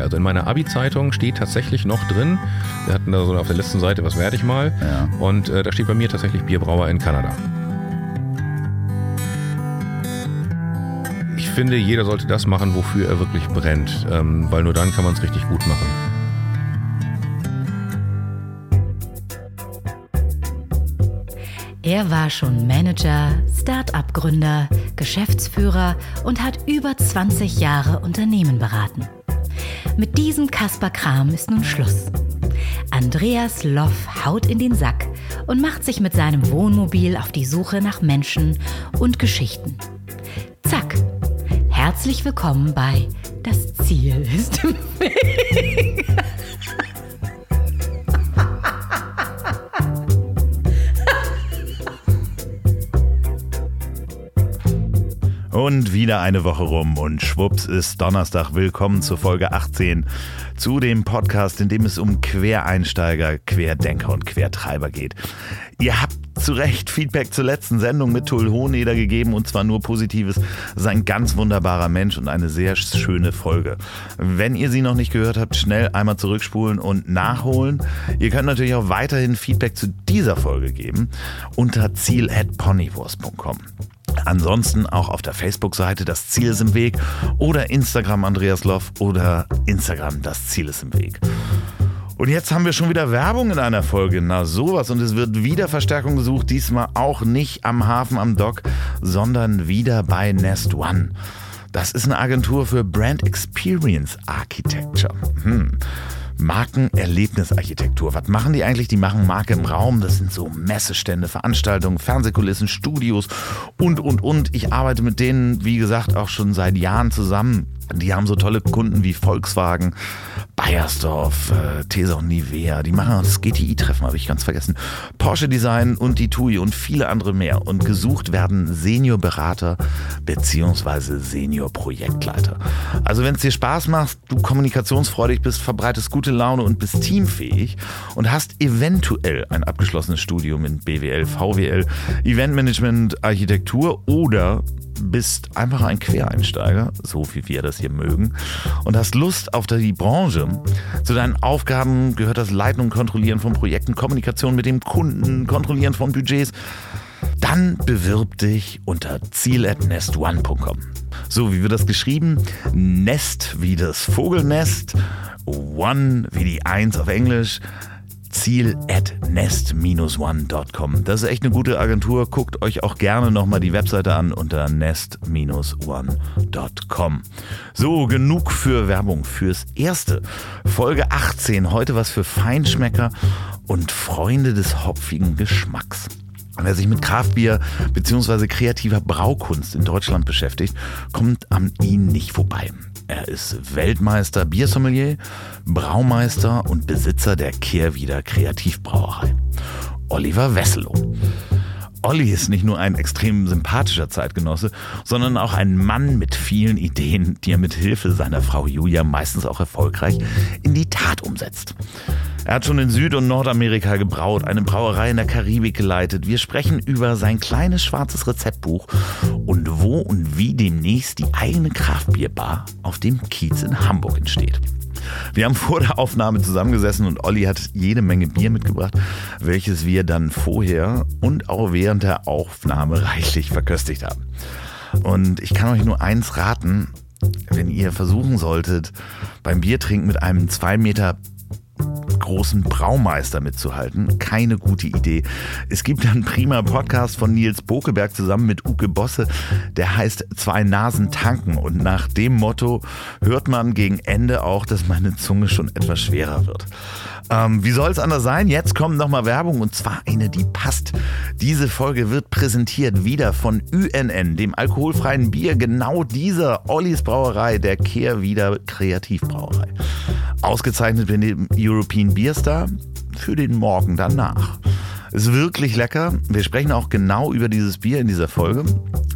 Also in meiner Abi-Zeitung steht tatsächlich noch drin, wir hatten da so auf der letzten Seite, was werde ich mal? Ja. Und äh, da steht bei mir tatsächlich Bierbrauer in Kanada. Ich finde, jeder sollte das machen, wofür er wirklich brennt, ähm, weil nur dann kann man es richtig gut machen. Er war schon Manager, Start-up-Gründer, Geschäftsführer und hat über 20 Jahre Unternehmen beraten. Mit diesem Kasper Kram ist nun Schluss. Andreas Loff haut in den Sack und macht sich mit seinem Wohnmobil auf die Suche nach Menschen und Geschichten. Zack. Herzlich willkommen bei Das Ziel ist im Weg. Und wieder eine Woche rum und schwupps ist Donnerstag. Willkommen zur Folge 18 zu dem Podcast, in dem es um Quereinsteiger, Querdenker und Quertreiber geht. Ihr habt zu Recht Feedback zur letzten Sendung mit Tull Hohneder gegeben und zwar nur Positives. Das ist ein ganz wunderbarer Mensch und eine sehr schöne Folge. Wenn ihr sie noch nicht gehört habt, schnell einmal zurückspulen und nachholen. Ihr könnt natürlich auch weiterhin Feedback zu dieser Folge geben unter ziel.ponywurst.com. Ansonsten auch auf der Facebook-Seite Das Ziel ist im Weg oder Instagram Andreas Loff oder Instagram Das Ziel ist im Weg. Und jetzt haben wir schon wieder Werbung in einer Folge. Na sowas. Und es wird wieder Verstärkung gesucht. Diesmal auch nicht am Hafen am Dock, sondern wieder bei Nest One. Das ist eine Agentur für Brand Experience Architecture. Hm. Markenerlebnisarchitektur. Was machen die eigentlich? Die machen Marke im Raum. Das sind so Messestände, Veranstaltungen, Fernsehkulissen, Studios und, und, und. Ich arbeite mit denen, wie gesagt, auch schon seit Jahren zusammen. Die haben so tolle Kunden wie Volkswagen, Bayersdorf, äh, Tesa und Nivea. Die machen das GTI-Treffen, habe ich ganz vergessen. Porsche Design und die TUI und viele andere mehr. Und gesucht werden Seniorberater bzw. Senior-Projektleiter. Also wenn es dir Spaß macht, du kommunikationsfreudig bist, verbreitest gute Laune und bist teamfähig und hast eventuell ein abgeschlossenes Studium in BWL, VWL, Eventmanagement, Architektur oder bist einfach ein Quereinsteiger, so wie wir das hier mögen, und hast Lust auf die Branche. Zu deinen Aufgaben gehört das Leiten und Kontrollieren von Projekten, Kommunikation mit dem Kunden, Kontrollieren von Budgets. Dann bewirb dich unter ziel.nestone.com. So, wie wird das geschrieben? Nest wie das Vogelnest, One wie die Eins auf Englisch, ziel at nest-one.com. Das ist echt eine gute Agentur. Guckt euch auch gerne nochmal die Webseite an unter nest-one.com. So, genug für Werbung fürs Erste. Folge 18. Heute was für Feinschmecker und Freunde des hopfigen Geschmacks. Wer sich mit Kraftbier bzw. kreativer Braukunst in Deutschland beschäftigt, kommt an ihn nicht vorbei. Er ist Weltmeister Biersommelier, Braumeister und Besitzer der Kehrwieder Kreativbrauerei. Oliver Wesselow. Olli ist nicht nur ein extrem sympathischer Zeitgenosse, sondern auch ein Mann mit vielen Ideen, die er mit Hilfe seiner Frau Julia meistens auch erfolgreich in die Tat umsetzt. Er hat schon in Süd- und Nordamerika gebraut, eine Brauerei in der Karibik geleitet. Wir sprechen über sein kleines schwarzes Rezeptbuch und wo und wie demnächst die eigene Kraftbierbar auf dem Kiez in Hamburg entsteht. Wir haben vor der Aufnahme zusammengesessen und Olli hat jede Menge Bier mitgebracht, welches wir dann vorher und auch während der Aufnahme reichlich verköstigt haben. Und ich kann euch nur eins raten, wenn ihr versuchen solltet, beim Biertrinken mit einem 2 Meter großen Braumeister mitzuhalten. Keine gute Idee. Es gibt einen prima Podcast von Nils Bokeberg zusammen mit Uke Bosse, der heißt Zwei Nasen tanken. Und nach dem Motto hört man gegen Ende auch, dass meine Zunge schon etwas schwerer wird. Ähm, wie soll es anders sein? Jetzt kommt nochmal Werbung und zwar eine, die passt. Diese Folge wird präsentiert wieder von UNN, dem alkoholfreien Bier genau dieser Ollis Brauerei, der Kehrwieder Kreativbrauerei. Ausgezeichnet mit dem European Beer Star für den Morgen danach. Ist wirklich lecker. Wir sprechen auch genau über dieses Bier in dieser Folge.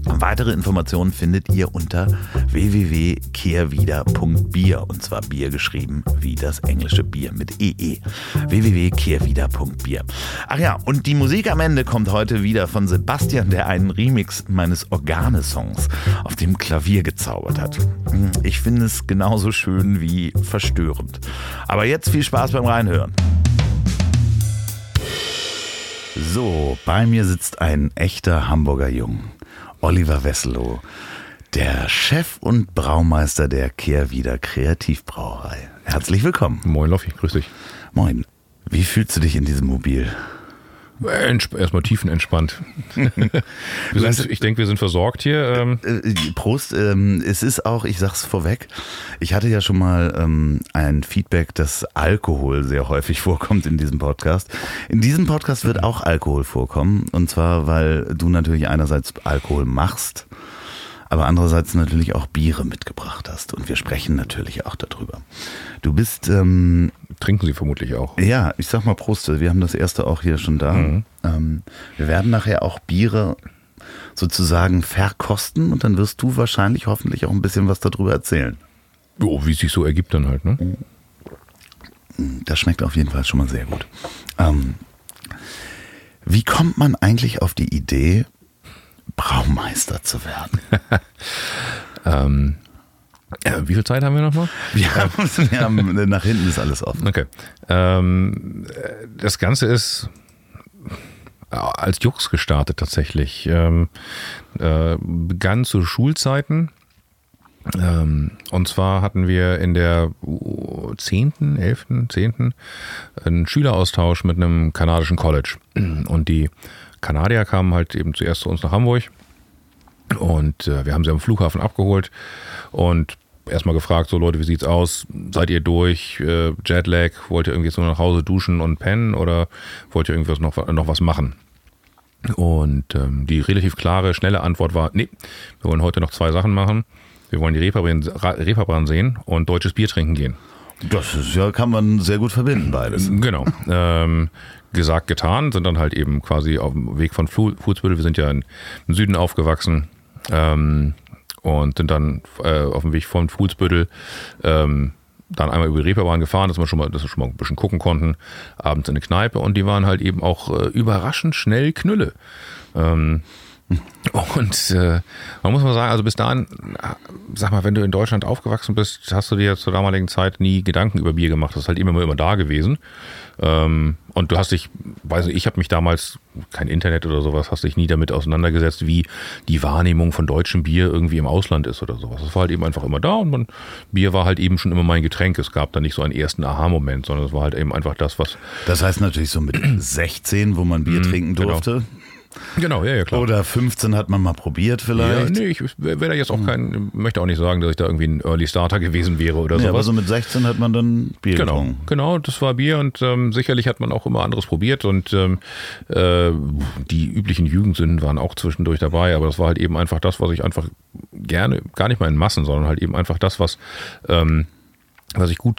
Weitere Informationen findet ihr unter www.kehrwieder.bier und zwar Bier geschrieben wie das englische Bier mit EE. www.kehrwieder.bier. Ach ja, und die Musik am Ende kommt heute wieder von Sebastian, der einen Remix meines Organe-Songs auf dem Klavier gezaubert hat. Ich finde es genauso schön wie verstörend. Aber jetzt viel Spaß beim Reinhören. So, bei mir sitzt ein echter Hamburger Jung, Oliver Wesselow, der Chef und Braumeister der Kehrwieder Kreativbrauerei. Herzlich willkommen. Moin Loffi, grüß dich. Moin. Wie fühlst du dich in diesem Mobil? Erstmal tiefenentspannt. sind, ich denke, wir sind versorgt hier. Ähm. Äh, Prost. Ähm, es ist auch, ich sag's vorweg, ich hatte ja schon mal ähm, ein Feedback, dass Alkohol sehr häufig vorkommt in diesem Podcast. In diesem Podcast wird auch Alkohol vorkommen. Und zwar, weil du natürlich einerseits Alkohol machst aber andererseits natürlich auch Biere mitgebracht hast. Und wir sprechen natürlich auch darüber. Du bist. Ähm, Trinken Sie vermutlich auch. Ja, ich sag mal Prost. Wir haben das erste auch hier schon da. Mhm. Ähm, wir werden nachher auch Biere sozusagen verkosten und dann wirst du wahrscheinlich hoffentlich auch ein bisschen was darüber erzählen. Jo, wie es sich so ergibt dann halt, ne? Das schmeckt auf jeden Fall schon mal sehr gut. Ähm, wie kommt man eigentlich auf die Idee, Braumeister zu werden? ähm, ja, wie viel Zeit haben wir nochmal? Wir haben, wir haben, nach hinten ist alles offen. Okay. Ähm, das Ganze ist als Jux gestartet tatsächlich. Ähm, äh, begann zu Schulzeiten. Ähm, und zwar hatten wir in der 10., 11., 10. einen Schüleraustausch mit einem kanadischen College. Und die Kanadier kamen halt eben zuerst zu uns nach Hamburg und äh, wir haben sie am Flughafen abgeholt und erstmal gefragt, so Leute, wie sieht's aus? Seid ihr durch? Äh, Jetlag? Wollt ihr irgendwie jetzt nur nach Hause duschen und pennen oder wollt ihr irgendwas noch, noch was machen? Und ähm, die relativ klare, schnelle Antwort war, nee, wir wollen heute noch zwei Sachen machen. Wir wollen die Reeperbahn sehen und deutsches Bier trinken gehen. Das ist, ja, kann man sehr gut verbinden, beides. Genau. Ähm, gesagt, getan, sind dann halt eben quasi auf dem Weg von Fußbüttel. Wir sind ja im Süden aufgewachsen ähm, und sind dann äh, auf dem Weg von Fußbüttel ähm, dann einmal über die Reeperbahn gefahren, dass wir schon mal, dass wir schon mal ein bisschen gucken konnten, abends in eine Kneipe und die waren halt eben auch äh, überraschend schnell Knülle. Ähm, und äh, man muss mal sagen, also bis dahin, sag mal, wenn du in Deutschland aufgewachsen bist, hast du dir zur damaligen Zeit nie Gedanken über Bier gemacht. Das ist halt immer, immer da gewesen. Ähm, und du hast dich, weiß ich, ich habe mich damals, kein Internet oder sowas, hast dich nie damit auseinandergesetzt, wie die Wahrnehmung von deutschem Bier irgendwie im Ausland ist oder sowas. Das war halt eben einfach immer da und man, Bier war halt eben schon immer mein Getränk. Es gab da nicht so einen ersten Aha-Moment, sondern es war halt eben einfach das, was. Das heißt natürlich so mit 16, wo man Bier mhm, trinken genau. durfte. Genau. Genau, ja, ja, klar. Oder 15 hat man mal probiert vielleicht. Ja, nee, ich wäre da jetzt auch kein, möchte auch nicht sagen, dass ich da irgendwie ein Early Starter gewesen wäre oder nee, sowas. aber so mit 16 hat man dann Bier genau, getrunken. Genau, das war Bier und ähm, sicherlich hat man auch immer anderes probiert und ähm, äh, die üblichen Jugendsünden waren auch zwischendurch dabei, aber das war halt eben einfach das, was ich einfach gerne, gar nicht mal in Massen, sondern halt eben einfach das, was, ähm, was ich gut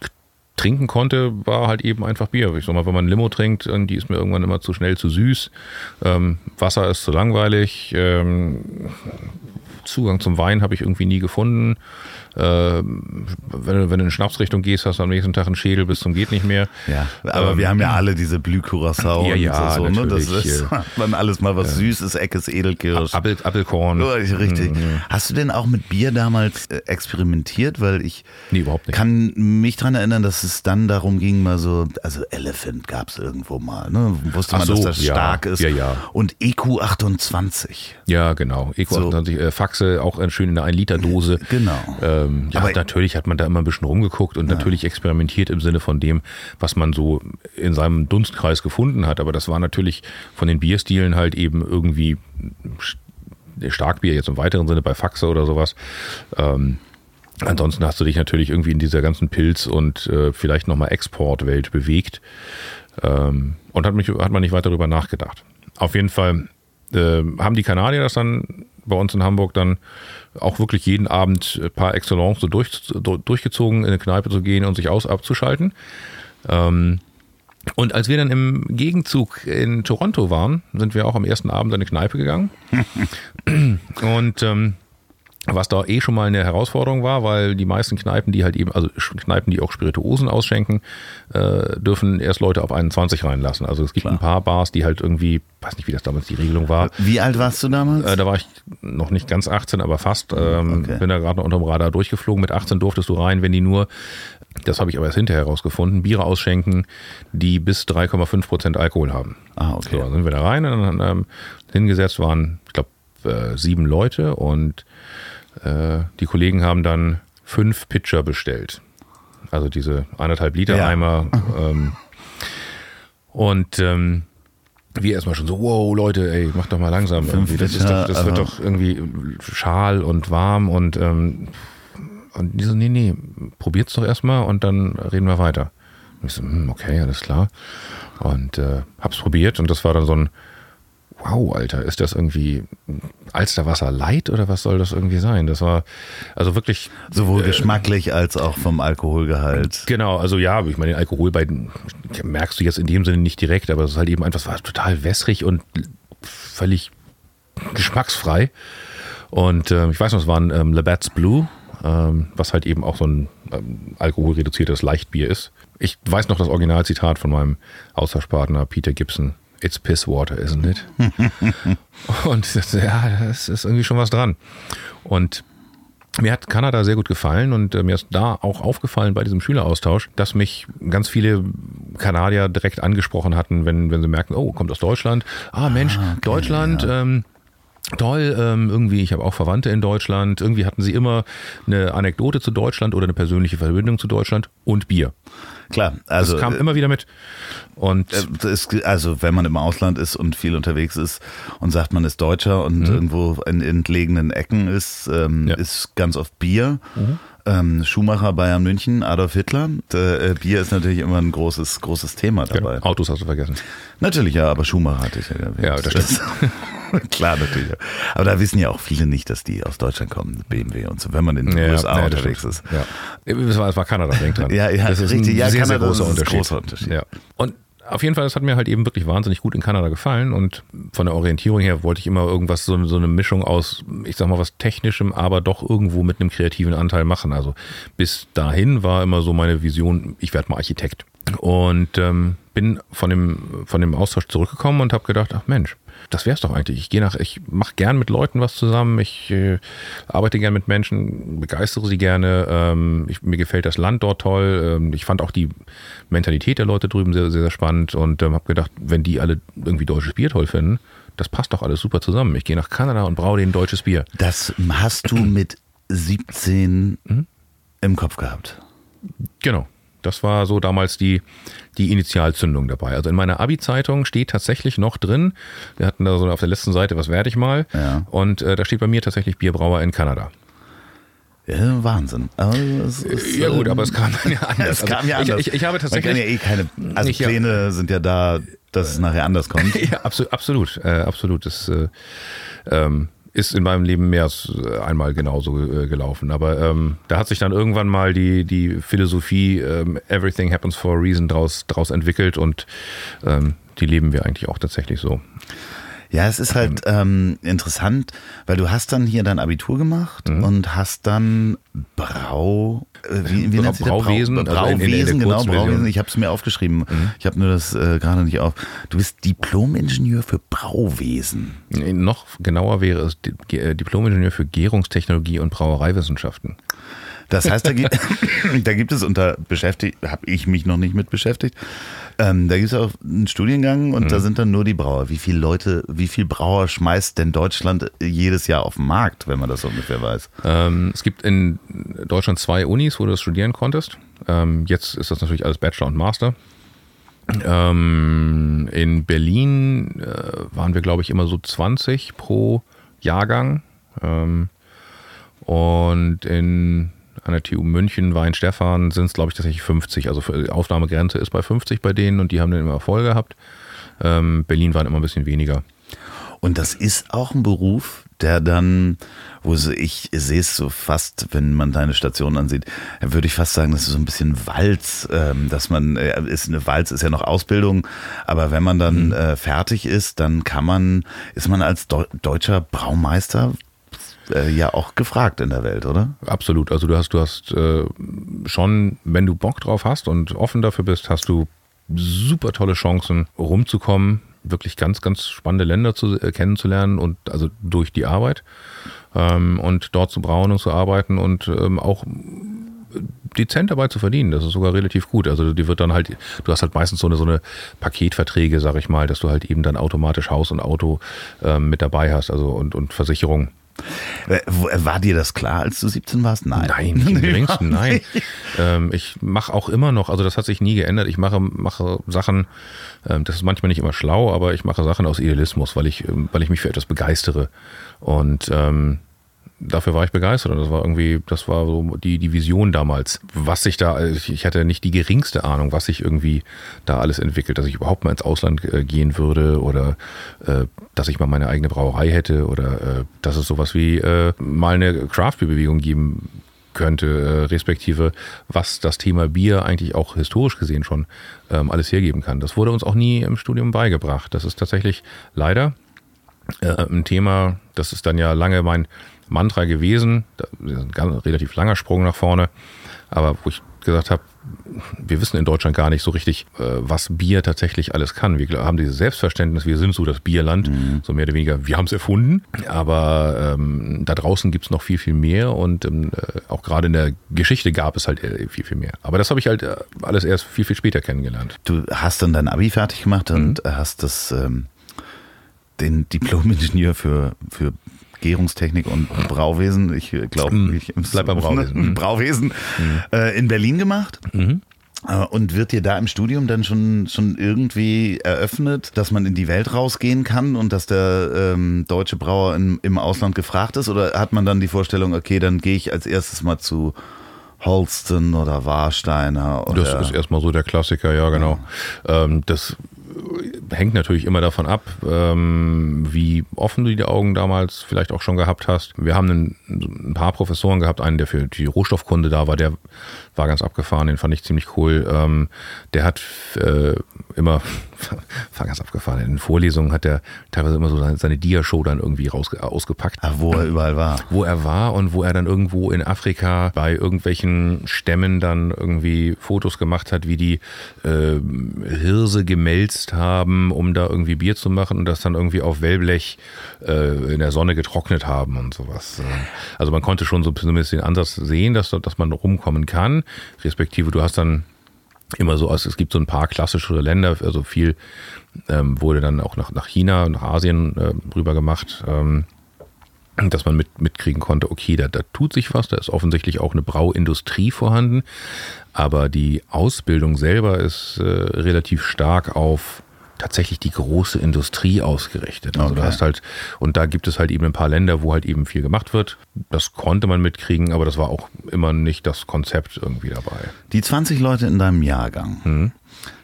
trinken konnte, war halt eben einfach Bier. Ich sag mal, wenn man Limo trinkt, die ist mir irgendwann immer zu schnell zu süß. Ähm, Wasser ist zu langweilig. Ähm, Zugang zum Wein habe ich irgendwie nie gefunden. Äh, wenn, du, wenn du in Schnapsrichtung gehst, hast du am nächsten Tag einen Schädel bis zum geht nicht mehr. Ja, aber ähm, wir haben ja alle diese Blü Curacao ja, ja, so, ne? Das ist man alles mal was äh, Süßes, Eckes, Edelkirsch. Appel, Appelkorn. Oh, richtig. Mhm. Hast du denn auch mit Bier damals äh, experimentiert? Weil ich nee, überhaupt nicht. kann mich daran erinnern, dass es dann darum ging, mal so, also Elephant gab es irgendwo mal, ne? Wusste man, so, dass das stark ist. Ja, ja. Und EQ28. Ja, genau. EQ28, so. äh, Faxe, auch schön in einer 1-Liter-Dose. Genau. Ähm, ja, Aber natürlich hat man da immer ein bisschen rumgeguckt und ja. natürlich experimentiert im Sinne von dem, was man so in seinem Dunstkreis gefunden hat. Aber das war natürlich von den Bierstilen halt eben irgendwie Starkbier jetzt im weiteren Sinne bei Faxe oder sowas. Ähm, ansonsten hast du dich natürlich irgendwie in dieser ganzen Pilz- und äh, vielleicht nochmal Exportwelt bewegt. Ähm, und hat, mich, hat man nicht weiter darüber nachgedacht. Auf jeden Fall äh, haben die Kanadier das dann bei uns in Hamburg dann auch wirklich jeden Abend par excellence so durch, durchgezogen, in eine Kneipe zu gehen und sich aus abzuschalten. Ähm, Und als wir dann im Gegenzug in Toronto waren, sind wir auch am ersten Abend in eine Kneipe gegangen. Und ähm, was da eh schon mal eine Herausforderung war, weil die meisten Kneipen, die halt eben, also Kneipen, die auch Spirituosen ausschenken, äh, dürfen erst Leute auf 21 reinlassen. Also es gibt Klar. ein paar Bars, die halt irgendwie, weiß nicht, wie das damals die Regelung war. Wie alt warst du damals? Äh, da war ich noch nicht ganz 18, aber fast. Ähm, okay. Bin da gerade noch unterm Radar durchgeflogen. Mit 18 durftest du rein, wenn die nur, das habe ich aber erst hinterher herausgefunden, Biere ausschenken, die bis 3,5 Prozent Alkohol haben. Ah, okay. So, dann sind wir da rein und dann ähm, hingesetzt waren, ich glaube, äh, sieben Leute und äh, die Kollegen haben dann fünf Pitcher bestellt. Also diese anderthalb Liter ja. Eimer. Ähm, und ähm, wir erstmal schon so, wow, Leute, ey, mach doch mal langsam. Irgendwie. Das, ist doch, das wird doch irgendwie schal und warm und, ähm, und die so, nee, nee, probiert's doch erstmal und dann reden wir weiter. Und ich so, hm, okay, alles klar. Und äh, hab's probiert und das war dann so ein wow, Alter, ist das irgendwie Alsterwasser light oder was soll das irgendwie sein? Das war also wirklich. Sowohl äh, geschmacklich als auch vom Alkoholgehalt. Genau, also ja, ich meine, den Alkohol bei, merkst du jetzt in dem Sinne nicht direkt, aber es ist halt eben einfach, es war total wässrig und völlig geschmacksfrei. Und äh, ich weiß noch, es war ein ähm, Labatt's Blue, ähm, was halt eben auch so ein ähm, alkoholreduziertes Leichtbier ist. Ich weiß noch das Originalzitat von meinem Austauschpartner Peter Gibson It's piss water, isn't it? und ja, es ist irgendwie schon was dran. Und mir hat Kanada sehr gut gefallen und äh, mir ist da auch aufgefallen bei diesem Schüleraustausch, dass mich ganz viele Kanadier direkt angesprochen hatten, wenn, wenn sie merken, oh, kommt aus Deutschland. Ah, Mensch, ah, okay, Deutschland. Ja. Ähm, toll, ähm, irgendwie, ich habe auch Verwandte in Deutschland, irgendwie hatten sie immer eine Anekdote zu Deutschland oder eine persönliche Verbindung zu Deutschland und Bier. Klar, also. Das kam äh, immer wieder mit. Und äh, ist, also, wenn man im Ausland ist und viel unterwegs ist und sagt, man ist Deutscher und mhm. irgendwo in entlegenen Ecken ist, ähm, ja. ist ganz oft Bier. Mhm ähm, Schumacher Bayern München, Adolf Hitler. Äh, Bier ist natürlich immer ein großes, großes Thema dabei. Genau. Autos hast du vergessen. Natürlich, ja, aber Schumacher hatte ich ja erwähnt. Ja, das stimmt. Klar, natürlich. Aber da wissen ja auch viele nicht, dass die aus Deutschland kommen, BMW und so, wenn man in den ja, USA ja, unterwegs ist. Ja. Es war, es war Kanada, denk dran. ja, ja, das ist richtig. Ein ja, sehr, Kanada sehr großer Unterschied. Großer Unterschied. Ja. Und auf jeden Fall, das hat mir halt eben wirklich wahnsinnig gut in Kanada gefallen und von der Orientierung her wollte ich immer irgendwas, so, so eine Mischung aus, ich sag mal, was Technischem, aber doch irgendwo mit einem kreativen Anteil machen. Also bis dahin war immer so meine Vision, ich werde mal Architekt. Und ähm, bin von dem, von dem Austausch zurückgekommen und habe gedacht, ach Mensch, das wäre es doch eigentlich. Ich gehe nach, ich mache gern mit Leuten was zusammen, ich äh, arbeite gern mit Menschen, begeistere sie gerne. Ähm, ich, mir gefällt das Land dort toll. Ähm, ich fand auch die Mentalität der Leute drüben sehr, sehr, sehr spannend und ähm, habe gedacht, wenn die alle irgendwie deutsches Bier toll finden, das passt doch alles super zusammen. Ich gehe nach Kanada und braue denen deutsches Bier. Das hast du mit 17 mhm. im Kopf gehabt. Genau. Das war so damals die, die Initialzündung dabei. Also in meiner Abi-Zeitung steht tatsächlich noch drin, wir hatten da so auf der letzten Seite, was werde ich mal? Ja. Und äh, da steht bei mir tatsächlich Bierbrauer in Kanada. Ja, Wahnsinn. Ist, ja gut, aber es kam dann ja anders. es kam ja anders. Ich, ich, ich habe tatsächlich. Ja eh keine, also nicht, Pläne sind ja da, dass es nachher anders kommt. ja, absolut, absolut, äh, absolut. Das, äh, ähm, ist in meinem Leben mehr als äh, einmal genauso äh, gelaufen. Aber ähm, da hat sich dann irgendwann mal die, die Philosophie ähm, Everything happens for a reason draus, draus entwickelt und ähm, die leben wir eigentlich auch tatsächlich so. Ja, es ist halt ähm, interessant, weil du hast dann hier dein Abitur gemacht mhm. und hast dann Brau, äh, wie, wie nennt sich Brauwesen, Brau, Brauwesen, also in, in genau, Brauwesen. Ich habe es mir aufgeschrieben. Mhm. Ich habe nur das äh, gerade nicht auf. Du bist Diplomingenieur für Brauwesen. Nee, noch genauer wäre es äh, Diplomingenieur für Gärungstechnologie und Brauereiwissenschaften. Das heißt, da gibt, da gibt es unter beschäftigt, habe ich mich noch nicht mit beschäftigt. Ähm, da gibt es auch einen Studiengang und mhm. da sind dann nur die Brauer. Wie viele Leute, wie viel Brauer schmeißt denn Deutschland jedes Jahr auf den Markt, wenn man das ungefähr weiß? Ähm, es gibt in Deutschland zwei Unis, wo du das studieren konntest. Ähm, jetzt ist das natürlich alles Bachelor und Master. Ähm, in Berlin äh, waren wir, glaube ich, immer so 20 pro Jahrgang. Ähm, und in an der TU München, Weinstefan sind es, glaube ich, tatsächlich 50. Also Aufnahmegrenze ist bei 50 bei denen und die haben dann immer voll gehabt. Ähm, Berlin waren immer ein bisschen weniger. Und das ist auch ein Beruf, der dann, wo ich sehe es so fast, wenn man deine Station ansieht, würde ich fast sagen, das ist so ein bisschen Walz, ähm, dass man, äh, ist eine Walz ist ja noch Ausbildung, aber wenn man dann mhm. äh, fertig ist, dann kann man, ist man als Deu deutscher Braumeister äh, ja auch gefragt in der Welt, oder? Absolut. Also du hast, du hast äh, schon, wenn du Bock drauf hast und offen dafür bist, hast du super tolle Chancen rumzukommen wirklich ganz, ganz spannende Länder zu, äh, kennenzulernen und also durch die Arbeit ähm, und dort zu brauen und zu arbeiten und ähm, auch dezent dabei zu verdienen. Das ist sogar relativ gut. Also die wird dann halt, du hast halt meistens so eine, so eine Paketverträge, sag ich mal, dass du halt eben dann automatisch Haus und Auto ähm, mit dabei hast, also und, und Versicherung. Äh, war dir das klar, als du 17 warst? Nein. Nein, im geringsten, nein. Ähm, ich mache auch immer noch, also das hat sich nie geändert. Ich mache, mache Sachen, ähm, das ist manchmal nicht immer schlau, aber ich mache Sachen aus Idealismus, weil ich, ähm, weil ich mich für etwas begeistere. Und ähm, dafür war ich begeistert und das war irgendwie, das war so die, die Vision damals. Was sich da, also ich hatte nicht die geringste Ahnung, was sich irgendwie da alles entwickelt, dass ich überhaupt mal ins Ausland äh, gehen würde oder äh, dass ich mal meine eigene Brauerei hätte oder äh, dass es sowas wie äh, mal eine Craft Bewegung geben könnte, äh, respektive was das Thema Bier eigentlich auch historisch gesehen schon ähm, alles hergeben kann. Das wurde uns auch nie im Studium beigebracht. Das ist tatsächlich leider äh, ein Thema, das ist dann ja lange mein Mantra gewesen. Das ist ein ganz, relativ langer Sprung nach vorne. Aber wo ich gesagt habe, wir wissen in Deutschland gar nicht so richtig, äh, was Bier tatsächlich alles kann. Wir haben dieses Selbstverständnis, wir sind so das Bierland, mhm. so mehr oder weniger, wir haben es erfunden. Aber ähm, da draußen gibt es noch viel, viel mehr und ähm, äh, auch gerade in der Geschichte gab es halt äh, viel, viel mehr. Aber das habe ich halt alles erst viel, viel später kennengelernt. Du hast dann dein Abi fertig gemacht und mhm. hast das ähm, den Diplom-Ingenieur für, für Gärungstechnik und Brauwesen, ich glaube, mm, ich bleib beim Brauwesen, mhm. Brauwesen mm. äh, in Berlin gemacht. Äh, und wird dir da im Studium dann schon, schon irgendwie eröffnet, dass man in die Welt rausgehen kann und dass der ähm, deutsche Brauer in, im Ausland gefragt ist? Oder hat man dann die Vorstellung, okay, dann gehe ich als erstes mal zu Holsten oder Warsteiner? Oder das ist erstmal so der Klassiker, ja, genau. Ja. Ähm, das hängt natürlich immer davon ab, ähm, wie offen du die Augen damals vielleicht auch schon gehabt hast. Wir haben ein, ein paar Professoren gehabt, einen, der für die Rohstoffkunde da war, der war ganz abgefahren, den fand ich ziemlich cool. Ähm, der hat äh, immer, war ganz abgefahren, in den Vorlesungen hat er teilweise immer so seine, seine Dia-Show dann irgendwie raus, ausgepackt. Ach, wo er überall war. Wo er war und wo er dann irgendwo in Afrika bei irgendwelchen Stämmen dann irgendwie Fotos gemacht hat, wie die äh, Hirse gemälzt haben, um da irgendwie Bier zu machen und das dann irgendwie auf Wellblech äh, in der Sonne getrocknet haben und sowas. Also man konnte schon so zumindest den Ansatz sehen, dass, dass man rumkommen kann respektive du hast dann immer so, also es gibt so ein paar klassische Länder, also viel ähm, wurde dann auch nach, nach China, nach Asien äh, rüber gemacht, ähm, dass man mit, mitkriegen konnte, okay, da, da tut sich was, da ist offensichtlich auch eine Brauindustrie vorhanden, aber die Ausbildung selber ist äh, relativ stark auf tatsächlich die große Industrie ausgerichtet. Also okay. du hast halt, und da gibt es halt eben ein paar Länder, wo halt eben viel gemacht wird. Das konnte man mitkriegen, aber das war auch immer nicht das Konzept irgendwie dabei. Die 20 Leute in deinem Jahrgang, mhm.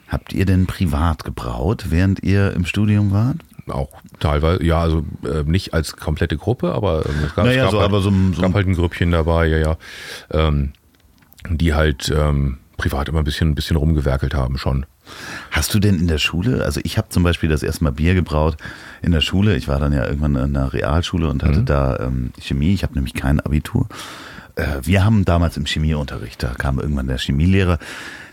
habt ihr denn privat gebraut, während ihr im Studium wart? Auch teilweise, ja, also äh, nicht als komplette Gruppe, aber äh, es gab, naja, es gab, so, halt, so, so gab halt ein Grüppchen dabei, ja, ja, ähm, die halt ähm, privat immer ein bisschen, ein bisschen rumgewerkelt haben schon. Hast du denn in der Schule, also ich habe zum Beispiel das erste Mal Bier gebraut in der Schule. Ich war dann ja irgendwann in einer Realschule und hatte mhm. da ähm, Chemie. Ich habe nämlich kein Abitur. Äh, wir haben damals im Chemieunterricht, da kam irgendwann der Chemielehrer,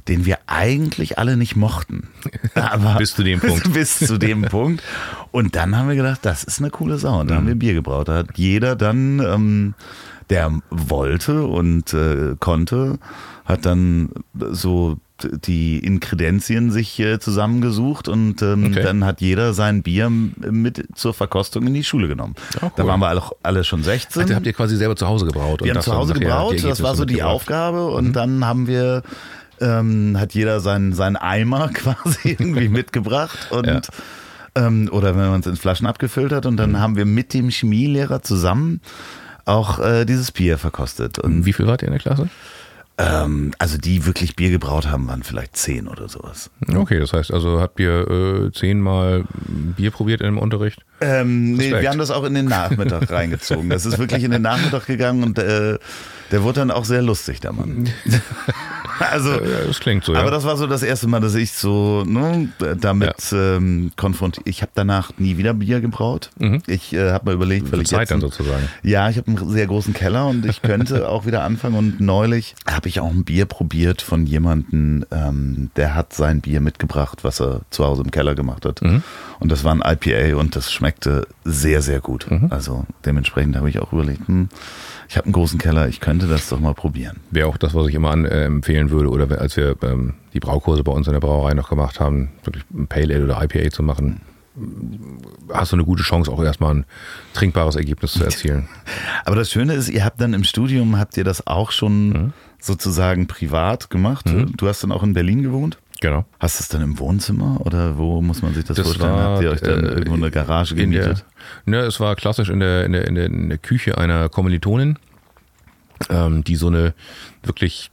den wir eigentlich alle nicht mochten. Aber bis zu dem Punkt. bis zu dem Punkt. Und dann haben wir gedacht, das ist eine coole Sau. Und da mhm. haben wir Bier gebraut. Da hat jeder dann, ähm, der wollte und äh, konnte, hat dann so die Inkredenzien sich äh, zusammengesucht und ähm, okay. dann hat jeder sein Bier mit zur Verkostung in die Schule genommen. Oh, cool. Da waren wir alle, alle schon 16. Ach, habt ihr quasi selber zu Hause gebraut? Wir haben zu Hause gebraut, das war so die Aufgabe und mhm. dann haben wir ähm, hat jeder seinen, seinen Eimer quasi irgendwie mitgebracht und ja. ähm, oder wenn man es in Flaschen abgefüllt hat und dann mhm. haben wir mit dem Chemielehrer zusammen auch äh, dieses Bier verkostet. Und Wie viel wart ihr in der Klasse? Ähm, also die wirklich Bier gebraut haben, waren vielleicht zehn oder sowas. Okay, das heißt also, habt ihr äh, zehnmal Bier probiert im Unterricht? Ähm, nee, wir haben das auch in den Nachmittag reingezogen. Das ist wirklich in den Nachmittag gegangen und äh, der wurde dann auch sehr lustig, der Mann. also, Ja, das klingt so, ja. aber das war so das erste Mal, dass ich so ne, damit ähm, konfrontiert. Ich habe danach nie wieder Bier gebraut. Ich äh, habe mal überlegt, weil ich Zeit jetzt dann sozusagen. ja, ich habe einen sehr großen Keller und ich könnte auch wieder anfangen. Und neulich habe ich auch ein Bier probiert von jemandem, ähm, der hat sein Bier mitgebracht, was er zu Hause im Keller gemacht hat. Mhm. Und das war ein IPA und das schmeckte sehr, sehr gut. Mhm. Also dementsprechend habe ich auch überlegt, hm, ich habe einen großen Keller, ich könnte das doch mal probieren. Wäre auch das, was ich immer an, äh, empfehlen würde, oder als wir ähm, die Braukurse bei uns in der Brauerei noch gemacht haben, wirklich ein Pale Ale oder IPA zu machen, hast du eine gute Chance, auch erstmal ein trinkbares Ergebnis zu erzielen. Aber das Schöne ist, ihr habt dann im Studium, habt ihr das auch schon Mhm. sozusagen privat gemacht. Du hast dann auch in Berlin gewohnt? Genau. Hast du es dann im Wohnzimmer oder wo muss man sich das, Das vorstellen? war, Habt ihr euch dann äh, irgendwo eine Garage In der, gemietet? ne, es war klassisch in der, in der, in der, in der Küche einer Kommilitonin, ähm, die so eine wirklich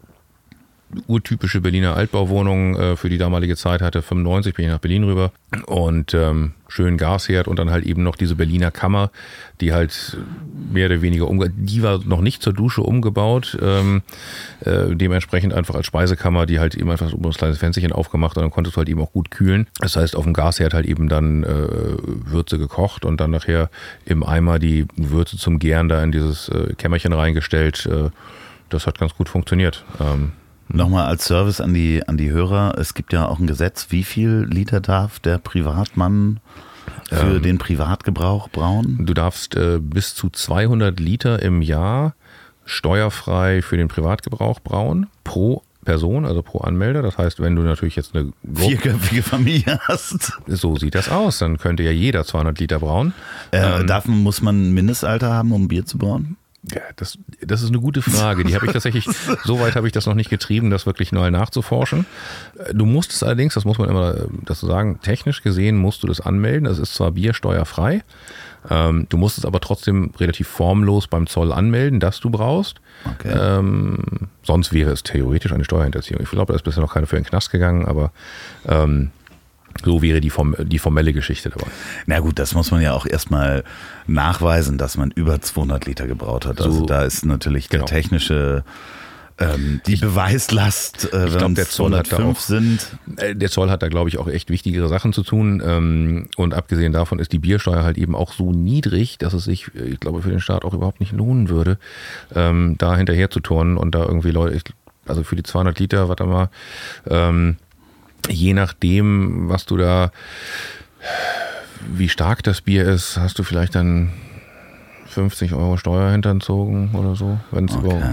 urtypische Berliner Altbauwohnung äh, für die damalige Zeit hatte. 95 bin ich nach Berlin rüber und ähm, schön Gasherd und dann halt eben noch diese Berliner Kammer, die halt mehr oder weniger umge die war noch nicht zur Dusche umgebaut, ähm, äh, dementsprechend einfach als Speisekammer, die halt eben einfach so ein kleines Fensterchen aufgemacht und dann konntest du halt eben auch gut kühlen. Das heißt, auf dem Gasherd halt eben dann äh, Würze gekocht und dann nachher im Eimer die Würze zum Gären da in dieses äh, Kämmerchen reingestellt. Äh, das hat ganz gut funktioniert. Ähm, Nochmal als Service an die, an die Hörer, es gibt ja auch ein Gesetz, wie viel Liter darf der Privatmann für den Privatgebrauch brauen? Du darfst äh, bis zu 200 Liter im Jahr steuerfrei für den Privatgebrauch brauen, pro Person, also pro Anmelder. Das heißt, wenn du natürlich jetzt eine Vierköpfige Familie hast. so sieht das aus, dann könnte ja jeder 200 Liter brauen. Äh, Ähm. darf, muss man ein Mindestalter haben, um Bier zu brauen? Ja, das, das ist eine gute Frage. Die habe ich tatsächlich, so weit habe ich das noch nicht getrieben, das wirklich neu nachzuforschen. Äh, Du musst es allerdings, das muss man immer äh, dazu sagen, technisch gesehen musst du das anmelden. Das ist zwar biersteuerfrei, ähm, du musst es aber trotzdem relativ formlos beim Zoll anmelden, dass du brauchst. Okay. Ähm, sonst wäre es theoretisch eine Steuerhinterziehung. Ich glaube, da ist bisher noch keiner für den Knast gegangen, aber ähm, so wäre die, form die formelle Geschichte dabei. Na gut, das muss man ja auch erstmal nachweisen, dass man über 200 Liter gebraut hat. Also So, da ist natürlich genau. der technische, ähm, die Beweislast, äh, glaub, wenn der Zoll hat da 205 auch- sind. Äh, Der Zoll hat da, glaube ich, auch echt wichtigere Sachen zu tun. Ähm, Und abgesehen davon ist die Biersteuer halt eben auch so niedrig, dass es sich, äh, ich glaube, für den Staat auch überhaupt nicht lohnen würde, ähm, da hinterher zu turnen und da irgendwie Leute, ich- also für die 200 Liter, warte mal, ähm, je nachdem, was du da, wie stark das Bier ist, hast du vielleicht dann 50 Euro Steuer hinterzogen oder so, wenn es Okay. überhaupt,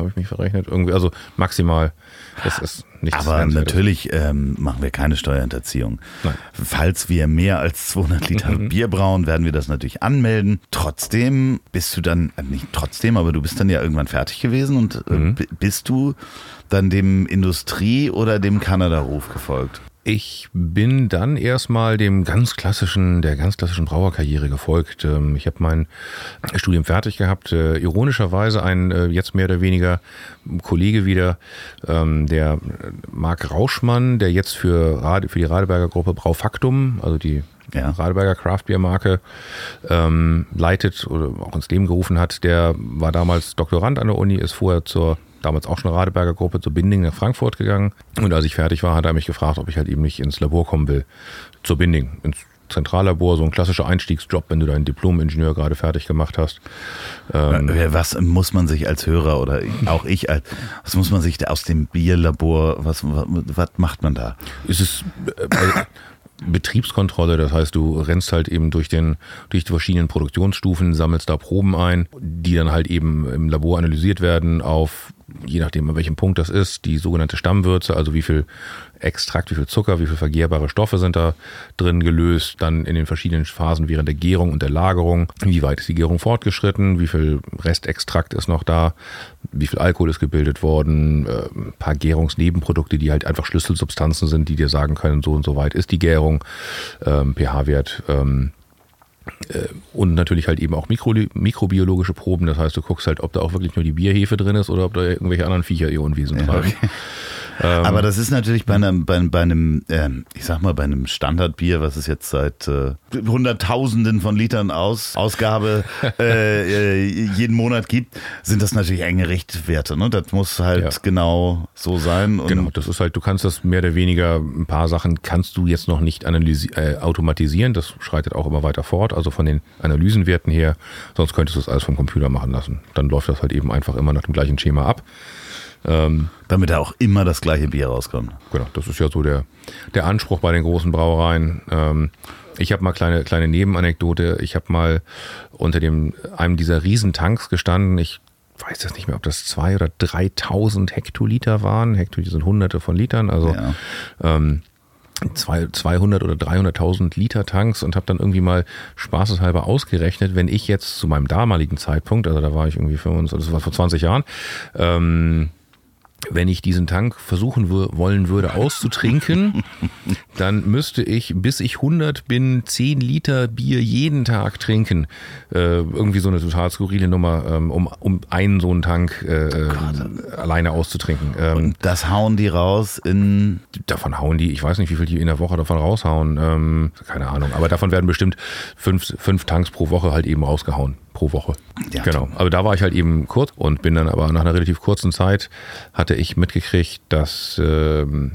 habe ich mich verrechnet, irgendwie, also maximal. Das ist nichts Aber natürlich ähm, machen wir keine Steuerhinterziehung. Nein. Falls wir mehr als 200 Liter Bier brauen, werden wir das natürlich anmelden. Trotzdem bist du dann, äh, nicht trotzdem, aber du bist dann ja irgendwann fertig gewesen und äh, Mhm. bist du dann dem Industrie- oder dem Kanada-Ruf gefolgt? Ich bin dann erstmal dem ganz klassischen, der ganz klassischen Brauerkarriere gefolgt. Ähm, Ich habe mein Studium fertig gehabt. Äh, Ironischerweise ein äh, jetzt mehr oder weniger Kollege wieder, ähm, der Marc Rauschmann, der jetzt für, Rade, für die Radeberger Gruppe Braufaktum, also die Ja. Radeberger Craft Beer Marke ähm, leitet oder auch ins Leben gerufen hat, der war damals Doktorand an der Uni, ist vorher zur damals auch schon Radeberger Gruppe zur Binding nach Frankfurt gegangen. Und als ich fertig war, hat er mich gefragt, ob ich halt eben nicht ins Labor kommen will. Zur Binding, ins Zentrallabor, so ein klassischer Einstiegsjob, wenn du deinen Diplom-Ingenieur gerade fertig gemacht hast. Ähm, Äh, Was muss man sich als Hörer oder auch ich als, was muss man sich da aus dem Bierlabor, was, was, was macht man da? ist es äh, bei Betriebskontrolle, das heißt, du rennst halt eben durch, den, durch die verschiedenen Produktionsstufen, sammelst da Proben ein, die dann halt eben im Labor analysiert werden auf, je nachdem an welchem Punkt das ist, die sogenannte Stammwürze, also wie viel Extrakt, wie viel Zucker, wie viel vergehrbare Stoffe sind da drin gelöst, dann in den verschiedenen Phasen während der Gärung und der Lagerung, wie weit ist die Gärung fortgeschritten, wie viel Restextrakt ist noch da, wie viel Alkohol ist gebildet worden, äh, ein paar Gärungsnebenprodukte, die halt einfach Schlüsselsubstanzen sind, die dir sagen können, so und so weit ist die Gärung, ähm, pH-Wert, ähm, äh, und natürlich halt eben auch Mikro, mikrobiologische Proben. Das heißt, du guckst halt, ob da auch wirklich nur die Bierhefe drin ist oder ob da irgendwelche anderen Viecher ihr Unwesen Ja, treiben. okay. Aber das ist natürlich bei einem, bei, bei einem ähm, ich sag mal, bei einem Standardbier, was es jetzt seit äh, Hunderttausenden von Litern aus, Ausgabe äh, äh, jeden Monat gibt, sind das natürlich enge Richtwerte. Ne? Das muss halt Ja. genau so sein. Genau, das ist halt, du kannst das mehr oder weniger, ein paar Sachen kannst du jetzt noch nicht analysi äh, automatisieren. Das schreitet auch immer weiter fort, also von den Analysenwerten her. Sonst könntest du es alles vom Computer machen lassen. Dann läuft das halt eben einfach immer nach dem gleichen Schema ab. Ähm, damit da auch immer das gleiche Bier rauskommt. Genau, das ist ja so der, der Anspruch bei den großen Brauereien. Ähm, ich habe mal kleine kleine Nebenanekdote. Ich habe mal unter dem einem dieser Riesentanks gestanden. Ich weiß jetzt nicht mehr, ob das zwei oder 3.000 Hektoliter waren. Hektoliter sind Hunderte von Litern. Also Ja. ähm, 200 oder 300.000 Liter Tanks und habe dann irgendwie mal spaßeshalber ausgerechnet, wenn ich jetzt zu meinem damaligen Zeitpunkt, also da war ich irgendwie 25, das war vor 20 Jahren, ähm, wenn ich diesen Tank versuchen wollen würde auszutrinken, dann müsste ich, bis ich 100 bin, 10 Liter Bier jeden Tag trinken. Äh, irgendwie so eine total skurrile Nummer, ähm, um, um einen so einen Tank äh, äh, alleine auszutrinken. Ähm, Das hauen die raus in davon hauen die, ich weiß nicht, wie viel die in der Woche davon raushauen, ähm, keine Ahnung, aber davon werden bestimmt fünf, fünf Tanks pro Woche halt eben rausgehauen, pro Woche. Ja, genau. Aber da war ich halt eben kurz und bin dann aber nach einer relativ kurzen Zeit hatte ich mitgekriegt, dass ähm,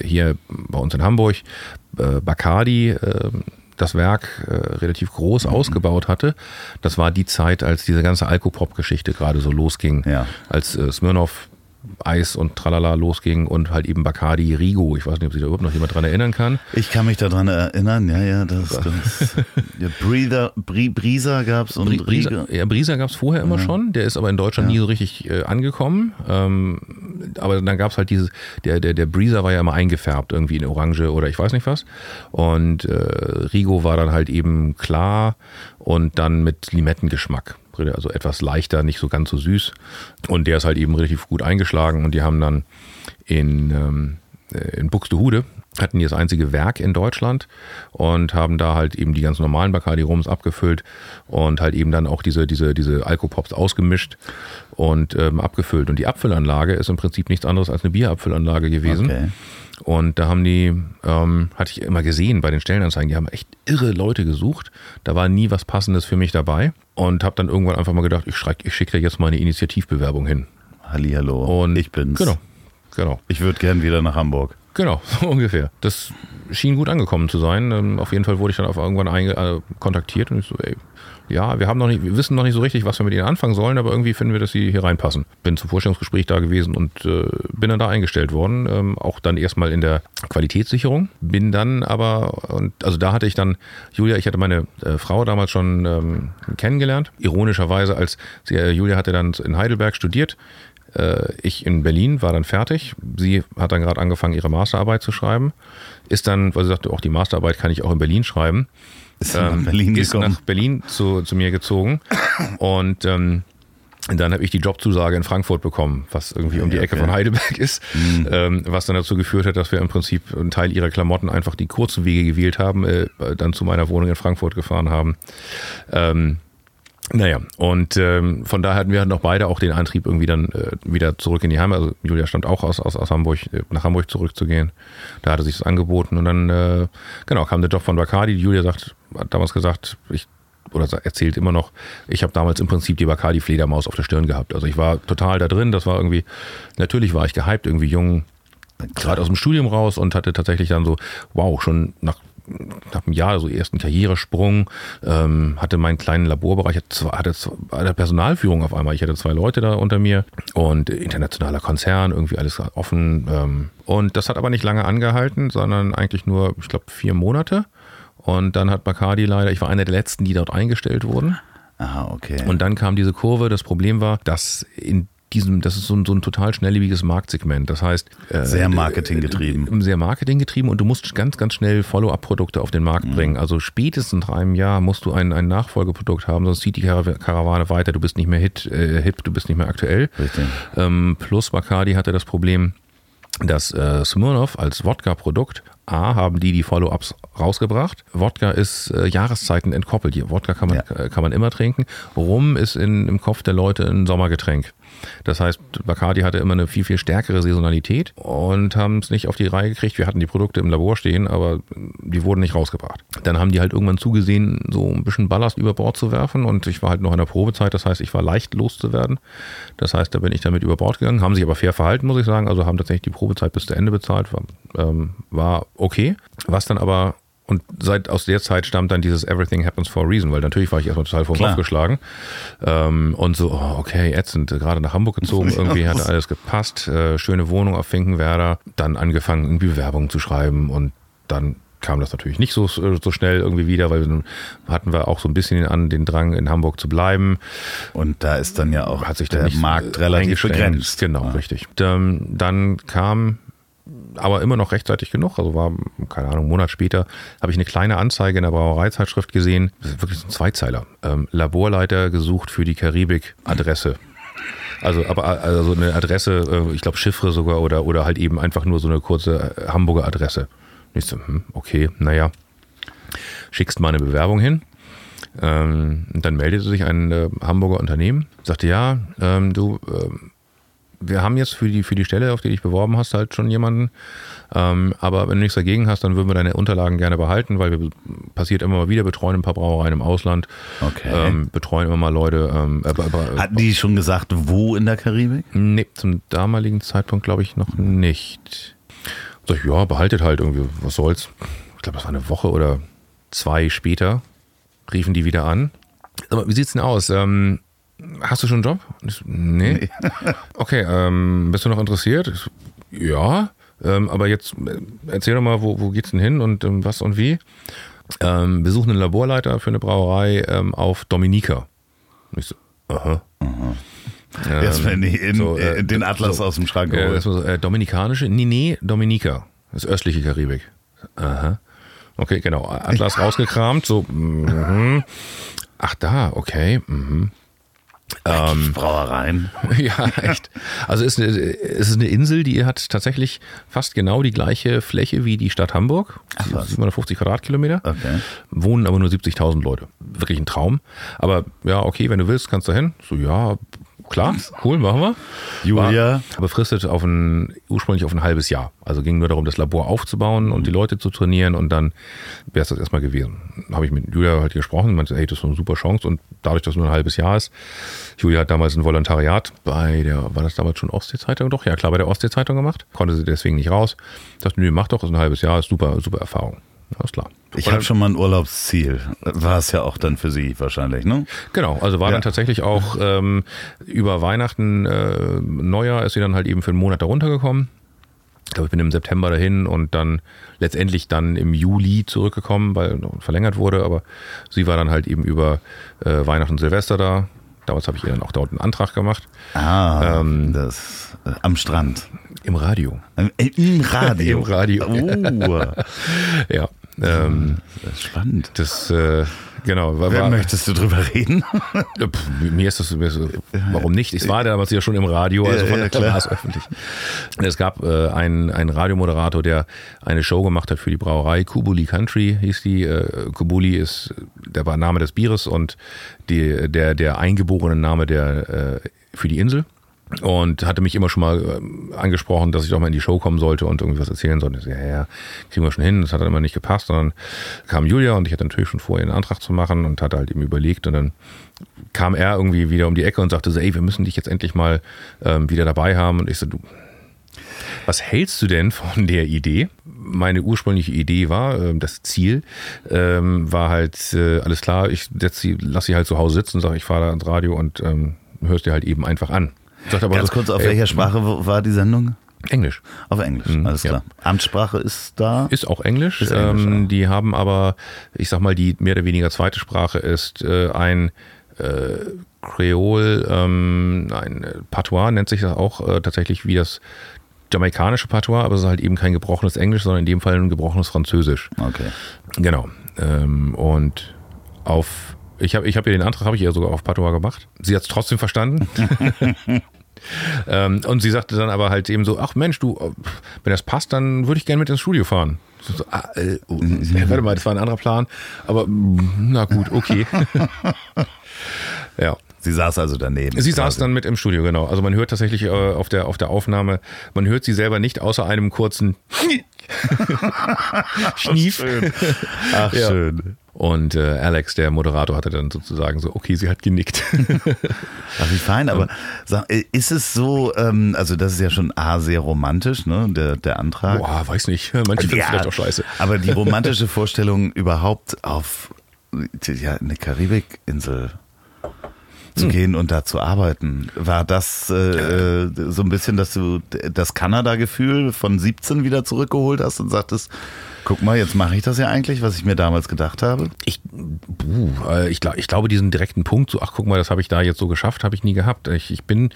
hier bei uns in Hamburg äh, Bacardi äh, das Werk äh, relativ groß Mhm. ausgebaut hatte. Das war die Zeit, als diese ganze Alkopop-Geschichte gerade so losging. Ja. Als äh, Smirnoff Eis und Tralala losging und halt eben Bacardi Rigo. Ich weiß nicht, ob sich da überhaupt noch jemand dran erinnern kann. Ich kann mich daran erinnern, ja, ja, das, das ja, Breather, Bri, Brisa gab's und Bri- Brisa, ja, Brisa gab es vorher immer schon, der ist aber in Deutschland nie so richtig äh, angekommen. Ähm, aber dann gab es halt dieses, der, der, der Breezer war ja immer eingefärbt, irgendwie in Orange oder ich weiß nicht was. Und äh, Rigo war dann halt eben klar und dann mit Limettengeschmack. Also etwas leichter, nicht so ganz so süß. Und der ist halt eben relativ gut eingeschlagen und die haben dann in, ähm, äh, in Buxtehude hatten die das einzige Werk in Deutschland und haben da halt eben die ganz normalen Bacardi Rums abgefüllt und halt eben dann auch diese, diese, diese Alkopops ausgemischt und ähm, abgefüllt. Und die Abfüllanlage ist im Prinzip nichts anderes als eine Bierabfüllanlage gewesen. Okay. Und da haben die, ähm, hatte ich immer gesehen bei den Stellenanzeigen, die haben echt irre Leute gesucht. Da war nie was Passendes für mich dabei. Und habe dann irgendwann einfach mal gedacht, ich, schreck- ich schicke da jetzt mal eine Initiativbewerbung hin. Hallihallo. Und ich bin's. Genau, genau. Ich würde gern wieder nach Hamburg. Genau, so ungefähr. Das schien gut angekommen zu sein. Ähm, Auf jeden Fall wurde ich dann auf irgendwann äh, kontaktiert und ich so, ey, ja, wir haben noch nicht, wir wissen noch nicht so richtig, was wir mit ihnen anfangen sollen, aber irgendwie finden wir, dass sie hier reinpassen. Bin zum Vorstellungsgespräch da gewesen und äh, bin dann da eingestellt worden. Ähm, auch dann erstmal in der Qualitätssicherung. Bin dann aber, und also da hatte ich dann, Julia, ich hatte meine äh, Frau damals schon ähm, kennengelernt. Ironischerweise, als sie, äh, Julia hatte dann in Heidelberg studiert. Äh, ich in Berlin war dann fertig. Sie hat dann gerade angefangen, ihre Masterarbeit zu schreiben. Ist dann, weil sie sagte, auch die Masterarbeit kann ich auch in Berlin schreiben. Ist sie nach Berlin ist gekommen? nach Berlin zu, zu mir gezogen. Und ähm, dann habe ich die Jobzusage in Frankfurt bekommen, was irgendwie um die Ecke okay. Mhm. von Heidelberg ist, ähm, was dann dazu geführt hat, dass wir im Prinzip einen Teil ihrer Klamotten einfach die kurzen Wege gewählt haben, äh, dann zu meiner Wohnung in Frankfurt gefahren haben. Ähm, naja, und ähm, von daher hatten wir noch beide auch den Antrieb, irgendwie dann äh, wieder zurück in die Heimat. Also Julia stammt auch aus, aus, aus Hamburg, äh, nach Hamburg zurückzugehen. Da hatte sich das angeboten und dann, äh, genau, kam der Job von Bacardi. Julia sagt, hat damals gesagt, ich oder erzählt immer noch, ich habe damals im Prinzip die Bacardi-Fledermaus auf der Stirn gehabt. Also ich war total da drin, das war irgendwie, natürlich war ich gehypt, irgendwie jung, gerade aus dem Studium raus und hatte tatsächlich dann so, wow, schon nach, nach einem Jahr so ersten Karrieresprung, ähm, hatte meinen kleinen Laborbereich, hatte, hatte Personalführung auf einmal. Ich hatte zwei Leute da unter mir und internationaler Konzern, irgendwie alles offen. Ähm, und das hat aber nicht lange angehalten, sondern eigentlich nur, ich glaube, vier Monate. Und dann hat Bacardi leider, ich war einer der letzten, die dort eingestellt wurden. Aha, okay. Und dann kam diese Kurve. Das Problem war, dass in diesem, das ist so ein, so ein total schnelllebiges Marktsegment. Das heißt, äh, Sehr marketinggetrieben. äh, Sehr marketinggetrieben und du musst ganz, ganz schnell Follow-up-Produkte auf den Markt bringen. Also spätestens nach einem Jahr musst du ein, ein Nachfolgeprodukt haben, sonst zieht die Karaw- Karawane weiter. Du bist nicht mehr hit, äh, hip, du bist nicht mehr aktuell. Richtig. Ähm, plus Bacardi hatte das Problem, dass äh, Smirnoff als Wodka-Produkt A, haben die die Follow-ups rausgebracht. Wodka ist äh, Jahreszeiten entkoppelt. Wodka kann man, Ja. äh, kann man immer trinken. Rum ist in, im Kopf der Leute ein Sommergetränk. Das heißt, Bacardi hatte immer eine viel, viel stärkere Saisonalität und haben es nicht auf die Reihe gekriegt. Wir hatten die Produkte im Labor stehen, aber die wurden nicht rausgebracht. Dann haben die halt irgendwann zugesehen, so ein bisschen Ballast über Bord zu werfen und ich war halt noch in der Probezeit, das heißt, ich war leicht loszuwerden. Das heißt, da bin ich damit über Bord gegangen, haben sich aber fair verhalten, muss ich sagen, also haben tatsächlich die Probezeit bis zu Ende bezahlt, war, ähm, war okay. Was dann aber und seit aus der Zeit stammt dann dieses Everything happens for a reason, weil natürlich war ich erstmal total vom. Kopf geschlagen. Ähm, und so, oh, okay, ätzend, gerade nach Hamburg gezogen, irgendwie hat alles gepasst, äh, schöne Wohnung auf Finkenwerder, dann angefangen, irgendwie Bewerbungen zu schreiben und dann kam das natürlich nicht so, so schnell irgendwie wieder, weil dann hatten wir auch so ein bisschen an den Drang, in Hamburg zu bleiben. Und da ist dann ja auch Hat sich der Markt relativ begrenzt. Genau, Ja. richtig. Dann, dann kam aber immer noch rechtzeitig genug, also war, keine Ahnung, einen Monat später, habe ich eine kleine Anzeige in der Brauereizeitschrift gesehen, das ist wirklich ein Zweizeiler, ähm, Laborleiter gesucht für die Karibik-Adresse. Also, aber also eine Adresse, äh, ich glaube Chiffre sogar oder, oder halt eben einfach nur so eine kurze äh, Hamburger Adresse. Und ich so, hm, okay, naja, schickst mal eine Bewerbung hin. Ähm, und dann meldete sich ein äh, Hamburger Unternehmen, sagte, ja, ähm, du, ähm, wir haben jetzt für die, für die Stelle, auf die du dich beworben hast, halt schon jemanden. Ähm, aber wenn du nichts dagegen hast, dann würden wir deine Unterlagen gerne behalten, weil wir passiert immer mal wieder, betreuen ein paar Brauereien im Ausland, Okay. ähm, betreuen immer mal Leute. Ähm, aber, aber, Hatten die schon gesagt, wo in der Karibik? Nee, zum damaligen Zeitpunkt glaube ich noch nicht. Sag ich, ja, behaltet halt irgendwie, was soll's. Ich glaube, das war eine Woche oder zwei später, riefen die wieder an. Mal, wie sieht's denn aus? Ähm, hast du schon einen Job? Ich so, nee. Okay, ähm, bist du noch interessiert? Ich ja, ähm, aber jetzt äh, erzähl doch mal, wo, wo geht's denn hin und ähm, was und wie? Ähm, wir suchen einen Laborleiter für eine Brauerei ähm, auf Dominica. Und ich so, aha. Erstmal in, die- in, so, äh, in den Atlas so, aus dem Schrank äh, das war so, äh, Dominikanische? Nee, nee, Dominica. Das östliche Karibik. Aha. Okay, genau. Atlas rausgekramt, so. Mhm. Ach, da, okay. Mhm. Ähm, Brauereien. ja, echt. Also es ist, eine, es ist eine Insel, die hat tatsächlich fast genau die gleiche Fläche wie die Stadt Hamburg. was. 750 Quadratkilometer. Okay. Wohnen aber nur 70.000 Leute. Wirklich ein Traum. Aber ja, okay, wenn du willst, kannst du hin. So, ja, klar, cool, machen wir. Julia. War befristet auf ein, ursprünglich auf ein halbes Jahr. Also ging nur darum, das Labor aufzubauen und die Leute zu trainieren und dann wäre es das erstmal gewesen. Habe ich mit Julia halt gesprochen, meinte, hey, das ist eine super Chance und dadurch, dass es nur ein halbes Jahr ist, Julia hat damals ein Volontariat bei der, war das damals schon Ostsee-Zeitung? Doch, ja klar, bei der Ostsee-Zeitung gemacht. Konnte sie deswegen nicht raus. Dachte, nö, mach doch, ist ein halbes Jahr, ist super, super Erfahrung. Alles klar. Ich habe schon mal ein Urlaubsziel. War es ja auch dann für Sie wahrscheinlich, ne? Genau, also war Ja. dann tatsächlich auch ähm, über Weihnachten, äh, Neujahr ist sie dann halt eben für einen Monat da runtergekommen. Ich glaube, ich bin im September dahin und dann letztendlich dann im Juli zurückgekommen, weil verlängert wurde, aber sie war dann halt eben über äh, Weihnachten und Silvester da. Damals habe ich ihr dann auch dort einen Antrag gemacht. Ah, Ähm, das äh, am Strand. Im Radio. Äh, Im Radio. Im Radio. Oh, Ja. Ähm, das ist spannend. das, äh, genau. War, Wer war, möchtest du drüber reden? Pff, mir ist das, mir ist, warum nicht? Ich war damals ja schon im Radio, also von ja, war es öffentlich. Es gab äh, einen, einen Radiomoderator, der eine Show gemacht hat für die Brauerei. Kubuli Country hieß die. Äh, Kubuli ist der Name des Bieres und die, der, der eingeborene Name der, äh, für die Insel. Und hatte mich immer schon mal ähm, angesprochen, dass ich doch mal in die Show kommen sollte und irgendwie was erzählen sollte. So, ja, ja, kriegen wir schon hin. Das hat dann immer nicht gepasst. Und dann kam Julia und ich hatte natürlich schon vor, ihr einen Antrag zu machen und hatte halt eben überlegt. Und dann kam er irgendwie wieder um die Ecke und sagte so, ey, wir müssen dich jetzt endlich mal ähm, wieder dabei haben. Und ich so, du, was hältst du denn von der Idee? Meine ursprüngliche Idee war, ähm, das Ziel ähm, war halt, äh, alles klar, ich setz sie, lass sie halt zu Hause sitzen, sage ich fahre da ans Radio und ähm, hörst dir halt eben einfach an. Sagt aber Ganz so, kurz, auf ey, welcher Sprache war die Sendung? Englisch. Auf Englisch, alles ja. klar. Amtssprache ist da. Ist auch Englisch. Ist Englisch, ähm, ja. Die haben aber, ich sag mal, die mehr oder weniger zweite Sprache ist äh, ein äh, Kreol, ähm, ein äh, Patois nennt sich das auch äh, tatsächlich wie das jamaikanische Patois, aber es ist halt eben kein gebrochenes Englisch, sondern in dem Fall ein gebrochenes Französisch. Okay. Genau. Ähm, und auf, ich habe ich hab ihr den Antrag, habe ich ihr sogar auf Patois gemacht. Sie hat es trotzdem verstanden. ähm, und sie sagte dann aber halt eben so, ach Mensch, du, wenn das passt, dann würde ich gerne mit ins Studio fahren. So, ah, äh, oh, äh, warte mal, das war ein anderer Plan, aber mm, na gut, okay. ja. Sie saß also daneben. Sie quasi. saß dann mit im Studio, genau. Also man hört tatsächlich äh, auf, der, auf der Aufnahme, man hört sie selber nicht außer einem kurzen Schnief. Ach, ja. schön. Und äh, Alex, der Moderator, hatte dann sozusagen so, okay, sie hat genickt. Ach, wie fein, aber sag, äh, ist es so, ähm, also das ist ja schon A, sehr romantisch, ne, der, der Antrag. Boah, weiß nicht, manche finden ja, vielleicht auch scheiße. Aber die romantische Vorstellung überhaupt auf ja, eine Karibikinsel zu hm. gehen und da zu arbeiten. War das äh, äh, so ein bisschen, dass du das Kanada-Gefühl von 17 wieder zurückgeholt hast und sagtest, Guck mal, jetzt mache ich das ja eigentlich, was ich mir damals gedacht habe. Ich, buh, äh, ich, ich glaube, diesen direkten Punkt, so, ach guck mal, das habe ich da jetzt so geschafft, habe ich nie gehabt. Ich, ich, bin,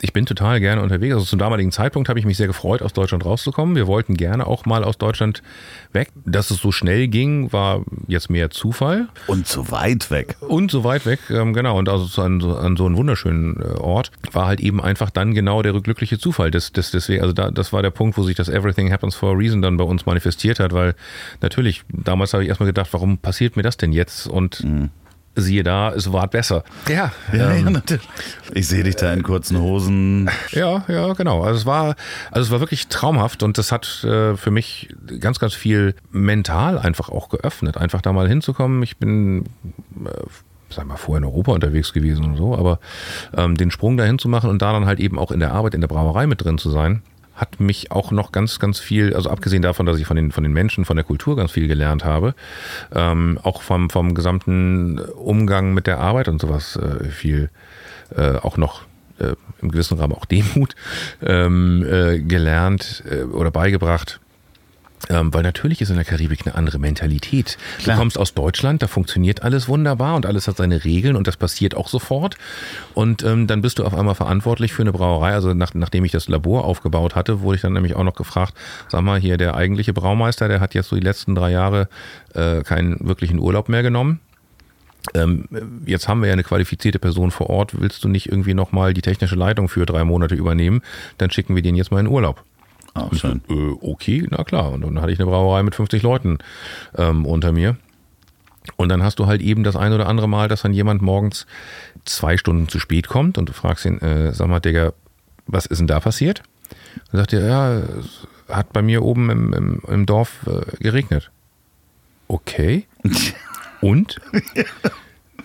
ich bin total gerne unterwegs. Also zum damaligen Zeitpunkt habe ich mich sehr gefreut, aus Deutschland rauszukommen. Wir wollten gerne auch mal aus Deutschland weg. Dass es so schnell ging, war jetzt mehr Zufall. Und so weit weg. Und so weit weg, ähm, genau. Und also an, an so einem wunderschönen äh, Ort war halt eben einfach dann genau der glückliche Zufall. Das, das, deswegen, also da, das war der Punkt, wo sich das Everything Happens for a Reason dann bei uns manifestiert hat, weil natürlich, damals habe ich erstmal gedacht, warum passiert mir das denn jetzt? Und mhm siehe da, es war besser. Ja, ja, ähm, ja, natürlich. Ich sehe dich da in kurzen Hosen. Ja, ja, genau. Also es war, also es war wirklich traumhaft und das hat äh, für mich ganz, ganz viel mental einfach auch geöffnet, einfach da mal hinzukommen. Ich bin äh, sag mal, vorher in Europa unterwegs gewesen und so, aber ähm, den Sprung dahin zu machen und da dann halt eben auch in der Arbeit in der Brauerei mit drin zu sein, hat mich auch noch ganz, ganz viel, also abgesehen davon, dass ich von den, von den Menschen, von der Kultur ganz viel gelernt habe, ähm, auch vom, vom gesamten Umgang mit der Arbeit und sowas äh, viel äh, auch noch äh, im gewissen Rahmen auch Demut ähm, äh, gelernt äh, oder beigebracht. Ähm, weil natürlich ist in der Karibik eine andere Mentalität. Klar. Du kommst aus Deutschland, da funktioniert alles wunderbar und alles hat seine Regeln und das passiert auch sofort. Und ähm, dann bist du auf einmal verantwortlich für eine Brauerei. Also nach, nachdem ich das Labor aufgebaut hatte, wurde ich dann nämlich auch noch gefragt, sag mal, hier der eigentliche Braumeister, der hat jetzt so die letzten drei Jahre äh, keinen wirklichen Urlaub mehr genommen. Ähm, jetzt haben wir ja eine qualifizierte Person vor Ort. Willst du nicht irgendwie nochmal die technische Leitung für drei Monate übernehmen? Dann schicken wir den jetzt mal in Urlaub. Auch schön. Äh, okay, na klar. Und dann hatte ich eine Brauerei mit 50 Leuten ähm, unter mir. Und dann hast du halt eben das ein oder andere Mal, dass dann jemand morgens zwei Stunden zu spät kommt und du fragst ihn, äh, sag mal, Digga, was ist denn da passiert? Dann sagt er, ja, es hat bei mir oben im, im, im Dorf äh, geregnet. Okay. Und?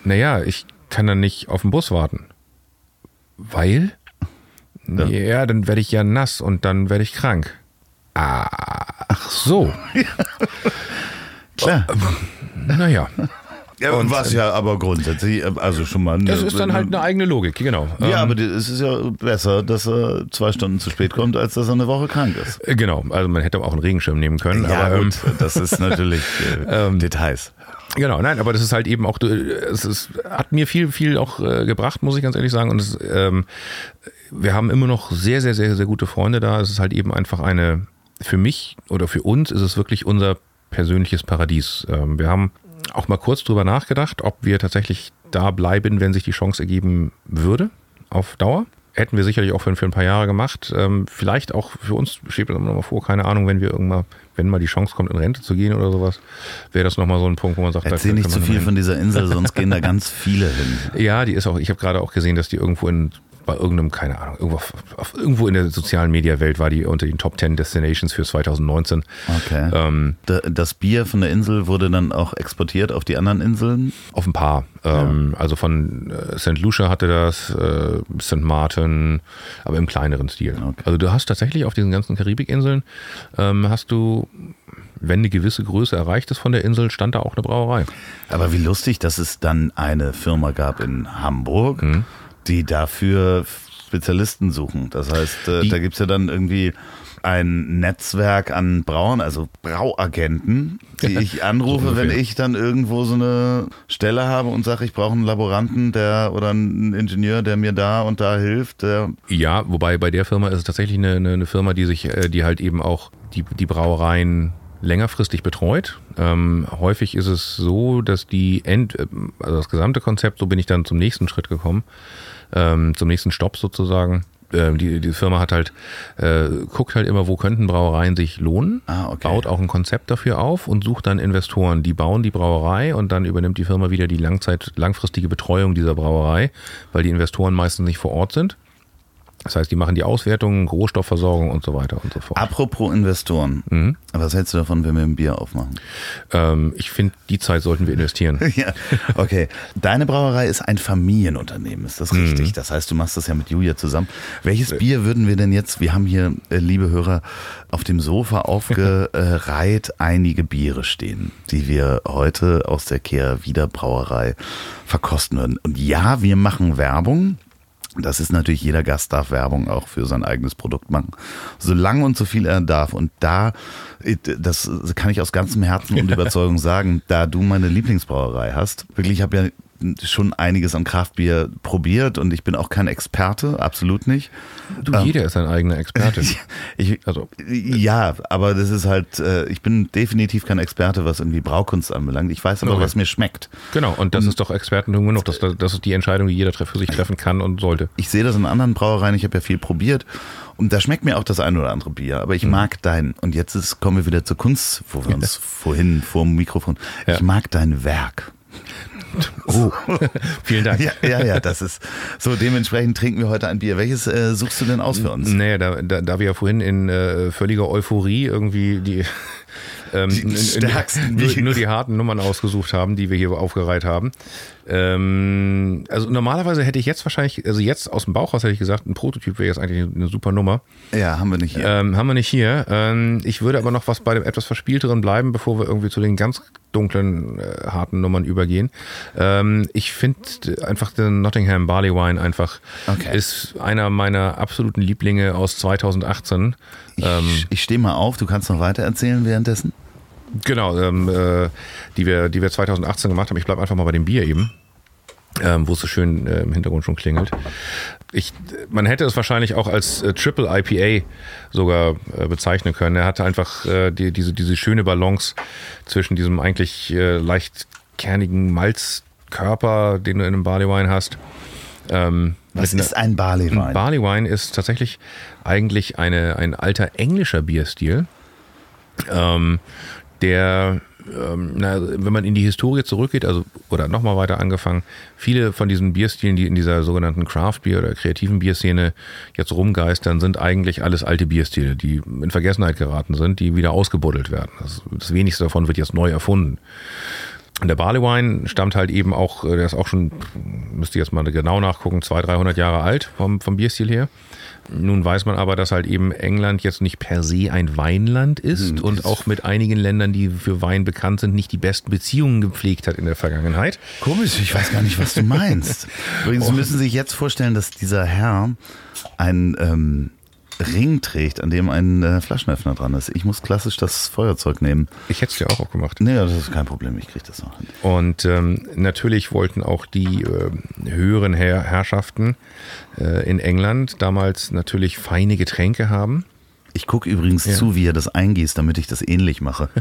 naja, ich kann dann nicht auf den Bus warten. Weil? Ja, ja dann werde ich ja nass und dann werde ich krank. Ach so. Klar. Oh, naja. Ja, und was ja aber grundsätzlich, also schon mal. Das ist dann halt eine eigene Logik, genau. Ja, ähm, aber es ist ja besser, dass er zwei Stunden zu spät kommt, als dass er eine Woche krank ist. Äh, genau, also man hätte auch einen Regenschirm nehmen können. Ja, aber, gut, ähm, das ist natürlich äh, ähm, Details. Genau, nein, aber das ist halt eben auch, es ist, hat mir viel, viel auch äh, gebracht, muss ich ganz ehrlich sagen. Und es, ähm, wir haben immer noch sehr, sehr, sehr, sehr gute Freunde da. Es ist halt eben einfach eine, für mich oder für uns ist es wirklich unser persönliches Paradies. Ähm, wir haben auch mal kurz drüber nachgedacht, ob wir tatsächlich da bleiben, wenn sich die Chance ergeben würde, auf Dauer. Hätten wir sicherlich auch für, für ein paar Jahre gemacht. Ähm, vielleicht auch für uns steht mir noch mal vor, keine Ahnung, wenn wir irgendwann, wenn mal die Chance kommt, in Rente zu gehen oder sowas, wäre das nochmal so ein Punkt, wo man sagt, Erzähl nicht zu viel von dieser Insel, sonst gehen da ganz viele hin. Ja, die ist auch, ich habe gerade auch gesehen, dass die irgendwo in bei irgendeinem, keine Ahnung, irgendwo, auf, irgendwo in der sozialen Mediawelt war die unter den Top 10 Destinations für 2019. Okay. Ähm, das Bier von der Insel wurde dann auch exportiert auf die anderen Inseln? Auf ein paar. Ähm, ja. Also von äh, St. Lucia hatte das, äh, St. Martin, aber im kleineren Stil. Okay. Also du hast tatsächlich auf diesen ganzen Karibikinseln, ähm, hast du wenn eine gewisse Größe erreicht ist von der Insel, stand da auch eine Brauerei. Aber wie lustig, dass es dann eine Firma gab in Hamburg, mhm die dafür Spezialisten suchen. Das heißt, äh, da gibt es ja dann irgendwie ein Netzwerk an Brauern, also Brauagenten, die ich anrufe, so wenn ich dann irgendwo so eine Stelle habe und sage, ich brauche einen Laboranten, der oder einen Ingenieur, der mir da und da hilft. ja, wobei bei der Firma ist es tatsächlich eine, eine, Firma, die sich, äh, die halt eben auch die, die Brauereien längerfristig betreut. Ähm, häufig ist es so, dass die End, äh, also das gesamte Konzept, so bin ich dann zum nächsten Schritt gekommen, ähm, zum nächsten Stopp sozusagen. äh, die, die Firma hat halt, äh, guckt halt immer, wo könnten Brauereien sich lohnen, Ah, okay. baut auch ein Konzept dafür auf und sucht dann Investoren, die bauen die Brauerei und dann übernimmt die Firma wieder die Langzeit, langfristige Betreuung dieser Brauerei, weil die Investoren meistens nicht vor Ort sind. Das heißt, die machen die Auswertung, Rohstoffversorgung und so weiter und so fort. Apropos Investoren. Mhm. Was hältst du davon, wenn wir ein Bier aufmachen? Ähm, ich finde, die Zeit sollten wir investieren. ja, okay. Deine Brauerei ist ein Familienunternehmen, ist Mhm. das richtig? Das heißt, du machst das ja mit Julia zusammen. Welches Bier würden wir denn jetzt, wir haben hier, äh, liebe Hörer, auf dem Sofa aufgereiht einige Biere stehen, die wir heute aus der Kehr Wieder Brauerei verkosten würden. Und ja, wir machen Werbung. Das ist natürlich, jeder Gast darf Werbung auch für sein eigenes Produkt machen. Solange und so viel er darf. Und da, das kann ich aus ganzem Herzen und Überzeugung sagen, da du meine Lieblingsbrauerei hast, wirklich, ich habe ja schon einiges an Kraftbier probiert und ich bin auch kein Experte, absolut nicht. Du, jeder ist ein eigener Experte. Ich, Also, ja, aber das ist halt, äh, ich bin definitiv kein Experte, was irgendwie Braukunst anbelangt. Ich weiß aber, Okay. was mir schmeckt. genau, und das ist doch Expertentum genug. Das, das ist die Entscheidung, die jeder für sich treffen kann und sollte. Ich sehe das in anderen Brauereien, ich habe ja viel probiert und da schmeckt mir auch das ein oder andere Bier, aber Mhm. ich mag dein, und jetzt ist, kommen wir wieder zur Kunst, wo wir uns vorhin vor dem Mikrofon, Ja. ich mag dein Werk. Oh, vielen Dank. Ja, ja, ja, das ist so. Dementsprechend trinken wir heute ein Bier. Welches äh, suchst du denn aus für uns? Naja, da, da, da wir ja vorhin in äh, völliger Euphorie irgendwie die, ähm, Die stärksten nur, nur die harten Nummern ausgesucht haben, die wir hier aufgereiht haben. Ähm, also normalerweise hätte ich jetzt wahrscheinlich, also jetzt aus dem Bauchhaus hätte ich gesagt, ein Prototyp wäre jetzt eigentlich eine super Nummer. Ja, haben wir nicht hier. Ähm, haben wir nicht hier. Ähm, ich würde aber noch was bei dem etwas verspielteren bleiben, bevor wir irgendwie zu den ganz dunklen, äh, harten Nummern übergehen. Ähm, ich finde einfach den Nottingham Barley Wine einfach Okay. ist einer meiner absoluten Lieblinge aus 2018. Ich, Ähm, ich stehe mal auf, du kannst noch weiter erzählen währenddessen. genau, ähm, äh, die, wir, die wir 2018 gemacht haben. Ich bleibe einfach mal bei dem Bier eben. Ähm, wo es so schön äh, im Hintergrund schon klingelt. Ich, man hätte es wahrscheinlich auch als äh, Triple IPA sogar äh, bezeichnen können. Er hatte einfach äh, die, diese, diese schöne Balance zwischen diesem eigentlich äh, leicht kernigen Malzkörper, den du in einem Barley Wine hast. Ähm, Was ist ein Barley einer- Wein? Barley Wine ist tatsächlich eigentlich eine, ein alter englischer Bierstil, ähm, der, ähm, na, wenn man in die Historie zurückgeht, also oder nochmal weiter angefangen, viele von diesen Bierstilen, die in dieser sogenannten Craft Beer oder kreativen Bierszene jetzt rumgeistern, sind eigentlich alles alte Bierstile, die in Vergessenheit geraten sind, die wieder ausgebuddelt werden. Das, das wenigste davon wird jetzt neu erfunden. Und der Barley Wine stammt halt eben auch, äh, der ist auch schon, müsst ihr jetzt mal genau nachgucken, 200, 300 Jahre alt vom, vom Bierstil her. Nun weiß man aber, dass halt eben England jetzt nicht per se ein Weinland ist und auch mit einigen Ländern, die für Wein bekannt sind, nicht die besten Beziehungen gepflegt hat in der Vergangenheit. Komisch, ich weiß gar nicht, was du meinst. Übrigens, Sie müssen sich jetzt vorstellen, dass dieser Herr einen ähm, Ring trägt, an dem ein äh, Flaschenöffner dran ist. Ich muss klassisch das Feuerzeug nehmen. Ich hätte es ja auch, auch gemacht. Nee, das ist kein Problem, ich kriege das noch hin. Und ähm, natürlich wollten auch die äh, höheren Herr Herrschaften äh, in England damals natürlich feine Getränke haben. Ich gucke übrigens Ja. zu, wie er das eingießt, damit ich das ähnlich mache.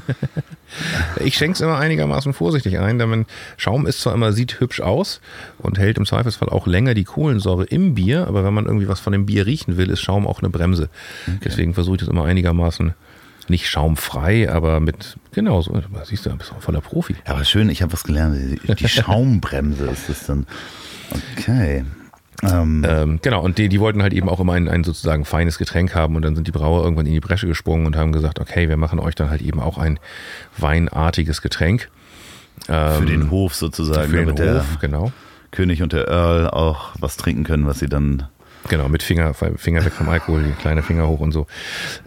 Ich schenke es immer einigermaßen vorsichtig ein, denn Schaum ist zwar immer, sieht hübsch aus und hält im Zweifelsfall auch länger die Kohlensäure im Bier, aber wenn man irgendwie was von dem Bier riechen will, ist Schaum auch eine Bremse. Deswegen versuche ich das immer einigermaßen nicht schaumfrei, aber mit, genau so, siehst du, bist auch voller Profi. Ja, aber schön, ich habe was gelernt. Die, die Schaumbremse ist das dann. Okay. Ähm, Ähm, genau, und die, die wollten halt eben auch immer ein, ein sozusagen feines Getränk haben und dann sind die Brauer irgendwann in die Bresche gesprungen und haben gesagt, okay, wir machen euch dann halt eben auch ein weinartiges Getränk. für den Hof sozusagen, Ähm, Für den damit der Hof, genau. König und der Earl auch was trinken können, was sie dann. Genau, mit Finger, Finger weg vom Alkohol, kleine Finger hoch und so.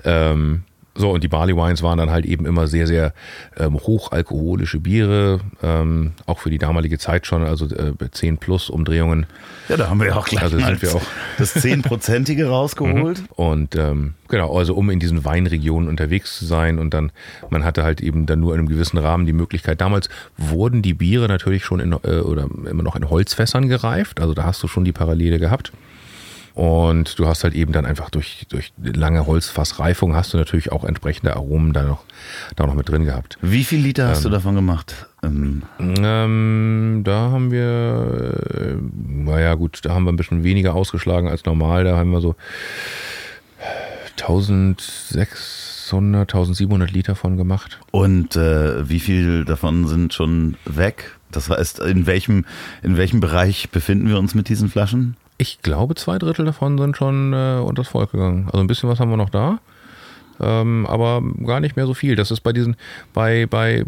Ähm, so, und die Barley Wines waren dann halt eben immer sehr, sehr ähm, hochalkoholische Biere, ähm, auch für die damalige Zeit schon, also äh, 10 plus Umdrehungen. Ja, da haben wir ja auch gleich Also sind wir auch- das 10-prozentige rausgeholt. Und ähm, genau, also um in diesen Weinregionen unterwegs zu sein und dann, man hatte halt eben dann nur in einem gewissen Rahmen die Möglichkeit. Damals wurden die Biere natürlich schon in, äh, oder immer noch in Holzfässern gereift, also da hast du schon die Parallele gehabt. Und du hast halt eben dann einfach durch, durch lange Holzfassreifung hast du natürlich auch entsprechende Aromen da noch, da noch mit drin gehabt. Wie viel Liter hast du davon gemacht? Ähm, Ähm, da haben wir, äh, naja gut, da haben wir ein bisschen weniger ausgeschlagen als normal. Da haben wir so 1600, 1700 Liter von gemacht. Und äh, wie viel davon sind schon weg? Das heißt, in welchem, in welchem Bereich befinden wir uns mit diesen Flaschen? Ich glaube, zwei Drittel davon sind schon äh, unters Volk gegangen. Also ein bisschen was haben wir noch da. Ähm, aber gar nicht mehr so viel. Das ist bei diesen, bei, bei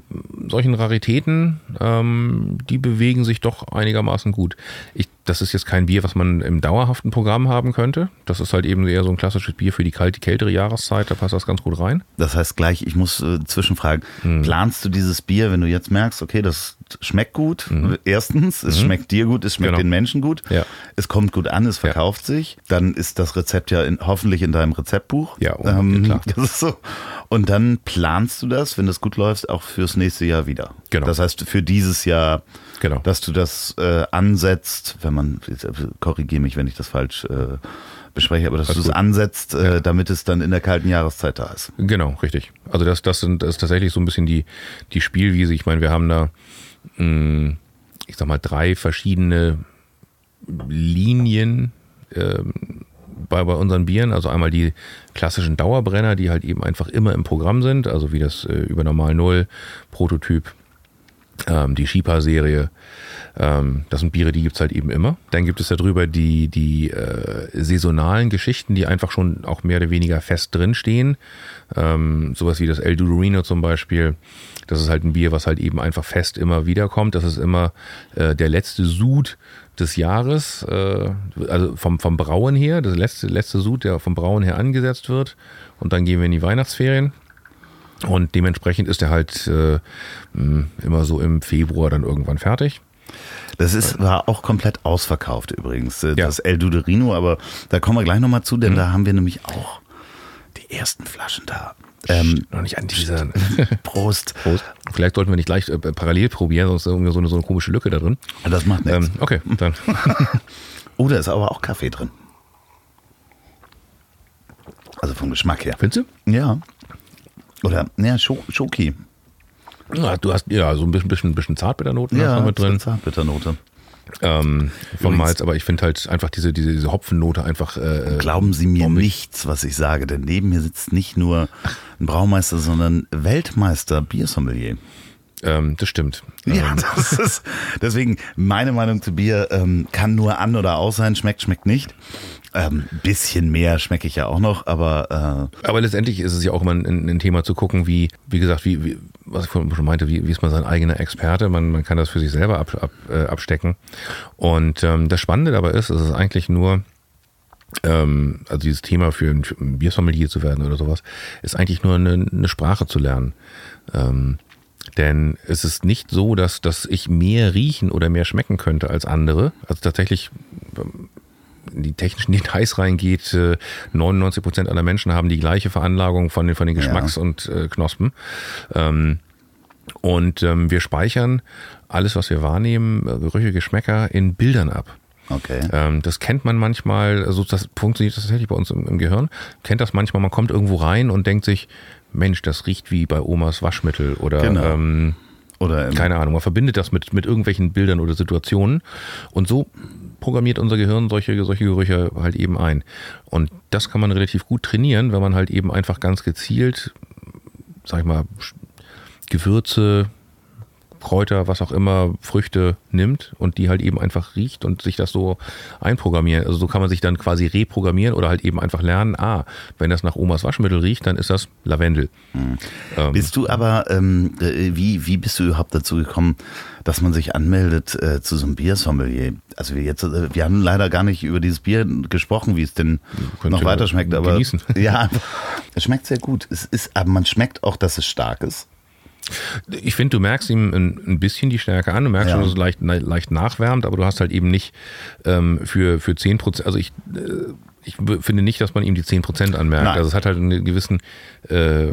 solchen Raritäten, ähm, die bewegen sich doch einigermaßen gut. Ich, das ist jetzt kein Bier, was man im dauerhaften Programm haben könnte. Das ist halt eben eher so ein klassisches Bier für die kalte, kältere Jahreszeit. Da passt das ganz gut rein. Das heißt gleich, ich muss äh, zwischenfragen, Hm. planst du dieses Bier, wenn du jetzt merkst, okay, das schmeckt gut, erstens, es schmeckt dir gut, es schmeckt Mhm. Genau. den Menschen gut, Ja. es kommt gut an, es verkauft sich, dann ist das Rezept ja in, hoffentlich in deinem Rezeptbuch. Ja, oh, klar. Das ist so. Und dann planst du das, wenn das gut läuft, auch fürs nächste Jahr wieder. Genau. Das heißt, für dieses Jahr, Genau. dass du das äh, ansetzt, wenn man, korrigiere mich, wenn ich das falsch äh, bespreche, aber dass du es ansetzt, äh, damit es dann in der kalten Jahreszeit da ist. Genau, richtig. Also das, das, sind, das ist tatsächlich so ein bisschen die, die Spielwiese. Ich meine, wir haben da, ich sag mal, drei verschiedene Linien ähm, bei, bei unseren Bieren. Also einmal die klassischen Dauerbrenner, die halt eben einfach immer im Programm sind, also wie das äh, über Normal Null, Prototyp, ähm, die Shipa-Serie. Ähm, das sind Biere, die gibt's halt eben immer. Dann gibt es darüber die, die äh, saisonalen Geschichten, die einfach schon auch mehr oder weniger fest drinstehen. Ähm, sowas wie das El Dudorino zum Beispiel. Das ist halt ein Bier, was halt eben einfach fest immer wiederkommt. Das ist immer äh, der letzte Sud des Jahres, äh, also vom, vom Brauen her, das letzte, letzte Sud, der vom Brauen her angesetzt wird. Und dann gehen wir in die Weihnachtsferien. Und dementsprechend ist er halt äh, immer so im Februar dann irgendwann fertig. Das ist, war auch komplett ausverkauft übrigens, äh, Ja. Mhm. das El Duderino, aber da kommen wir gleich nochmal zu, denn da haben wir nämlich auch die ersten Flaschen da. Ähm, Noch nicht an dieser. Prost. Prost. Vielleicht sollten wir nicht gleich äh, parallel probieren, sonst ist irgendwie so eine, so eine komische Lücke da drin. Das macht nichts. Ähm, okay, dann. Oh, da ist aber auch Kaffee drin. Also vom Geschmack her. Findest du? Ja. Oder, ja, Scho Schoki. Ja, du hast ja so ein bisschen, bisschen, bisschen Zartbitternoten hast du mit drin. Zartbitternote. Ähm, Übrigens- Malz, aber ich finde halt einfach diese, diese, diese Hopfennote einfach. Äh, Glauben Sie mir nichts, was ich sage, denn neben mir sitzt nicht nur ein Braumeister, sondern Weltmeister Biersommelier. ähm, das stimmt. Ja, Ähm, das ist deswegen meine Meinung zu Bier ähm, kann nur an oder aus sein, schmeckt, schmeckt nicht. Ähm, bisschen mehr schmecke ich ja auch noch, aber Aber letztendlich ist es ja auch immer ein, ein Thema zu gucken, wie, wie gesagt, wie, wie was ich vorhin schon meinte, wie, wie ist man sein eigener Experte? Man, man kann das für sich selber ab, ab, äh, abstecken. Und ähm, das Spannende dabei ist, es ist eigentlich nur, ähm, also dieses Thema für ein, für ein zu werden oder sowas, ist eigentlich nur eine, eine Sprache zu lernen. Ähm, denn es ist nicht so, dass, dass ich mehr riechen oder mehr schmecken könnte als andere. Also tatsächlich in die technischen Details reingeht, äh, 99 Prozent aller Menschen haben die gleiche Veranlagung von den, von den Ja. Geschmacks- und äh, Knospen. Ähm, und ähm, wir speichern alles, was wir wahrnehmen, äh, Gerüche, Geschmäcker, in Bildern ab. äh, okay. Ähm, das kennt man manchmal, also das funktioniert tatsächlich bei uns im, im Gehirn, kennt das manchmal, man kommt irgendwo rein und denkt sich, Mensch, das riecht wie bei Omas Waschmittel oder Genau. ähm, Oder keine Ahnung, man verbindet das mit, mit irgendwelchen Bildern oder Situationen und so programmiert unser Gehirn solche, solche Gerüche halt eben ein. Und das kann man relativ gut trainieren, wenn man halt eben einfach ganz gezielt, sag ich mal, Gewürze, Kräuter, was auch immer, Früchte nimmt und die halt eben einfach riecht und sich das so einprogrammieren. Also so kann man sich dann quasi reprogrammieren oder halt eben einfach lernen, ah, wenn das nach Omas Waschmittel riecht, dann ist das Lavendel. Ähm, Bist du aber, ähm, äh, wie, wie bist du überhaupt dazu gekommen, dass man sich anmeldet äh, zu so einem Biersommelier? Also wir jetzt, äh, wir haben leider gar nicht über dieses Bier gesprochen, wie es denn noch weiter schmeckt, aber genießen. ja, es schmeckt sehr gut. Es ist, aber man schmeckt auch, dass es stark ist. Ich finde, du merkst ihm ein, ein bisschen die Stärke an. Du merkst Ja. schon, dass es leicht, leicht nachwärmt, aber du hast halt eben nicht ähm, für, für 10 Prozent, also ich, äh, ich finde nicht, dass man ihm die 10 Prozent anmerkt. Nein. Also es hat halt einen gewissen äh,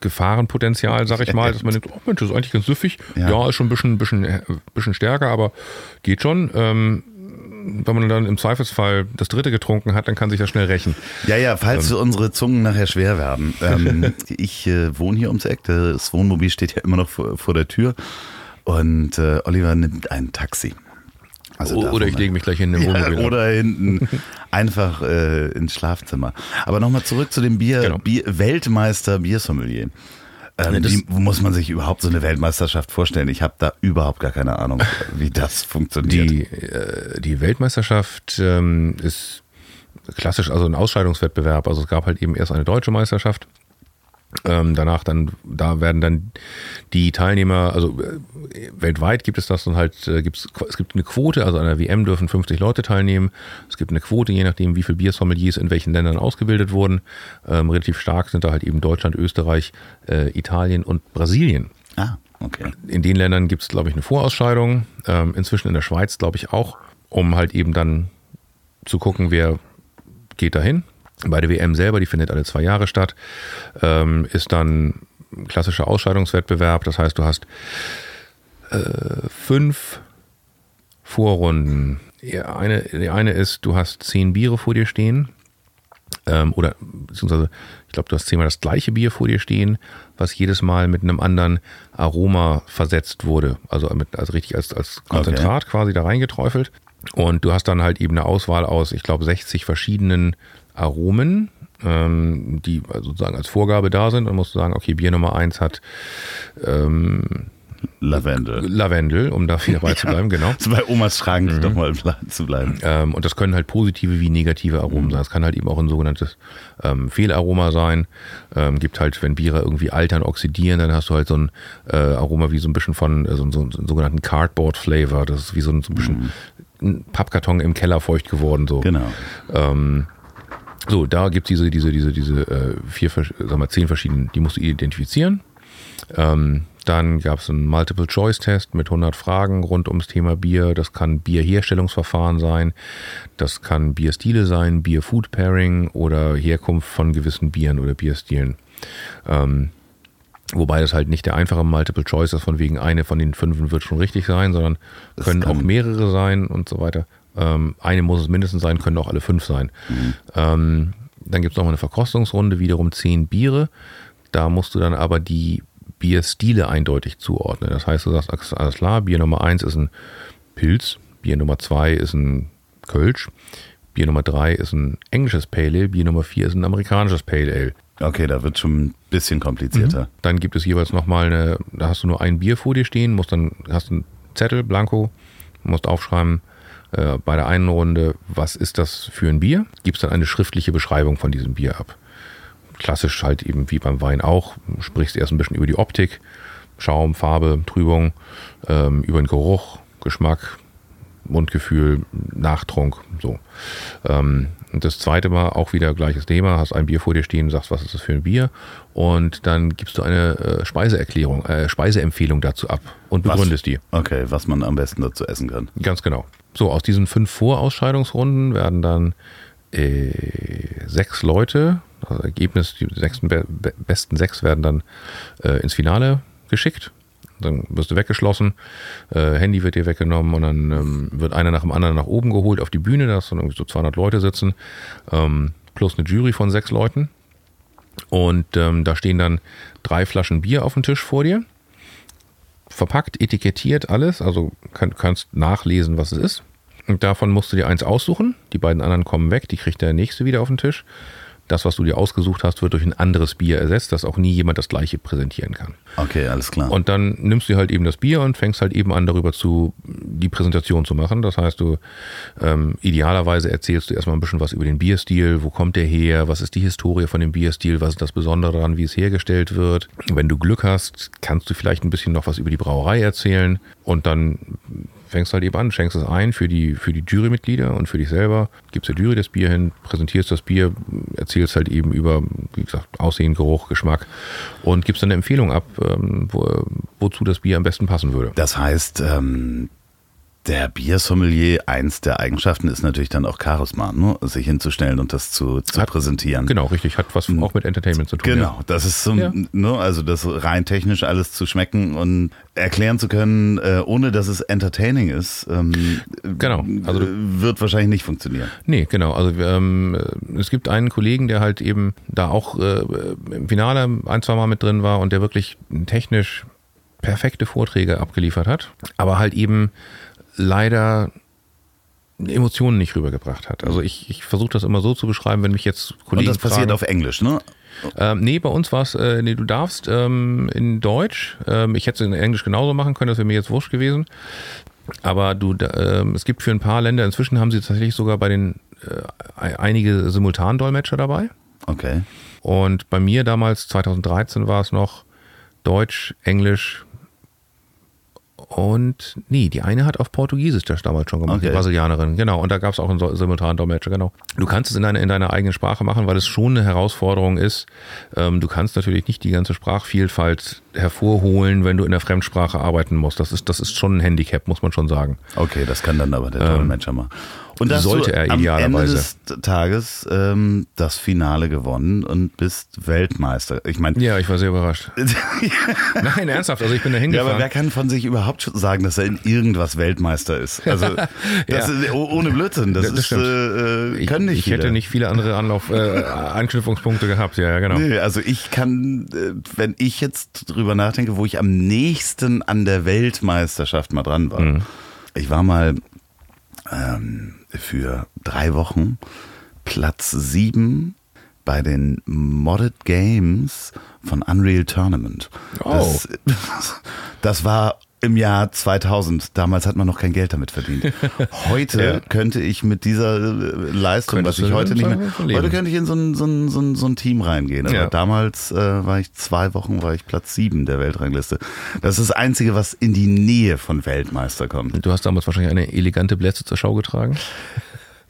Gefahrenpotenzial, sag ich mal, dass man denkt, oh Mensch, das ist eigentlich ganz süffig. Ja. Ja, ist schon ein bisschen, bisschen, bisschen stärker, aber geht schon. Ähm, wenn man dann im Zweifelsfall das dritte getrunken hat, dann kann sich das schnell rächen. Ja, ja, falls ähm. unsere Zungen nachher schwer werden. Ähm, ich äh, wohne hier ums Eck, das Wohnmobil steht ja immer noch vor, vor der Tür und äh, Oliver nimmt ein Taxi. Also oder ich lege mich gleich in den Wohnmobil. Ja, oder hinten einfach äh, ins Schlafzimmer. Aber nochmal zurück zu dem Bier, genau. Bier Weltmeister Biersommelier. Ähm, wie muss man sich überhaupt so eine Weltmeisterschaft vorstellen? Ich habe da überhaupt gar keine Ahnung, wie das funktioniert. Die, äh, die Weltmeisterschaft ähm, ist klassisch, also ein Ausscheidungswettbewerb. Also es gab halt eben erst eine deutsche Meisterschaft ähm, danach dann, da werden dann die Teilnehmer, also äh, weltweit gibt es das dann halt, äh, gibt's, es gibt eine Quote, also an der WM dürfen 50 Leute teilnehmen. Es gibt eine Quote, je nachdem, wie viele Biersommeliers in welchen Ländern ausgebildet wurden. Ähm, relativ stark sind da halt eben Deutschland, Österreich, äh, Italien und Brasilien. Ah, okay. In den Ländern gibt es, glaube ich, eine Vorausscheidung. Ähm, inzwischen in der Schweiz, glaube ich, auch, um halt eben dann zu gucken, wer geht dahin bei der WM selber, die findet alle zwei Jahre statt, ähm, ist dann ein klassischer Ausscheidungswettbewerb. Das heißt, du hast äh, fünf Vorrunden. Die eine, die eine ist, du hast zehn Biere vor dir stehen. Ähm, oder beziehungsweise, ich glaube, du hast zehnmal das gleiche Bier vor dir stehen, was jedes Mal mit einem anderen Aroma versetzt wurde. Also, mit, also richtig als, als Konzentrat okay. quasi da reingeträufelt. Und du hast dann halt eben eine Auswahl aus, ich glaube, 60 verschiedenen Aromen, ähm, die sozusagen als Vorgabe da sind. Dann musst du sagen, okay, Bier Nummer 1 hat ähm, Lavendel. Lavendel, um da wieder beizubleiben, ja, genau. So bei Omas Schrank mhm. doch mal zu bleiben. Ähm, und das können halt positive wie negative Aromen mhm. sein. Es kann halt eben auch ein sogenanntes ähm, Fehlaroma sein. Ähm, gibt halt, wenn Biere irgendwie altern, oxidieren, dann hast du halt so ein äh, Aroma wie so ein bisschen von äh, so, so, so, einen sogenannten Cardboard Flavor. Das ist wie so ein, so ein bisschen mhm. ein Pappkarton im Keller feucht geworden. So. Genau. Ähm, so, da gibt es diese, diese, diese, diese äh, vier, sag mal, zehn verschiedenen, die musst du identifizieren. Ähm, dann gab es einen Multiple-Choice-Test mit 100 Fragen rund ums Thema Bier. Das kann Bierherstellungsverfahren sein, das kann Bierstile sein, Bier-Food-Pairing oder Herkunft von gewissen Bieren oder Bierstilen. Ähm, wobei das halt nicht der einfache Multiple-Choice ist, von wegen eine von den fünf wird schon richtig sein, sondern können auch mehrere sein und so weiter. Ähm, eine muss es mindestens sein, können auch alle fünf sein. Mhm. Ähm, dann gibt es nochmal eine Verkostungsrunde, wiederum zehn Biere. Da musst du dann aber die Bierstile eindeutig zuordnen. Das heißt, du sagst, alles klar, Bier Nummer eins ist ein Pilz, Bier Nummer zwei ist ein Kölsch, Bier Nummer drei ist ein englisches Pale Ale, Bier Nummer vier ist ein amerikanisches Pale Ale. Okay, da wird schon ein bisschen komplizierter. Mhm. Dann gibt es jeweils nochmal eine, da hast du nur ein Bier vor dir stehen, musst dann, hast einen Zettel, Blanko, musst aufschreiben, äh, bei der einen Runde, was ist das für ein Bier? Gibst dann eine schriftliche Beschreibung von diesem Bier ab. Klassisch halt eben wie beim Wein auch, sprichst erst ein bisschen über die Optik, Schaum, Farbe, Trübung, ähm, über den Geruch, Geschmack, Mundgefühl, Nachtrunk, so. Ähm, und das zweite Mal auch wieder gleiches Thema, hast ein Bier vor dir stehen, sagst, was ist das für ein Bier und dann gibst du eine äh, Speiseerklärung, äh, Speiseempfehlung dazu ab und begründest was? die. Okay, was man am besten dazu essen kann. Ganz genau. So, aus diesen fünf Vorausscheidungsrunden werden dann äh, sechs Leute, also Ergebnis, die sechs, be besten sechs werden dann äh, ins Finale geschickt. Dann wirst du weggeschlossen, äh, Handy wird dir weggenommen und dann ähm, wird einer nach dem anderen nach oben geholt auf die Bühne, da dann irgendwie so 200 Leute sitzen, ähm, plus eine Jury von sechs Leuten. Und ähm, da stehen dann drei Flaschen Bier auf dem Tisch vor dir verpackt, etikettiert alles, also kann, kannst nachlesen, was es ist. Und davon musst du dir eins aussuchen. Die beiden anderen kommen weg, die kriegt der nächste wieder auf den Tisch das, was du dir ausgesucht hast, wird durch ein anderes Bier ersetzt, dass auch nie jemand das gleiche präsentieren kann. Okay, alles klar. Und dann nimmst du halt eben das Bier und fängst halt eben an, darüber zu die Präsentation zu machen. Das heißt, du ähm, idealerweise erzählst du erstmal ein bisschen was über den Bierstil, wo kommt der her, was ist die Historie von dem Bierstil, was ist das Besondere daran, wie es hergestellt wird. Wenn du Glück hast, kannst du vielleicht ein bisschen noch was über die Brauerei erzählen und dann fängst halt eben an, schenkst es ein für die, für die Jurymitglieder und für dich selber, gibst der Jury das Bier hin, präsentierst das Bier, erzählst halt eben über, wie gesagt, Aussehen, Geruch, Geschmack und gibst dann eine Empfehlung ab, ähm, wo, wozu das Bier am besten passen würde. Das heißt, ähm, der Biersommelier, eins der Eigenschaften ist natürlich dann auch Charisma, ne? sich hinzustellen und das zu, zu Hat- präsentieren. Genau, richtig. Hat was auch mit Entertainment zu tun. Genau, das ist so, Ja. ne, also das rein technisch alles zu schmecken und erklären zu können, äh, ohne dass es entertaining ist, ähm, Genau, also äh, wird wahrscheinlich nicht funktionieren. Nee, genau. Also ähm, äh, es gibt einen Kollegen, der halt eben da auch äh, im Finale ein, zwei Mal mit drin war und der wirklich technisch perfekte Vorträge abgeliefert hat, aber halt eben leider Emotionen nicht rübergebracht hat. Also ich, ich versuche das immer so zu beschreiben, wenn mich jetzt Kollegen Und das passiert fragen, auf Englisch, ne? ähm, nee, bei uns war es, äh, nee, du darfst ähm, in Deutsch. Ähm, ich hätte es in Englisch genauso machen können, das wäre mir jetzt wurscht gewesen. Aber du, ähm, es gibt für ein paar Länder, inzwischen haben sie tatsächlich sogar bei den äh, einige Simultandolmetscher dabei. Okay. Und bei mir damals, 2013, war es noch Deutsch, Englisch und nee, die eine hat auf Portugiesisch das damals schon gemacht, die Okay. Brasilianerin, genau. Und da gab es auch einen so- simultanen Dolmetscher, genau. Du kannst es in, deiner in deiner eigenen Sprache machen, weil es schon eine Herausforderung ist. Ähm, du kannst natürlich nicht die ganze Sprachvielfalt hervorholen, wenn du in der Fremdsprache arbeiten musst. Das ist, das ist schon ein Handicap, muss man schon sagen. Okay, das kann dann aber der Dolmetscher machen. Und da hast Ähm, sollte du er am Ende idealerweise. des Tages ähm, das Finale gewonnen und bist Weltmeister. Ich meine, Ja, ich war sehr überrascht. Nein, ernsthaft, also ich bin da Ja, hingefahren. aber wer kann von sich überhaupt sagen, dass er in irgendwas Weltmeister ist? Also das Ja. ist, oh- ohne Blödsinn. Das, Das- das ist, stimmt. äh, ich, können nicht ich hätte viele. nicht viele andere Anlauf, äh, Anknüpfungspunkte gehabt, ja, ja, genau. Nee, also ich kann, äh, wenn ich jetzt drüber nachdenke, wo ich am nächsten an der Weltmeisterschaft mal dran war. Mhm. Ich war mal ähm, für drei Wochen Platz sieben bei den Modded Games von Unreal Tournament. Oh. Das, das war im Jahr 2000. Damals hat man noch kein Geld damit verdient. Heute Ja. könnte ich mit dieser äh, Leistung, Könntest was ich heute nicht mehr, heute könnte ich in so ein, so ein, so ein, so ein Team reingehen. Aber Ja. damals äh, war ich zwei Wochen, war ich Platz sieben der Weltrangliste. Das ist das Einzige, was in die Nähe von Weltmeister kommt. Du hast damals wahrscheinlich eine elegante Blätze zur Schau getragen.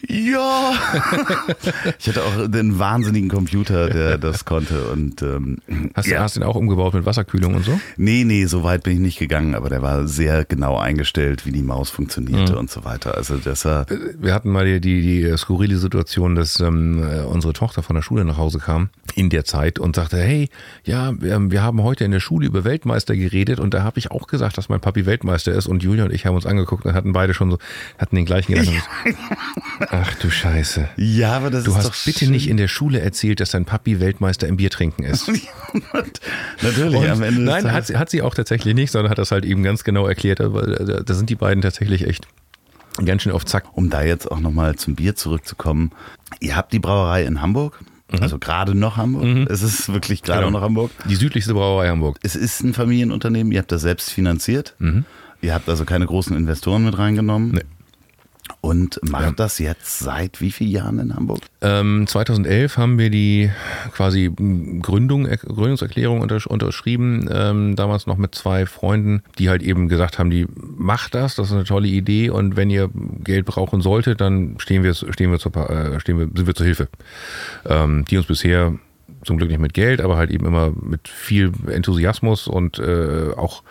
Ja. ich hatte auch den wahnsinnigen Computer, der das konnte. Und ähm, Hast, du ja. hast du den auch umgebaut mit Wasserkühlung und so? Nee, nee, so weit bin ich nicht gegangen, aber der war sehr genau eingestellt, wie die Maus funktionierte Mhm. und so weiter. Also das war, Wir hatten mal die, die, die skurrile Situation, dass ähm, äh, unsere Tochter von der Schule nach Hause kam in der Zeit und sagte, hey, ja, wir, wir haben heute in der Schule über Weltmeister geredet und da habe ich auch gesagt, dass mein Papi Weltmeister ist und Julia und ich haben uns angeguckt und hatten beide schon so, hatten den gleichen Gedanken. Ach du Scheiße. ja, aber das Du ist hast doch bitte schön. nicht in der Schule erzählt, dass dein Papi Weltmeister im Biertrinken ist. Natürlich, Und am Ende nein, hat, sie- hat sie auch tatsächlich nicht, sondern hat das halt eben ganz genau erklärt. Aber da, da sind die beiden tatsächlich echt ganz schön auf Zack. um da jetzt auch nochmal zum Bier zurückzukommen. Ihr habt die Brauerei in Hamburg, also gerade noch Hamburg. Es ist wirklich gerade Mhm. Genau. noch Hamburg. Die südlichste Brauerei Hamburg. Es ist ein Familienunternehmen, ihr habt das selbst finanziert. Ihr habt also keine großen Investoren mit reingenommen. Mhm. Nee. Und macht das jetzt seit wie vielen Jahren in Hamburg? Ähm, 2011 haben wir die quasi Gründung, äh, Gründungserklärung untersch unterschrieben, ähm, damals noch mit zwei Freunden, die halt eben gesagt haben, die macht das, das ist eine tolle Idee und wenn ihr Geld brauchen solltet, dann stehen wir, stehen wir, zur, äh, stehen wir, sind wir zur Hilfe. Ähm, die uns bisher zum Glück nicht mit Geld, aber halt eben immer mit viel Enthusiasmus und äh, auch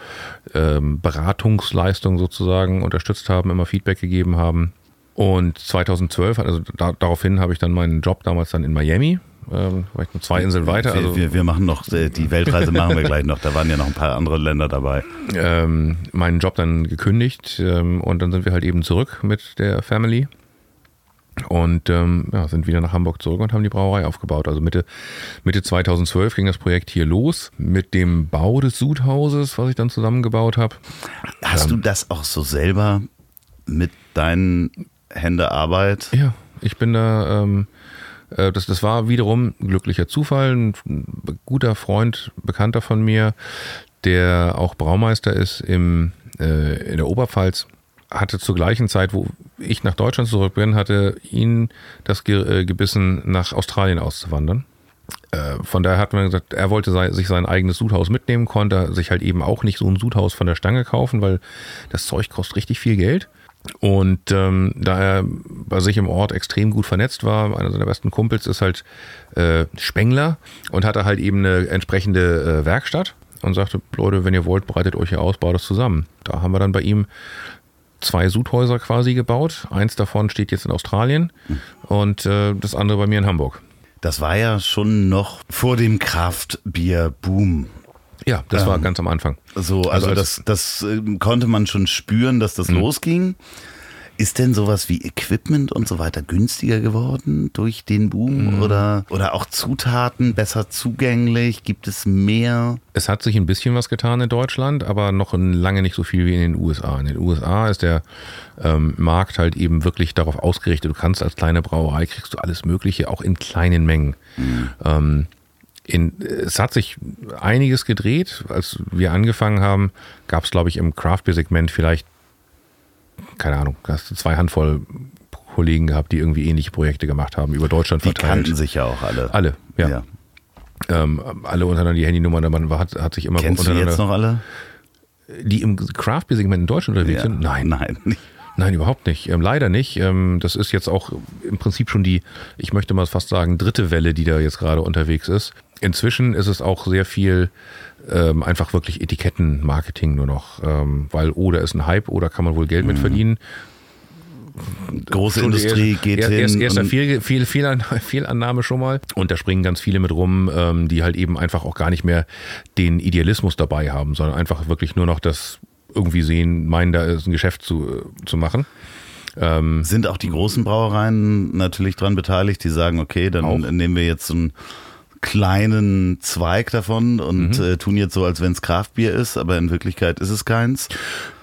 ähm, Beratungsleistung sozusagen unterstützt haben, immer Feedback gegeben haben. Und 2012, also da, daraufhin habe ich dann meinen Job damals dann in Miami, ähm, war ich nur zwei Inseln weiter, wir, also wir, wir machen noch, äh, die Weltreise machen wir gleich noch. Da waren ja noch ein paar andere Länder dabei. ähm, meinen Job dann gekündigt ähm, und dann sind wir halt eben zurück mit der Family und ähm, ja, sind wieder nach Hamburg zurück und haben die Brauerei aufgebaut. Also Mitte, Mitte 2012 ging das Projekt hier los mit dem Bau des Sudhauses, was ich dann zusammengebaut habe. Hast Ähm. du das auch so selber mit deinen Händearbeit? Ja, ich bin da, ähm, äh, das, das war wiederum ein glücklicher Zufall. Ein guter Freund, Bekannter von mir, der auch Braumeister ist im, äh, in der Oberpfalz, hatte zur gleichen Zeit, wo ich nach Deutschland zurück bin, hatte ihn das Ge äh, gebissen, nach Australien auszuwandern. Äh, Von daher hat man gesagt, er wollte sei, sich sein eigenes Sudhaus mitnehmen, konnte sich halt eben auch nicht so ein Sudhaus von der Stange kaufen, weil das Zeug kostet richtig viel Geld. Und ähm, da er bei sich im Ort extrem gut vernetzt war, einer seiner besten Kumpels ist halt äh, Spengler und hatte halt eben eine entsprechende äh, Werkstatt und sagte, Leute, wenn ihr wollt, bereitet euch hier aus, baut das zusammen. Da haben wir dann bei ihm zwei Sudhäuser quasi gebaut. Eins davon steht jetzt in Australien und äh, das andere bei mir in Hamburg. Das war ja schon noch vor dem Kraftbier-Boom. Ja, das war ganz am Anfang. So, also, Also das, das äh, konnte man schon spüren, dass das losging. Ist denn sowas wie Equipment und so weiter günstiger geworden durch den Boom oder, oder auch Zutaten besser zugänglich? Gibt es mehr? Es hat sich ein bisschen was getan in Deutschland, aber noch lange nicht so viel wie in den USA. In den USA ist der ähm, Markt halt eben wirklich darauf ausgerichtet. Du kannst als kleine Brauerei kriegst du alles Mögliche, auch in kleinen Mengen. Ähm, in, es hat sich einiges gedreht. Als wir angefangen haben, gab es, glaube ich, im Craft Beer Segment vielleicht, keine Ahnung, hast du zwei Handvoll Kollegen gehabt, die irgendwie ähnliche Projekte gemacht haben, über Deutschland Die verteilt. kannten sich ja auch alle. Alle, ja. Ja. Ähm, alle untereinander die Handynummern, man hat, hat sich immer Kennst du jetzt noch alle? Die im Craft Segment in Deutschland unterwegs sind? Nein. Nein. Nein, überhaupt nicht. Ähm, leider nicht. Ähm, das ist jetzt auch im Prinzip schon die, ich möchte mal fast sagen, dritte Welle, die da jetzt gerade unterwegs ist. Inzwischen ist es auch sehr viel ähm, einfach wirklich Etikettenmarketing nur noch, ähm, weil oder ist ein Hype oder kann man wohl Geld mit verdienen. Große Schon Industrie erste- geht erst, hin. Erst, erster Fehl, Fehl, Fehlan, Fehlannahme schon mal. Und da springen ganz viele mit rum, ähm, die halt eben einfach auch gar nicht mehr den Idealismus dabei haben, sondern einfach wirklich nur noch das irgendwie sehen, meinen, da ist ein Geschäft zu, äh, zu machen. sind auch die großen Brauereien natürlich dran beteiligt, die sagen, okay, dann Auch. nehmen wir jetzt so einen kleinen Zweig davon und Mhm. äh, tun jetzt so, als wenn es Kraftbier ist, aber in Wirklichkeit ist es keins.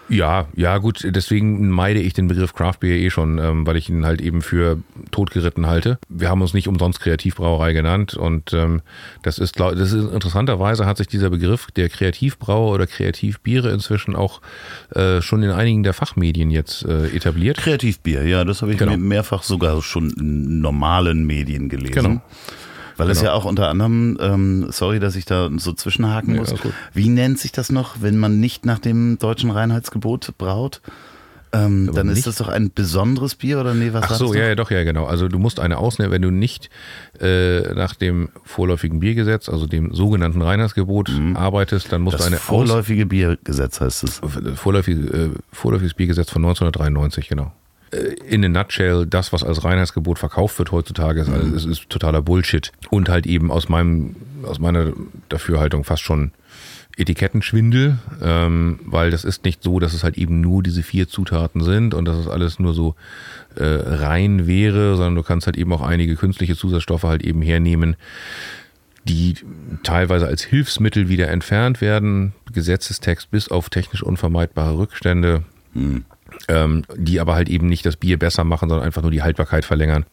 Ja, ja, gut, deswegen meide ich den Begriff Craft Beer eh schon, ähm, weil ich ihn halt eben für totgeritten halte. Wir haben uns nicht umsonst Kreativbrauerei genannt und ähm, das ist, glaub, das ist interessanterweise hat sich dieser Begriff der Kreativbrauer oder Kreativbiere inzwischen auch äh, schon in einigen der Fachmedien jetzt äh, etabliert. Kreativbier, ja, das habe ich Genau. mehrfach sogar schon in normalen Medien gelesen. Genau. Weil es ja auch unter anderem, ähm, sorry, dass ich da so zwischenhaken Ja, muss. Wie nennt sich das noch, wenn man nicht nach dem deutschen Reinheitsgebot braut? Ähm, dann ist nicht- das doch ein besonderes Bier oder nee, was Ach sagst so, du? ja, ja, doch, ja, genau. Also du musst eine ausnehmen, wenn du nicht äh, nach dem vorläufigen Biergesetz, also dem sogenannten Reinheitsgebot arbeitest, dann musst Mhm. Das du eine Aus vorläufige Biergesetz heißt es. vorläufige, äh, vorläufiges Biergesetz von 1993, genau. Äh, In a nutshell, das, was als Reinheitsgebot verkauft wird heutzutage, ist, alles, ist, ist totaler Bullshit. Und halt eben aus meinem, aus meiner Dafürhaltung fast schon Etikettenschwindel, ähm, weil das ist nicht so, dass es halt eben nur diese vier Zutaten sind und dass es alles nur so äh, rein wäre, sondern du kannst halt eben auch einige künstliche Zusatzstoffe halt eben hernehmen, die teilweise als Hilfsmittel wieder entfernt werden, Gesetzestext bis auf technisch unvermeidbare Rückstände, ähm, die aber halt eben nicht das Bier besser machen, sondern einfach nur die Haltbarkeit verlängern.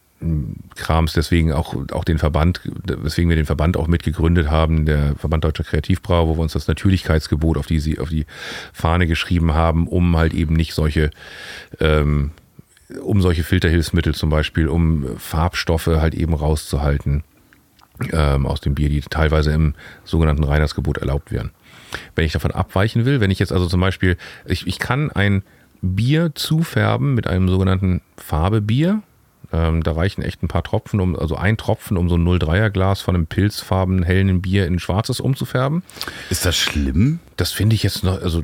Krams, deswegen auch, auch den Verband, weswegen wir den Verband auch mitgegründet haben, der Verband Deutscher Kreativbrauer, wo wir uns das Natürlichkeitsgebot auf die, auf die Fahne geschrieben haben, um halt eben nicht solche ähm, um solche Filterhilfsmittel zum Beispiel, um Farbstoffe halt eben rauszuhalten ähm, aus dem Bier, die teilweise im sogenannten Reinheitsgebot erlaubt werden. Wenn ich davon abweichen will, wenn ich jetzt also zum Beispiel, ich, ich kann ein Bier zufärben mit einem sogenannten Farbebier, ähm, da reichen echt ein paar Tropfen, um, also ein Tropfen, um so ein 0,3er Glas von einem pilzfarben hellen Bier in schwarzes umzufärben. Ist das schlimm? Das finde ich jetzt noch, also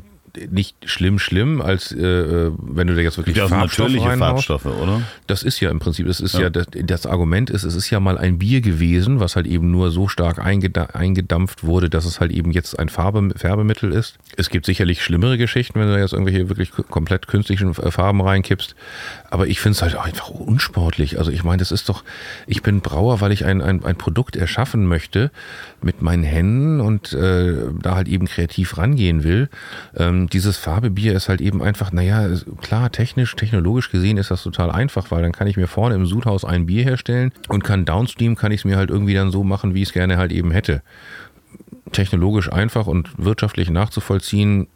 nicht schlimm, schlimm, als äh, äh, wenn du da jetzt wirklich Ja, Farbstoff natürliche reinhaust. Farbstoffe, oder? Das ist ja im Prinzip, das ist ja, das, das Argument ist, es ist ja mal ein Bier gewesen, was halt eben nur so stark eingeda eingedampft wurde, dass es halt eben jetzt ein Farbe, Färbemittel ist. Es gibt sicherlich schlimmere Geschichten, wenn du da jetzt irgendwelche wirklich komplett künstlichen äh, Farben reinkippst. Aber ich finde es halt einfach unsportlich. Also ich meine, das ist doch, ich bin Brauer, weil ich ein, ein, ein Produkt erschaffen möchte mit meinen Händen und äh, da halt eben kreativ rangehen will. Ähm, dieses Farbebier ist halt eben einfach, naja, klar, technisch, technologisch gesehen ist das total einfach, weil dann kann ich mir vorne im Sudhaus ein Bier herstellen und kann downstream, kann ich es mir halt irgendwie dann so machen, wie ich es gerne halt eben hätte. Technologisch einfach und wirtschaftlich nachzuvollziehen,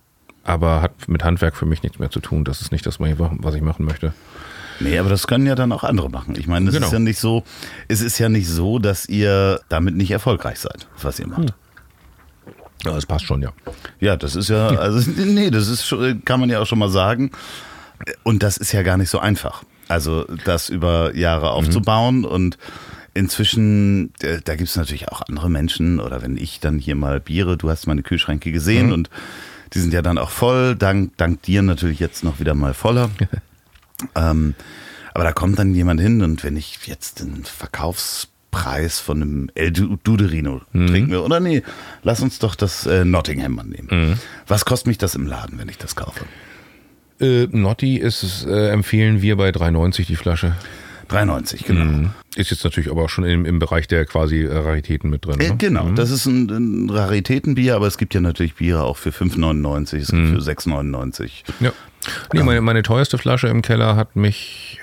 aber hat mit Handwerk für mich nichts mehr zu tun. Das ist nicht das, was ich machen möchte. Nee, aber das können ja dann auch andere machen. Ich meine, es Genau. ist ja nicht so, es ist ja nicht so, dass ihr damit nicht erfolgreich seid, was ihr macht. Ja, das passt schon, ja. Ja, das ist ja, also nee, das ist kann man ja auch schon mal sagen. Und das ist ja gar nicht so einfach. Also das über Jahre aufzubauen und inzwischen, äh, da gibt es natürlich auch andere Menschen oder wenn ich dann hier mal Biere, du hast meine Kühlschränke gesehen und Die sind ja dann auch voll, dank, dank dir natürlich jetzt noch wieder mal voller. ähm, aber da kommt dann jemand hin und wenn ich jetzt den Verkaufspreis von einem El Duderino mhm. trinken will, oder nee, lass uns doch das äh, Nottingham mal nehmen. Mhm. Was kostet mich das im Laden, wenn ich das kaufe? Äh, Notti ist, äh, empfehlen wir bei 3,90 die Flasche. 3,90, genau. Mhm. Ist jetzt natürlich aber auch schon im, im Bereich der quasi äh, Raritäten mit drin. Äh, ne? genau, mhm. das ist ein, ein, Raritätenbier, aber es gibt ja natürlich Biere auch für 5,99, es gibt mhm. für 6,99. Ja. Nee, meine, meine teuerste Flasche im Keller hat mich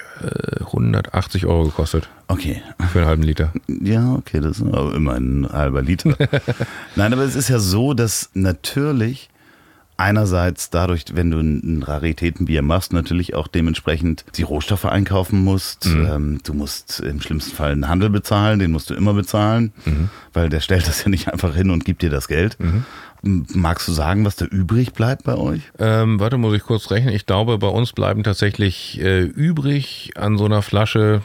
180 äh, Euro gekostet. Okay. Für einen halben Liter. Ja, okay, das ist aber immer ein halber Liter. Nein, aber es ist ja so, dass natürlich einerseits dadurch, wenn du ein Raritätenbier machst, natürlich auch dementsprechend die Rohstoffe einkaufen musst. Mhm. Ähm, du musst im schlimmsten Fall einen Handel bezahlen, den musst du immer bezahlen, mhm. weil der stellt das ja nicht einfach hin und gibt dir das Geld. Mhm. Magst du sagen, was da übrig bleibt bei euch? Ähm, warte, muss ich kurz rechnen. Ich glaube, bei uns bleiben tatsächlich äh, übrig an so einer Flasche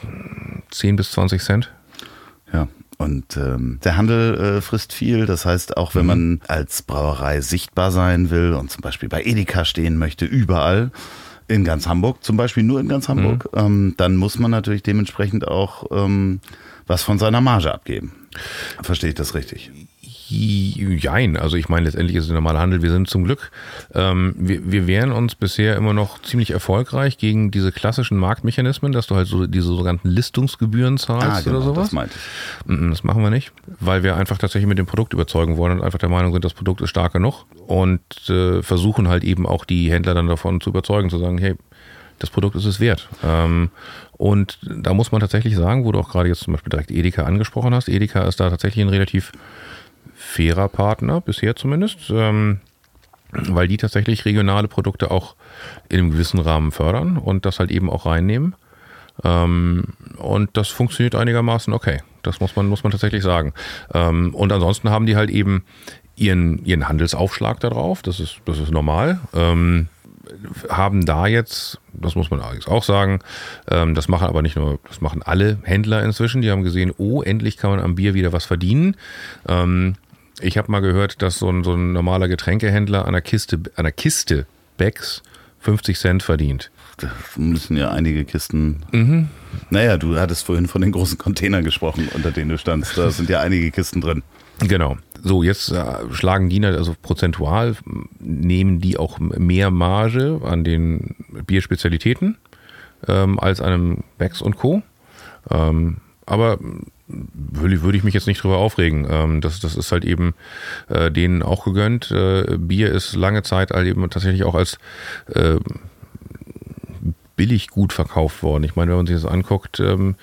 10 bis 20 Cent. Und ähm, der Handel äh, frisst viel. Das heißt, auch wenn mhm. man als Brauerei sichtbar sein will und zum Beispiel bei Edeka stehen möchte, überall, in ganz Hamburg, zum Beispiel nur in ganz Hamburg, mhm. ähm, dann muss man natürlich dementsprechend auch ähm, was von seiner Marge abgeben. Verstehe ich das richtig? Jein, also ich meine, letztendlich ist es ein normaler Handel. Wir sind zum Glück, ähm, wir, wir wehren uns bisher immer noch ziemlich erfolgreich gegen diese klassischen Marktmechanismen, dass du halt so diese sogenannten Listungsgebühren zahlst ah, genau, oder sowas. Das meinte ich. Das machen wir nicht, weil wir einfach tatsächlich mit dem Produkt überzeugen wollen und einfach der Meinung sind, das Produkt ist stark genug und äh, versuchen halt eben auch die Händler dann davon zu überzeugen, zu sagen, hey, das Produkt ist es wert. Ähm, und da muss man tatsächlich sagen, wo du auch gerade jetzt zum Beispiel direkt Edeka angesprochen hast, Edeka ist da tatsächlich ein relativ fairer Partner, bisher zumindest, ähm, weil die tatsächlich regionale Produkte auch in einem gewissen Rahmen fördern und das halt eben auch reinnehmen. Ähm, und das funktioniert einigermaßen okay. Das muss man, muss man tatsächlich sagen. Ähm, und ansonsten haben die halt eben ihren, ihren Handelsaufschlag darauf. Das ist, das ist normal. Ähm, haben da jetzt, das muss man allerdings auch sagen, ähm, das machen aber nicht nur, das machen alle Händler inzwischen. Die haben gesehen, oh, endlich kann man am Bier wieder was verdienen. Ich habe mal gehört, dass so ein, so ein normaler Getränkehändler an der Kiste, an der Kiste Becks 50 Cent verdient. Da müssen ja einige Kisten. Mhm. Naja, du hattest vorhin von den großen Containern gesprochen, unter denen du standst. Da sind ja einige Kisten drin. Genau. So, jetzt äh, schlagen die, also prozentual, nehmen die auch mehr Marge an den Bierspezialitäten ähm, als einem Becks und Co. Ähm, aber würde, würde ich mich jetzt nicht drüber aufregen. Ähm, das, das ist halt eben äh, denen auch gegönnt. Äh, Bier ist lange Zeit halt eben tatsächlich auch als äh, billig gut verkauft worden. Ich meine, wenn man sich das anguckt, ähm,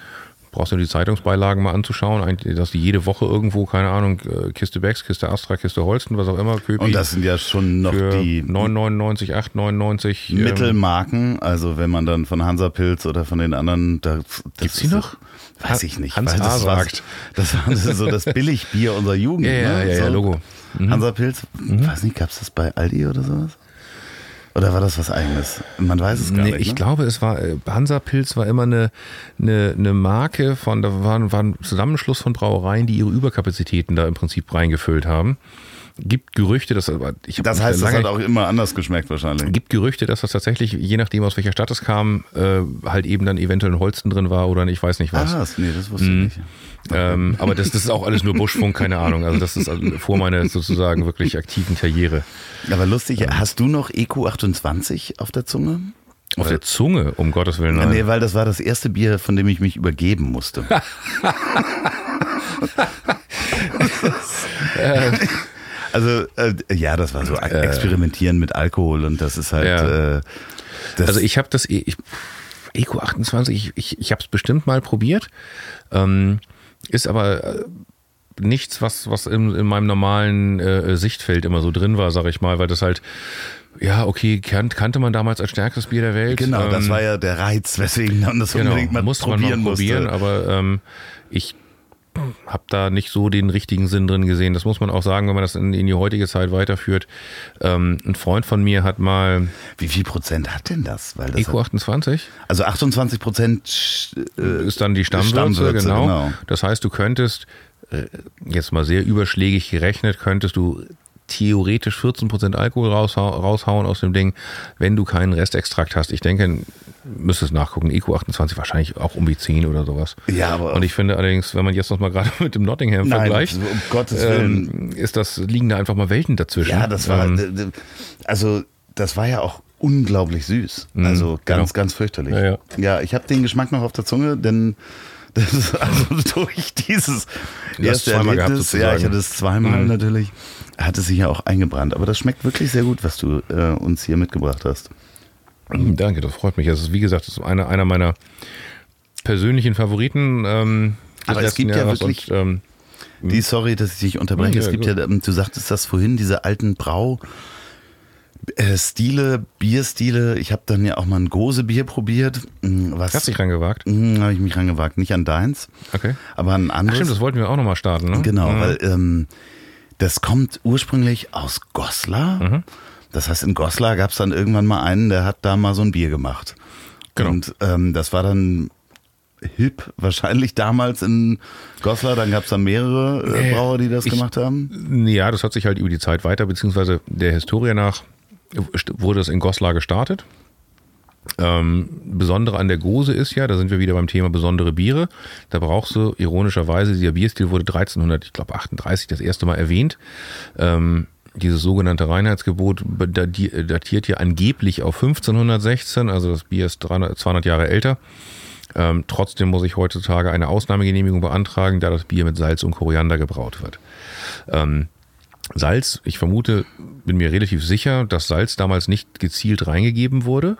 brauchst du die Zeitungsbeilagen mal anzuschauen, dass die jede Woche irgendwo, keine Ahnung, äh, Kiste Becks, Kiste Astra, Kiste Holsten, was auch immer, Köpi. Und das sind ja schon noch die 9,99, 8,99. Ähm, Mittelmarken, also wenn man dann von Hansapilz oder von den anderen, da, gibt's die noch? Weiß ich nicht. Hans das sagt. Das war so das Billigbier unserer Jugend. Ja, ja, ne? ja, so. ja, Logo. Mhm. Hansapilz, mhm. weiß nicht, gab es das bei Aldi oder sowas? Oder war das was eigenes? Man weiß es gar nee, nicht. Ich ne? glaube, es war, äh, Hansapilz war immer eine, eine, eine Marke von, da war, war ein Zusammenschluss von Brauereien, die ihre Überkapazitäten da im Prinzip reingefüllt haben gibt Gerüchte, dass ich Das heißt, das hat auch immer anders geschmeckt wahrscheinlich. Gibt Gerüchte, dass das tatsächlich, je nachdem aus welcher Stadt es kam, äh, halt eben dann eventuell ein Holsten drin war oder ich weiß nicht was. Ah, nee, das wusste mhm. ich nicht. Ähm, aber das, das ist auch alles nur Buschfunk, keine Ahnung. Also das ist also vor meiner sozusagen wirklich aktiven Karriere. Aber lustig, ähm. hast du noch EQ28 auf der Zunge? Auf weil, der Zunge, um Gottes Willen. Nein. Nee, weil das war das erste Bier, von dem ich mich übergeben musste. äh, also äh, ja, das war so äh, experimentieren mit Alkohol und das ist halt. Ja. Äh, das also ich habe das e Eco 28, ich, ich, ich habe es bestimmt mal probiert, ähm, ist aber äh, nichts, was, was in, in meinem normalen äh, Sichtfeld immer so drin war, sag ich mal, weil das halt ja, okay, kan kannte man damals als stärkstes Bier der Welt. Genau, ähm, das war ja der Reiz, weswegen man das genau, unbedingt mal musste probieren man mal probieren, musste. aber ähm, ich habe da nicht so den richtigen Sinn drin gesehen. Das muss man auch sagen, wenn man das in, in die heutige Zeit weiterführt. Ähm, ein Freund von mir hat mal. Wie viel Prozent hat denn das? Weil das Eco 28? Also 28 Prozent äh, ist dann die Stammwürze, Stammwürze genau. genau. Das heißt, du könntest, äh, jetzt mal sehr überschlägig gerechnet, könntest du theoretisch 14% Alkohol raushau raushauen aus dem Ding, wenn du keinen Restextrakt hast. Ich denke, müsstest nachgucken, EQ28 wahrscheinlich auch um die 10 oder sowas. Ja, aber Und ich finde allerdings, wenn man jetzt noch mal gerade mit dem Nottingham Nein, vergleicht, um Gottes Willen. ähm, ist das, liegen da einfach mal Welten dazwischen. Ja, das war, Ähm, also das war ja auch unglaublich süß. Also ganz, genau. ganz fürchterlich. Ja, ja. ja, ich habe den Geschmack noch auf der Zunge, denn also durch dieses Du erste zweimal gehabt, Erlebnis, ja, ich hatte es zweimal Mhm. natürlich, hat es sich ja auch eingebrannt. Aber das schmeckt wirklich sehr gut, was du äh, uns hier mitgebracht hast. Hm, Danke, das freut mich. Das ist, wie gesagt, das ist einer, einer meiner persönlichen Favoriten. Ähm, Aber es gibt ja Jahres wirklich- Und, ähm, Die, sorry, dass ich dich unterbreche. Ja, es ja, gibt gut. ja, ähm, du sagtest das vorhin, diese alten Brau. Äh, Stile, Bierstile. Ich habe dann ja auch mal ein Gose-Bier probiert. Mm, Was hast dich rangewagt? habe ich mich rangewagt. Nicht an deins, Okay. aber an ein Ach, anderes. stimmt, das wollten wir auch nochmal starten, ne? Genau, Mhm. weil ähm, das kommt ursprünglich aus Goslar. Mhm. Das heißt, in Goslar gab es dann irgendwann mal einen, der hat da mal so ein Bier gemacht. Genau. Und ähm, das war dann hip, wahrscheinlich damals in Goslar. Dann gab es da mehrere äh, Brauer, die das ich- gemacht haben. Ja, das hat sich halt über die Zeit weiter, beziehungsweise der Historie nach wurde es in Goslar gestartet. Ähm, Besondere an der Gose ist ja, da sind wir wieder beim Thema besondere Biere. Da brauchst du ironischerweise, dieser Bierstil wurde 1300, ich glaube 38 das erste Mal erwähnt. Ähm, dieses sogenannte Reinheitsgebot dati- datiert ja angeblich auf 1516, also das Bier ist 300, 200 Jahre älter. Ähm, trotzdem muss ich heutzutage eine Ausnahmegenehmigung beantragen, da das Bier mit Salz und Koriander gebraut wird. Ähm, Salz, ich vermute, bin mir relativ sicher, dass Salz damals nicht gezielt reingegeben wurde,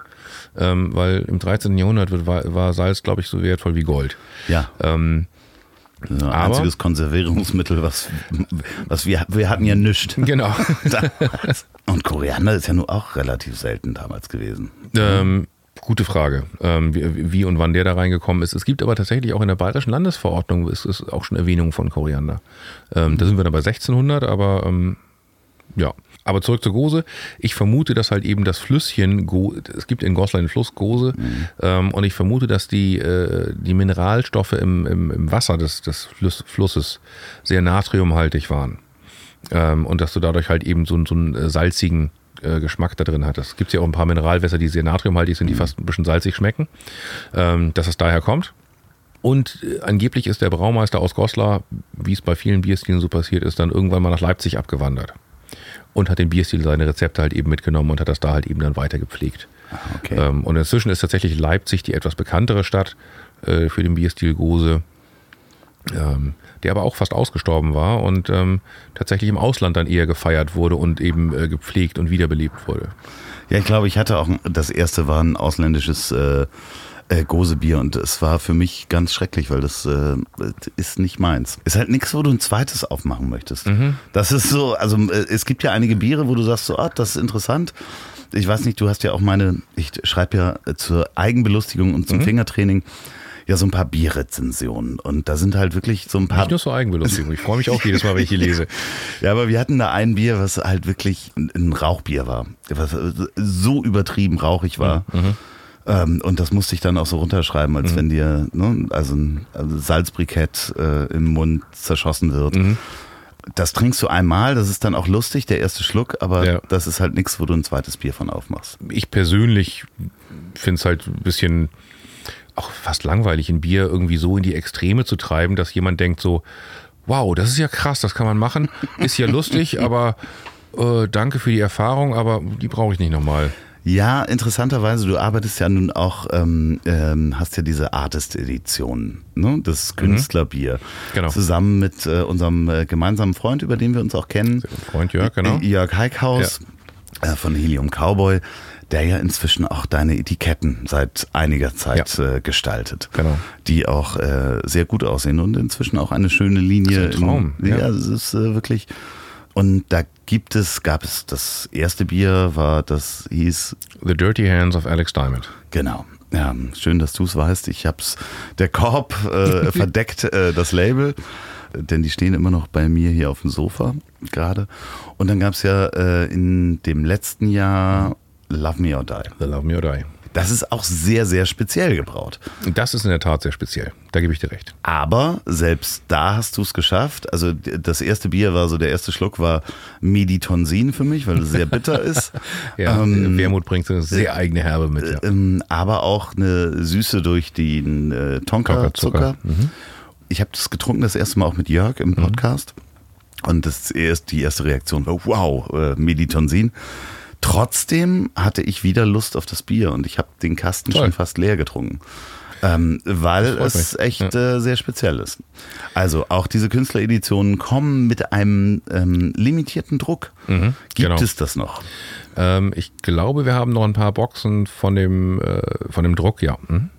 ähm, weil im 13. Jahrhundert wird, war, war Salz, glaube ich, so wertvoll wie Gold. Ja. Ähm, So ein aber- einziges Konservierungsmittel, was, was wir, wir hatten ja nichts. genau. Und Koriander ist ja nur auch relativ selten damals gewesen. Ähm, gute Frage, ähm, wie, wie und wann der da reingekommen ist. Es gibt aber tatsächlich auch in der bayerischen Landesverordnung ist es auch schon Erwähnung von Koriander. Ähm, da sind wir dann bei 1600, aber ähm, ja. Aber zurück zur Gose. Ich vermute, dass halt eben das Flüsschen, Go es gibt in Goslar den Fluss Gose, ähm, und ich vermute, dass die, äh, die Mineralstoffe im, im, im Wasser des, des Fluss, Flusses sehr natriumhaltig waren. Ähm, und dass du dadurch halt eben so, einen- so einen äh, salzigen äh, Geschmack da drin hattest. Es gibt ja auch ein paar Mineralwässer, die sehr natriumhaltig sind, die fast ein bisschen salzig schmecken, ähm, dass es daher kommt. Und äh, angeblich ist der Braumeister aus Goslar, wie es bei vielen Bierstilen so passiert ist, dann irgendwann mal nach Leipzig abgewandert. Und hat den Bierstil seine Rezepte halt eben mitgenommen und hat das da halt eben dann weiter gepflegt. Okay. Ähm, und inzwischen ist tatsächlich Leipzig die etwas bekanntere Stadt äh, für den Bierstil Gose, ähm, der aber auch fast ausgestorben war und ähm, tatsächlich im Ausland dann eher gefeiert wurde und eben äh, gepflegt und wiederbelebt wurde. Ja, ich glaube, ich hatte auch, das erste war ein ausländisches äh, äh, Gosebier und es war für mich ganz schrecklich, weil das äh, ist nicht meins. Ist halt nichts, wo du ein zweites aufmachen möchtest. Das ist so, also äh, es gibt ja einige Biere, wo du sagst so, ah, das ist interessant. Ich weiß nicht, du hast ja auch meine, ich schreibe ja zur Eigenbelustigung und zum Fingertraining ja so ein paar Bierrezensionen und da sind halt wirklich so ein paar Nicht nur zur Eigenbelustigung. Ich freue mich auch jedes Mal, wenn ich die lese. ja, aber wir hatten da ein Bier, was halt wirklich ein- Rauchbier war. Was so übertrieben rauchig war. Ähm, und das musste ich dann auch so runterschreiben, als wenn dir ne, also ein also Salzbrikett äh, im Mund zerschossen wird. Das trinkst du einmal, das ist dann auch lustig, der erste Schluck, aber Ja. das ist halt nichts, wo du ein zweites Bier von aufmachst. Ich persönlich finde es halt ein bisschen auch fast langweilig, ein Bier irgendwie so in die Extreme zu treiben, dass jemand denkt so, wow, das ist ja krass, das kann man machen, ist ja lustig, aber äh, danke für die Erfahrung, aber die brauche ich nicht nochmal. Ja, interessanterweise, du arbeitest ja nun auch, ähm, ähm, hast ja diese Artist-Edition, ne? das Künstlerbier. Genau. Zusammen mit äh, unserem äh, gemeinsamen Freund, über den wir uns auch kennen. Freund Jörg, genau. Jörg Heikhaus äh, von Helium Cowboy, der ja inzwischen auch deine Etiketten seit einiger Zeit äh, gestaltet. Genau. Die auch äh, sehr gut aussehen und inzwischen auch eine schöne Linie. Das ist ein Traum, Im, ja, ja. es ist äh, wirklich. Und da gibt es, gab es das erste Bier, war das hieß The Dirty Hands of Alex Diamond. Genau. Ja, schön, dass du es weißt. Ich hab's, der Korb äh, verdeckt äh, das Label, denn die stehen immer noch bei mir hier auf dem Sofa gerade. Und dann gab's ja äh, in dem letzten Jahr Love Me or Die. The Love Me or Die. Das ist auch sehr, sehr speziell gebraut. Das ist in der Tat sehr speziell. Da gebe ich dir recht. Aber selbst da hast du es geschafft. Also das erste Bier war so, der erste Schluck war Meditonsin für mich, weil es sehr bitter ist. ja, ähm, Wermut bringt eine sehr eigene Herbe mit. Ja. Ähm, aber auch eine Süße durch den äh, Tonka-Zucker. Mhm. Ich habe das getrunken das erste Mal auch mit Jörg im mhm. Podcast. Mhm. Und das erst, die erste Reaktion war, wow, äh, Meditonsin. Trotzdem hatte ich wieder Lust auf das Bier und ich habe den Kasten Toll. schon fast leer getrunken. Ähm, weil es echt ja. äh, sehr speziell ist. Also auch diese Künstlereditionen kommen mit einem ähm, limitierten Druck. Mhm, Gibt genau. es das noch? Ähm, ich glaube, wir haben noch ein paar Boxen von dem, äh, von dem Druck, ja. Mhm.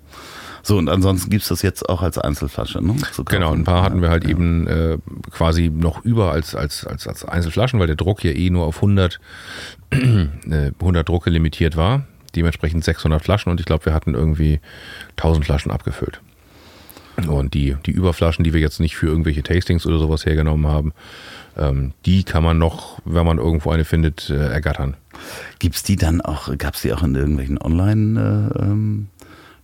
So, und ansonsten gibt es das jetzt auch als Einzelflasche, ne? Genau, ein paar hatten wir halt ja. eben äh, quasi noch über als, als, als, als Einzelflaschen, weil der Druck hier eh nur auf 100, äh, 100 Drucke limitiert war. Dementsprechend 600 Flaschen und ich glaube, wir hatten irgendwie 1000 Flaschen abgefüllt. Und die, die Überflaschen, die wir jetzt nicht für irgendwelche Tastings oder sowas hergenommen haben, ähm, die kann man noch, wenn man irgendwo eine findet, äh, ergattern. Gibt es die dann auch, gab es die auch in irgendwelchen Online- äh, ähm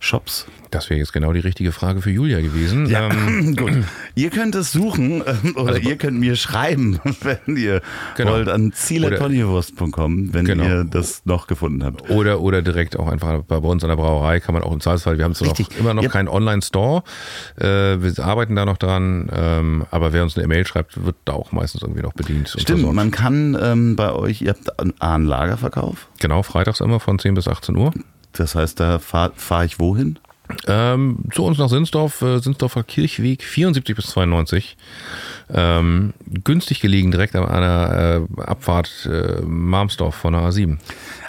Shops? Das wäre jetzt genau die richtige Frage für Julia gewesen. Ja, ähm, gut. Ihr könnt es suchen ähm, oder also, ihr könnt mir schreiben, wenn ihr genau. wollt, an ziele.ponywurst.com, wenn genau. ihr das noch gefunden habt. Oder, oder direkt auch einfach bei uns an der Brauerei kann man auch im Zweifelsfall, wir haben noch, immer noch ja. keinen Online-Store. Äh, wir arbeiten da noch dran, ähm, aber wer uns eine E-Mail schreibt, wird da auch meistens irgendwie noch bedient. Stimmt, man kann ähm, bei euch, ihr habt einen Lagerverkauf. Genau, freitags immer von 10 bis 18 Uhr. Das heißt, da fahre fahr ich wohin? Ähm, zu uns nach Sinsdorf, äh, Sinsdorfer Kirchweg 74 bis 92. Ähm, günstig gelegen, direkt an einer äh, Abfahrt äh, Marmsdorf von der A7.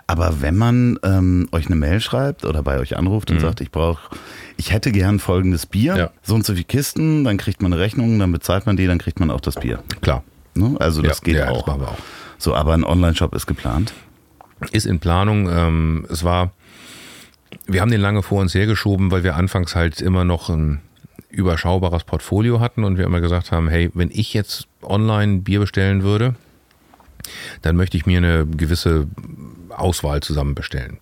Aber wenn man ähm, euch eine Mail schreibt oder bei euch anruft und mhm. sagt, ich brauche, ich hätte gern folgendes Bier, ja. so und so viele Kisten, dann kriegt man eine Rechnung, dann bezahlt man die, dann kriegt man auch das Bier. Klar. Ne? Also das ja, geht ja, auch. Das auch. So, aber ein Online-Shop ist geplant. Ist in Planung. Ähm, es war wir haben den lange vor uns hergeschoben, weil wir anfangs halt immer noch ein überschaubares Portfolio hatten und wir immer gesagt haben, hey, wenn ich jetzt online Bier bestellen würde, dann möchte ich mir eine gewisse Auswahl zusammen bestellen.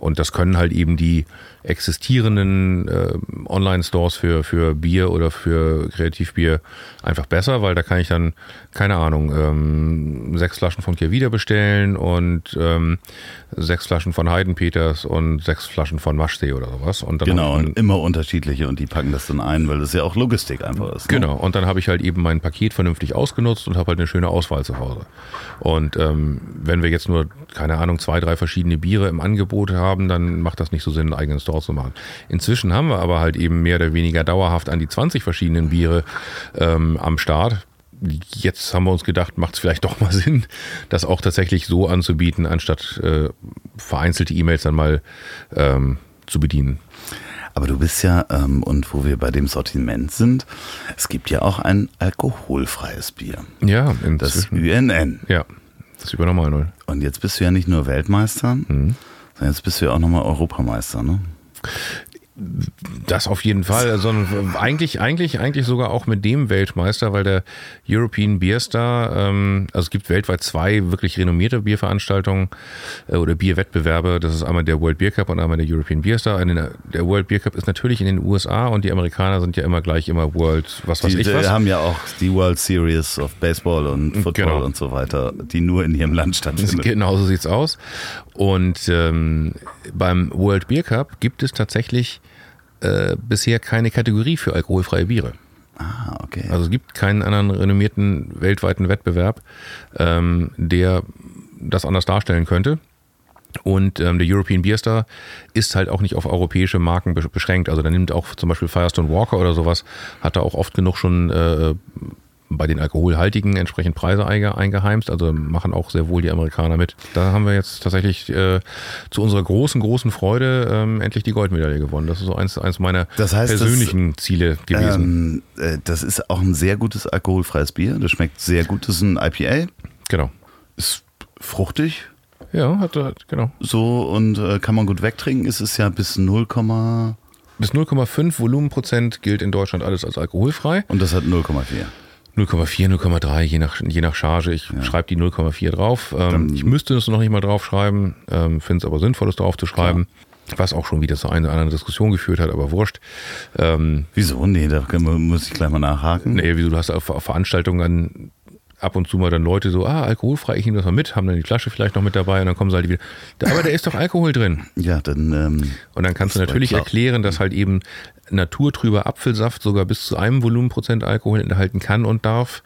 Und das können halt eben die existierenden äh, Online-Stores für, für Bier oder für Kreativbier einfach besser, weil da kann ich dann, keine Ahnung, ähm, sechs Flaschen von Kehrwieder bestellen und ähm, sechs Flaschen von Heidenpeters und sechs Flaschen von Maschsee oder sowas. Und dann genau, und immer unterschiedliche und die packen das dann ein, weil das ja auch Logistik einfach ist. Ne? Genau, und dann habe ich halt eben mein Paket vernünftig ausgenutzt und habe halt eine schöne Auswahl zu Hause. Und ähm, wenn wir jetzt nur, keine Ahnung, zwei, drei verschiedene Biere im Angebot haben, dann macht das nicht so Sinn, einen eigenen Store zu machen. Inzwischen haben wir aber halt eben mehr oder weniger dauerhaft an die 20 verschiedenen Biere ähm, am Start. Jetzt haben wir uns gedacht, macht es vielleicht doch mal Sinn, das auch tatsächlich so anzubieten, anstatt äh, vereinzelte E-Mails dann mal ähm, zu bedienen. Aber du bist ja, ähm, und wo wir bei dem Sortiment sind, es gibt ja auch ein alkoholfreies Bier. Ja, inzwischen. das UNN. Ja, das über normal null. Und jetzt bist du ja nicht nur Weltmeister, mhm. Jetzt bist du ja auch nochmal Europameister, ne? Das auf jeden Fall. Also eigentlich, eigentlich, eigentlich sogar auch mit dem Weltmeister, weil der European Beer Star, ähm, also es gibt weltweit zwei wirklich renommierte Bierveranstaltungen äh, oder Bierwettbewerbe. Das ist einmal der World Beer Cup und einmal der European Beer Star. Der World Beer Cup ist natürlich in den USA und die Amerikaner sind ja immer gleich immer World, was weiß die, ich was. Die haben ja auch die World Series of Baseball und Football genau. und so weiter, die nur in ihrem Land stattfinden. Genau so sieht's aus. Und ähm, beim World Beer Cup gibt es tatsächlich äh, bisher keine Kategorie für alkoholfreie Biere. Ah, okay. Also es gibt keinen anderen renommierten weltweiten Wettbewerb, ähm, der das anders darstellen könnte. Und ähm, der European Beer Star ist halt auch nicht auf europäische Marken beschränkt. Also da nimmt auch zum Beispiel Firestone Walker oder sowas, hat da auch oft genug schon äh, bei den alkoholhaltigen entsprechend Preise eingeheimst. Also machen auch sehr wohl die Amerikaner mit. Da haben wir jetzt tatsächlich äh, zu unserer großen, großen Freude ähm, endlich die Goldmedaille gewonnen. Das ist so eins, eins meiner das heißt, persönlichen das, Ziele gewesen. Ähm, äh, das ist auch ein sehr gutes alkoholfreies Bier. Das schmeckt sehr gut. Das ist ein IPA. Genau. Ist fruchtig. Ja, hat, hat genau. So und äh, kann man gut wegtrinken. Es ist ja bis 0, bis 0,5 Volumenprozent gilt in Deutschland alles als alkoholfrei. Und das hat 0,4. 0,4, 0,3, je nach, je nach Charge. Ich ja. schreibe die 0,4 drauf. Ähm, ich müsste es noch nicht mal draufschreiben, ähm, finde es aber sinnvoll, es drauf zu schreiben. was auch schon wieder zu einer anderen Diskussion geführt hat, aber wurscht. Ähm, Wieso? Nee, da muss ich gleich mal nachhaken. nee, wieso du hast auf, auf Veranstaltungen dann ab und zu mal dann Leute so, ah, alkoholfrei, ich nehme das mal mit, haben dann die Flasche vielleicht noch mit dabei und dann kommen sie halt wieder, aber da ist doch Alkohol drin. Ja, dann. Ähm, Und dann kannst du natürlich erklären, dass halt eben naturtrüber Apfelsaft sogar bis zu einem Volumenprozent Alkohol enthalten kann und darf.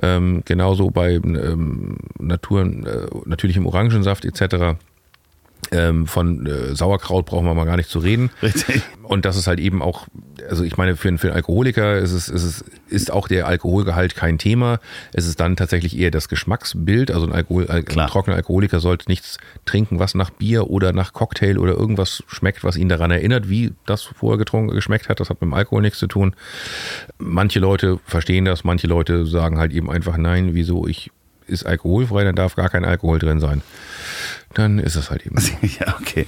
Ähm, genauso bei ähm, Natur, äh, natürlichem Orangensaft etc. Ähm, von äh, Sauerkraut brauchen wir mal gar nicht zu reden. richtig. Und das ist halt eben auch, also ich meine, für, einen- für einen Alkoholiker ist es, ist es ist auch der Alkoholgehalt kein Thema. Es ist dann tatsächlich eher das Geschmacksbild. Also ein, Alkohol, ein trockener Alkoholiker sollte nichts trinken, was nach Bier oder nach Cocktail oder irgendwas schmeckt, was ihn daran erinnert, wie das vorher getrunken geschmeckt hat. Das hat mit dem Alkohol nichts zu tun. Manche Leute verstehen das, manche Leute sagen halt eben einfach, nein, wieso ich ist alkoholfrei, dann darf gar kein Alkohol drin sein. Dann ist es halt eben. Ja, okay.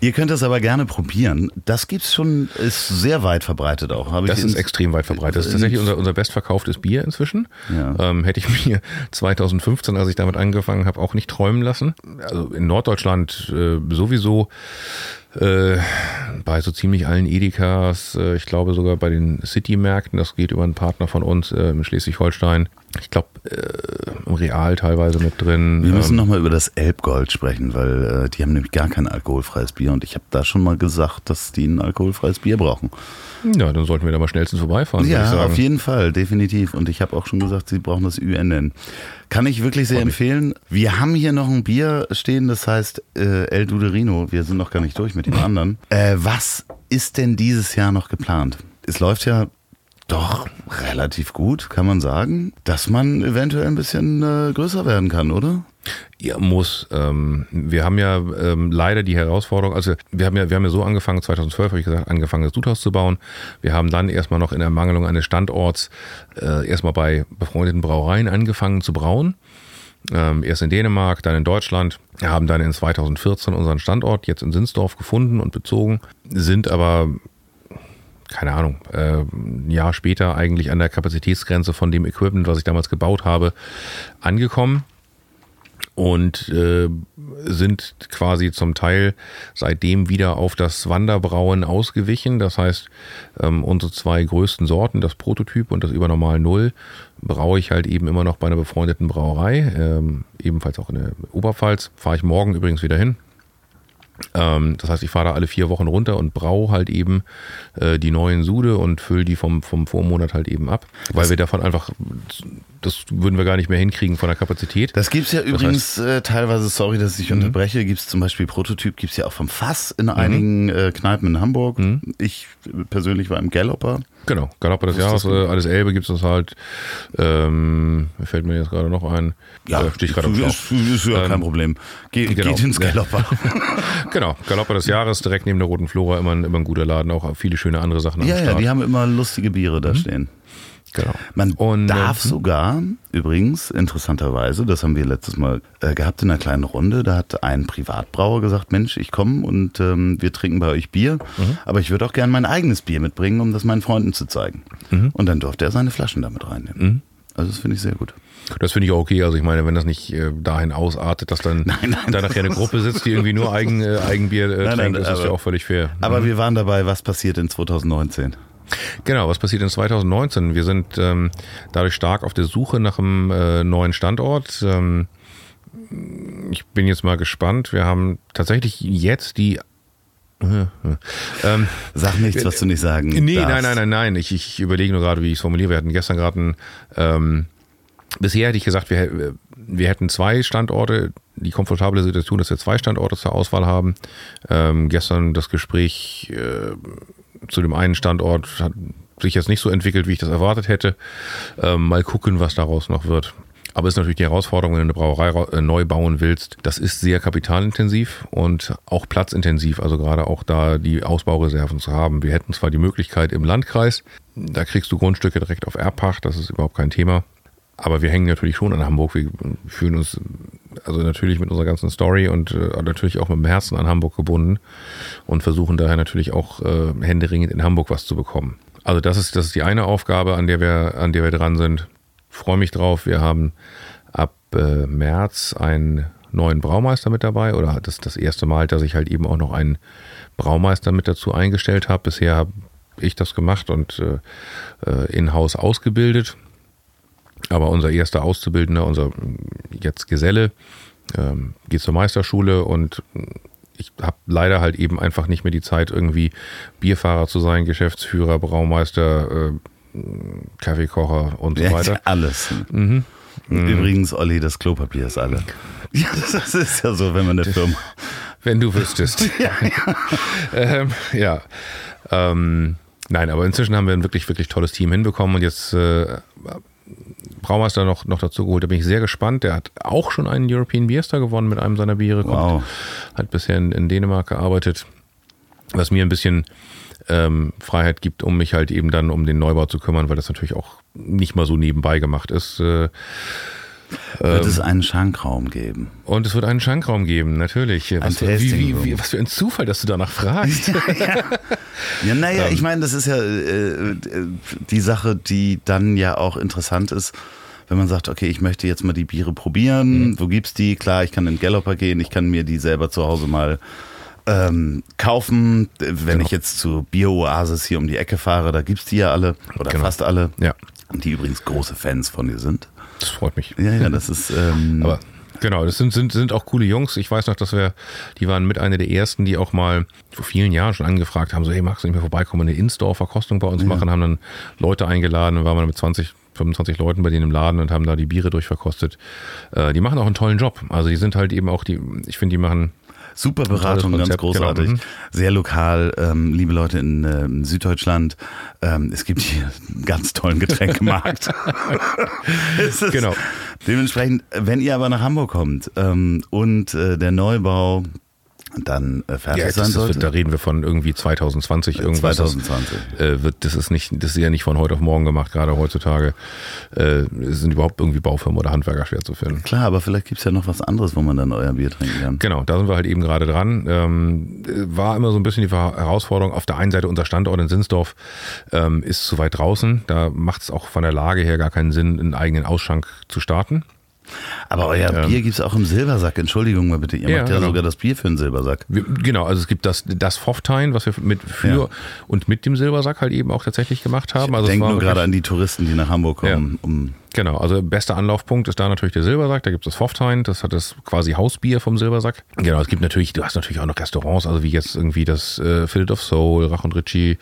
Ihr könnt das aber gerne probieren. Das gibt's schon, ist sehr weit verbreitet auch. Habe Das ist extrem weit verbreitet. Das ist tatsächlich unser, unser bestverkauftes Bier inzwischen. Ja. Ähm, hätte ich mir 2015, als ich damit angefangen habe, auch nicht träumen lassen. Also in Norddeutschland äh, sowieso. Äh, bei so ziemlich allen Edekas, äh, ich glaube sogar bei den City-Märkten, das geht über einen Partner von uns äh, in Schleswig-Holstein. Ich glaube, äh, im Real teilweise mit drin. Wir müssen Ähm, nochmal über das Elbgold sprechen, weil äh, die haben nämlich gar kein alkoholfreies Bier und ich habe da schon mal gesagt, dass die ein alkoholfreies Bier brauchen. Ja, dann sollten wir da mal schnellstens vorbeifahren. Ja, auf jeden Fall, definitiv. Und ich habe auch schon gesagt, sie brauchen das UNN. Kann ich wirklich sehr empfehlen. Wir haben hier noch ein Bier stehen, das heißt äh, El Duderino. Wir sind noch gar nicht durch mit dem anderen. Äh, was ist denn dieses Jahr noch geplant? Es läuft ja doch relativ gut, kann man sagen, dass man eventuell ein bisschen äh, größer werden kann, oder? Ja, muss. Ähm, wir haben ja ähm, leider die Herausforderung, also wir haben ja, wir haben ja so angefangen, 2012 habe ich gesagt, angefangen das Sudhaus zu bauen. Wir haben dann erstmal noch in Ermangelung eines Standorts äh, erstmal bei befreundeten Brauereien angefangen zu brauen. Ähm, erst in Dänemark, dann in Deutschland. Wir haben dann in 2014 unseren Standort jetzt in Sinsdorf gefunden und bezogen, sind aber keine Ahnung, äh, ein Jahr später eigentlich an der Kapazitätsgrenze von dem Equipment, was ich damals gebaut habe, angekommen und äh, sind quasi zum Teil seitdem wieder auf das Wanderbrauen ausgewichen. Das heißt, ähm, unsere zwei größten Sorten, das Prototyp und das Übernormal Null, braue ich halt eben immer noch bei einer befreundeten Brauerei, ähm, ebenfalls auch in der Oberpfalz. Fahre ich morgen übrigens wieder hin. Ähm, das heißt, ich fahre da alle vier Wochen runter und brau halt eben äh, die neuen Sude und fülle die vom, vom Vormonat halt eben ab, weil wir davon einfach, das würden wir gar nicht mehr hinkriegen von der Kapazität. Das gibt's ja Das übrigens äh, teilweise, sorry, dass ich unterbreche, gibt's zum Beispiel Prototyp, gibt's ja auch vom Fass in einigen äh, Kneipen in Hamburg. Ich persönlich war im Galloper. Genau, Galopper des Jahres, äh, alles Elbe gibt es halt. Ähm, fällt mir jetzt gerade noch ein. äh, stehe ich gerade Schlauch. ist, ist ja kein Ähm, Problem. Ge genau. Geht ins Ja. Galloper. Genau, Galopper des Jahres, direkt neben der Roten Flora, immer ein, immer ein guter Laden, auch viele schöne andere Sachen ja, ja, Start. die haben immer lustige Biere da stehen. Genau. Man Und, darf äh, sogar, übrigens, interessanterweise, das haben wir letztes Mal äh, gehabt in einer kleinen Runde, da hat ein Privatbrauer gesagt, Mensch, ich komme und ähm, wir trinken bei euch Bier, Mhm. aber ich würde auch gerne mein eigenes Bier mitbringen, um das meinen Freunden zu zeigen. Mhm. Und dann durfte er seine Flaschen damit reinnehmen. Also das finde ich sehr gut. Das finde ich auch okay. Also ich meine, wenn das nicht äh, dahin ausartet, dass dann Nein, nein, da nachher eine Gruppe sitzt, die irgendwie nur Eigen, äh, Eigenbier äh, Nein, trinkt, ist das aber- ja auch völlig fair. Aber wir waren dabei, was passiert in 2019. Genau, was passiert in 2019? Wir sind ähm, dadurch stark auf der Suche nach einem äh, neuen Standort. Ähm, ich bin jetzt mal gespannt. Wir haben tatsächlich jetzt die. Ähm, Sag nichts, was du nicht sagen Nee, darfst. nein, nein, nein, nein. Ich, ich überlege nur gerade, wie ich es formuliere. Wir hatten gestern gerade ein. Ähm, bisher hätte ich gesagt, wir, wir hätten zwei Standorte. Die komfortable Situation, dass wir zwei Standorte zur Auswahl haben. Ähm, gestern das Gespräch äh, zu dem einen Standort hat sich jetzt nicht so entwickelt, wie ich das erwartet hätte. Ähm, mal gucken, was daraus noch wird. Aber es ist natürlich die Herausforderung, wenn du eine Brauerei ra- äh, neu bauen willst. Das ist sehr kapitalintensiv und auch platzintensiv. Also gerade auch da die Ausbaureserven zu haben. Wir hätten zwar die Möglichkeit im Landkreis, da kriegst du Grundstücke direkt auf Erbpacht. Das ist überhaupt kein Thema. Aber wir hängen natürlich schon an Hamburg. Wir fühlen uns also natürlich mit unserer ganzen Story und äh, natürlich auch mit dem Herzen an Hamburg gebunden und versuchen daher natürlich auch äh, händeringend in Hamburg was zu bekommen. Also das ist, das ist die eine Aufgabe, an der wir, an der wir dran sind. Freue mich drauf. Wir haben ab äh, März ein neuen Braumeister mit dabei oder das ist das erste Mal, dass ich halt eben auch noch einen Braumeister mit dazu eingestellt habe. Bisher habe ich das gemacht und äh, äh in-house ausgebildet. Aber unser erster Auszubildender, unser jetzt Geselle, ähm, geht zur Meisterschule und ich habe leider halt eben einfach nicht mehr die Zeit, irgendwie Bierfahrer zu sein, Geschäftsführer, Braumeister, äh, Kaffeekocher und so Ja, weiter. alles. Übrigens, Olli, das Klopapier ist alle. Ja, das ist ja so, wenn man eine Firma. Wenn du wüsstest. ja. ähm, ja. Ähm, nein, aber inzwischen haben wir ein wirklich, wirklich tolles Team hinbekommen und jetzt äh, Braumeister noch, noch dazu geholt. Da bin ich sehr gespannt. Der hat auch schon einen European Beer Star gewonnen mit einem seiner Biere. Kommt, Wow. Hat bisher in, in Dänemark gearbeitet. Was mir ein bisschen ähm, Freiheit gibt, um mich halt eben dann um den Neubau zu kümmern, weil das natürlich auch nicht mal so nebenbei gemacht ist. Äh, Wird es einen Schankraum geben? und es wird einen Schankraum geben, natürlich. Was, wie, Tasting wie, wie, was für ein Zufall, dass du danach fragst. Ja, naja, Ähm. ich meine, das ist ja äh, äh, die Sache, die dann ja auch interessant ist, wenn man sagt, okay, ich möchte jetzt mal die Biere probieren. Mhm. Wo gibt's die? Klar, ich kann in den Galloper gehen, ich kann mir die selber zu Hause mal ähm, kaufen. Wenn Genau. ich jetzt zu Bio-Oasis hier um die Ecke fahre, da gibt's die ja alle oder Genau. fast alle. Ja. Die übrigens große Fans von dir sind. Das freut mich. Ja, ja, das ist. Ähm, Aber genau, das sind, sind, sind auch coole Jungs. Ich weiß noch, dass wir, die waren mit einer der ersten, die auch mal vor vielen Jahren schon angefragt haben, so, hey, magst du nicht mehr vorbeikommen, eine In-Store-Verkostung bei uns machen, haben dann Leute eingeladen und waren mal mit 20, 25 Leuten bei denen im Laden und haben da die Biere durchverkostet. Äh, die machen auch einen tollen Job. Also die sind halt eben auch die, ich finde, die machen Super Beratung, ganz genau, großartig. mhm. Sehr lokal, ähm, liebe Leute in ähm, Süddeutschland. Ähm, es gibt hier einen ganz tollen Getränkemarkt. Genau. Dementsprechend, wenn ihr aber nach Hamburg kommt ähm, und äh, der Neubau dann äh, fertig Ja, sein sollte. wird, da reden wir von irgendwie 2020 irgendwas. 2020. Äh, wird, das ist nicht, das ist ja nicht von heute auf morgen gemacht, gerade heutzutage. Äh, sind überhaupt irgendwie Baufirmen oder Handwerker schwer zu finden. Klar, aber vielleicht gibt's ja noch was anderes, wo man dann euer Bier trinken kann. Genau, da sind wir halt eben gerade dran. Ähm, war immer so ein bisschen die Herausforderung. Auf der einen Seite unser Standort in Sinsdorf ähm, ist zu weit draußen. Da macht es auch von der Lage her gar keinen Sinn, einen eigenen Ausschank zu starten. Aber euer Bier gibt's auch im Silbersack. Entschuldigung mal bitte, ihr Ähm. Ja, macht ja genau. sogar das Bier für den Silbersack. Wir, genau, also es gibt das, das Pfofftein, was wir mit für Ja. und mit dem Silbersack halt eben auch tatsächlich gemacht haben. Also es war nur gerade an die Touristen, die nach Hamburg kommen, um Genau, also bester Anlaufpunkt ist da natürlich der Silbersack. Da gibt es das Pfofftein, das hat das quasi Hausbier vom Silbersack. Genau, es gibt natürlich, du hast natürlich auch noch Restaurants, also wie jetzt irgendwie das äh, Field of Soul, Rach und Ritchie.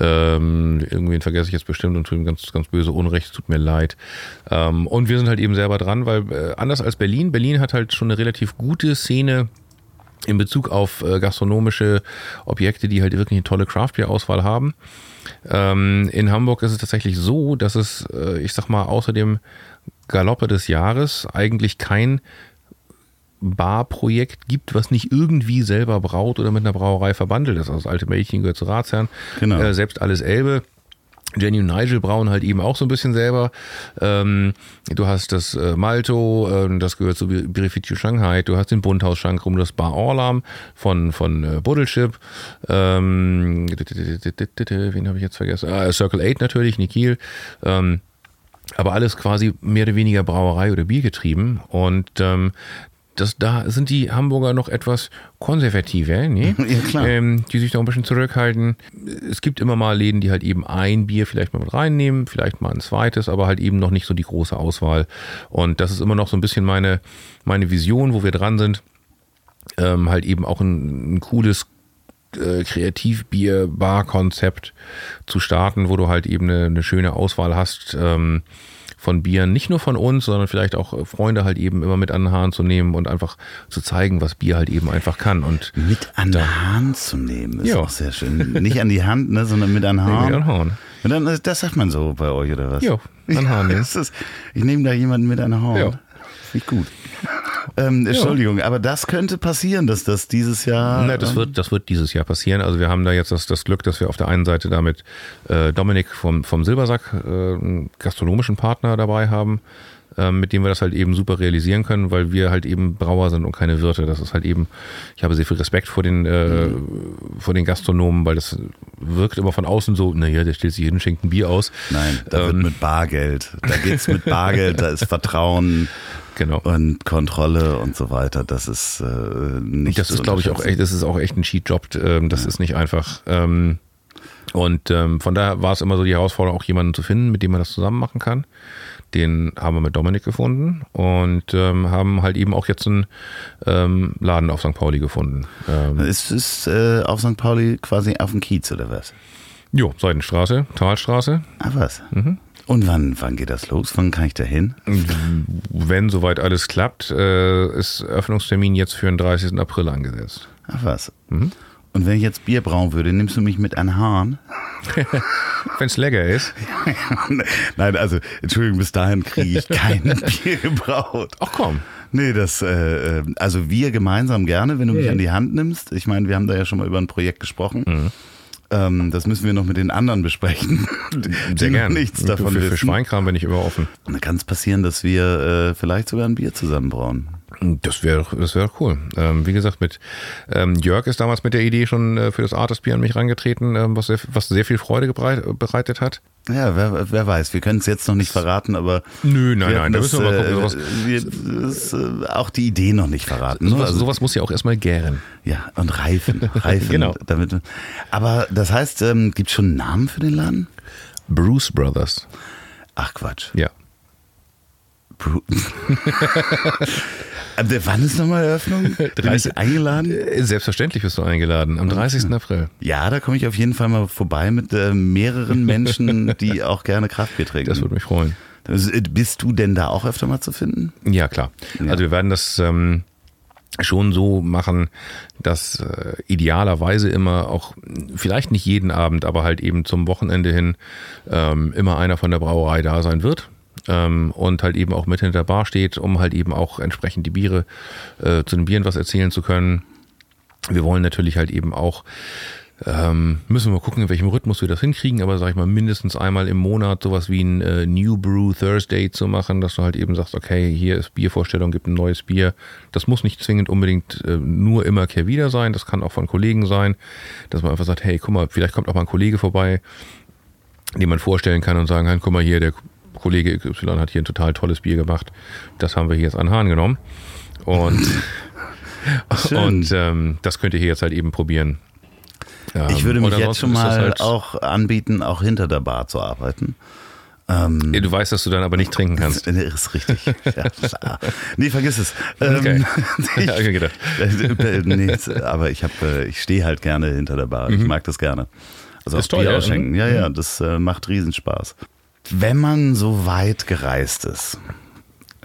Ähm, irgendwen vergesse ich jetzt bestimmt und tue ihm ganz, ganz böse Unrecht, tut mir leid. Ähm, und wir sind halt eben selber dran, weil äh, anders als Berlin, Berlin hat halt schon eine relativ gute Szene in Bezug auf äh, gastronomische Objekte, die halt wirklich eine tolle Craft-Bier-Auswahl haben. Ähm, in Hamburg ist es tatsächlich so, dass es, äh, ich sag mal, außer dem Galoppe des Jahres eigentlich kein Barprojekt gibt, was nicht irgendwie selber braut oder mit einer Brauerei verbandelt ist. Also das alte Mädchen gehört zu Ratsherrn. Genau. Äh, selbst alles Elbe. Jenny und Nigel brauen halt eben auch so ein bisschen selber. Ähm, du hast das äh, Malto, äh, das gehört zu Birifitio Shanghai. Du hast den Bunthaus rum, das Bar Orlam von, von äh, Buddelship. Ähm, wen habe ich jetzt vergessen? Ah, Circle 8 natürlich, Nikil. Ähm, aber alles quasi mehr oder weniger Brauerei oder Bier getrieben. Und ähm, das, da sind die Hamburger noch etwas konservativer, ne? Ja, klar. Ähm, die sich da ein bisschen zurückhalten. Es gibt immer mal Läden, die halt eben ein Bier vielleicht mal mit reinnehmen, vielleicht mal ein zweites, aber halt eben noch nicht so die große Auswahl. Und das ist immer noch so ein bisschen meine, meine Vision, wo wir dran sind. Ähm, halt eben auch ein, ein cooles äh, Kreativbier-Bar-Konzept zu starten, wo du halt eben eine, eine schöne Auswahl hast ähm, von Bieren, nicht nur von uns, sondern vielleicht auch äh, Freunde halt eben immer mit an den Haaren zu nehmen und einfach zu zeigen, was Bier halt eben einfach kann. Und mit an der Hand zu nehmen, ist Ja. auch sehr schön. Nicht an die Hand, ne, sondern mit an den mit an den Haaren. Haaren. Und dann, das sagt man so bei euch, oder was? Ja, an den Haaren nehmen. Das ist, ich nehme da jemanden mit an den Haaren. Ja. Finde ich gut. Ähm, Entschuldigung, aber das könnte passieren, dass das dieses Jahr. Ne, das, wird, das wird dieses Jahr passieren. Also wir haben da jetzt das, das Glück, dass wir auf der einen Seite damit äh, Dominik vom, vom Silbersack, äh, einen gastronomischen Partner dabei haben, äh, mit dem wir das halt eben super realisieren können, weil wir halt eben Brauer sind und keine Wirte. Das ist halt eben, ich habe sehr viel Respekt vor den, äh, vor den Gastronomen, weil das wirkt immer von außen so, naja, der stellt sich jeden schenkt ein Bier aus. Nein, da Ähm, wird mit Bargeld. Da geht's mit Bargeld, da ist Vertrauen. Genau. Und Kontrolle und so weiter, das ist äh, nicht Das ist, glaube ich, auch echt, das ist auch echt ein Cheat-Job. Ähm, das ist nicht einfach. Ähm, und ähm, von daher war es immer so die Herausforderung, auch jemanden zu finden, mit dem man das zusammen machen kann. Den haben wir mit Dominik gefunden und ähm, haben halt eben auch jetzt einen ähm, Laden auf St. Pauli gefunden. Ähm, Ist es äh, auf St. Pauli quasi auf dem Kiez oder was? jo, Seidenstraße, Talstraße. Ah, was? Mhm. Und wann, wann geht das los? Wann kann ich da hin? Wenn soweit alles klappt, äh, ist Öffnungstermin jetzt für den 30. April angesetzt. Ach was. Mhm. Und wenn ich jetzt Bier brauen würde, nimmst du mich mit an Hahn? Wenn es lecker ist. Nein, also, Entschuldigung, bis dahin kriege ich kein Bier gebraut. Ach komm. Nee, das, äh, äh, also wir gemeinsam gerne, wenn du mich an die Hand nimmst. Ich meine, wir haben da ja schon mal über ein Projekt gesprochen. Mhm. Ähm, das müssen wir noch mit den anderen besprechen, Sehr noch gern. nichts davon für, für. Schweinkram bin ich immer offen. Und dann kann es passieren, dass wir äh, vielleicht sogar ein Bier zusammenbrauen. Das wäre das wäre cool. Ähm, wie gesagt, mit ähm, Jörg ist damals mit der Idee schon äh, für das Artist-Bier an mich rangetreten, ähm, was, sehr, was sehr viel Freude gebreit, bereitet hat. Ja, wer, wer weiß, wir können es jetzt noch nicht verraten, aber Nö, nein, nein, da müssen wir mal gucken. äh, Sowas, wir, das, äh, auch die Idee noch nicht verraten. sowas, Also- sowas muss ja auch erstmal gären. Ja, und reifen. reifen Genau. Damit, aber das heißt, ähm, gibt es schon einen Namen für den Laden? Bruce Brothers. Ach Quatsch. Ja. Bru Aber wann ist nochmal Eröffnung? Bin ich 30. eingeladen? Äh, Selbstverständlich bist du eingeladen. Am 30. April. Ja, da komme ich auf jeden Fall mal vorbei mit äh, mehreren Menschen, die auch gerne Kraftbier trinken. Das würde mich freuen. Äh, Bist du denn da auch öfter mal zu finden? Ja, klar. Ja. Also wir werden das ähm, schon so machen, dass äh, idealerweise immer auch, vielleicht nicht jeden Abend, aber halt eben zum Wochenende hin ähm, immer einer von der Brauerei da sein wird. Ähm, und halt eben auch mit hinter der Bar steht, um halt eben auch entsprechend die Biere äh, zu den Bieren was erzählen zu können. Wir wollen natürlich halt eben auch ähm, müssen wir gucken, in welchem Rhythmus wir das hinkriegen, aber sag ich mal, mindestens einmal im Monat sowas wie ein äh, New Brew Thursday zu machen, dass du halt eben sagst, okay, hier ist Biervorstellung, gibt ein neues Bier. Das muss nicht zwingend unbedingt äh, nur immer Kehrwieder sein, das kann auch von Kollegen sein, dass man einfach sagt, hey, guck mal, vielleicht kommt auch mal ein Kollege vorbei, den man vorstellen kann und sagen kann, guck mal hier, der Kollege XY hat hier ein total tolles Bier gemacht. Das haben wir hier jetzt an Hahn genommen. Und, und ähm, das könnt ihr hier jetzt halt eben probieren. Ähm, Ich würde mich jetzt schon mal halt- auch anbieten, auch hinter der Bar zu arbeiten. Ähm, Du weißt, dass du dann aber nicht trinken kannst. Das ist richtig. Ja, nee, vergiss es. Ähm, Okay. ich, mir gedacht. nee, aber ich, hab, äh, ich stehe halt gerne hinter der Bar. Ich mag das gerne. Also Mhm. Ist auch toll, Bier ja. ausschenken. Ja, ja, das äh, macht Riesenspaß. Wenn man so weit gereist ist,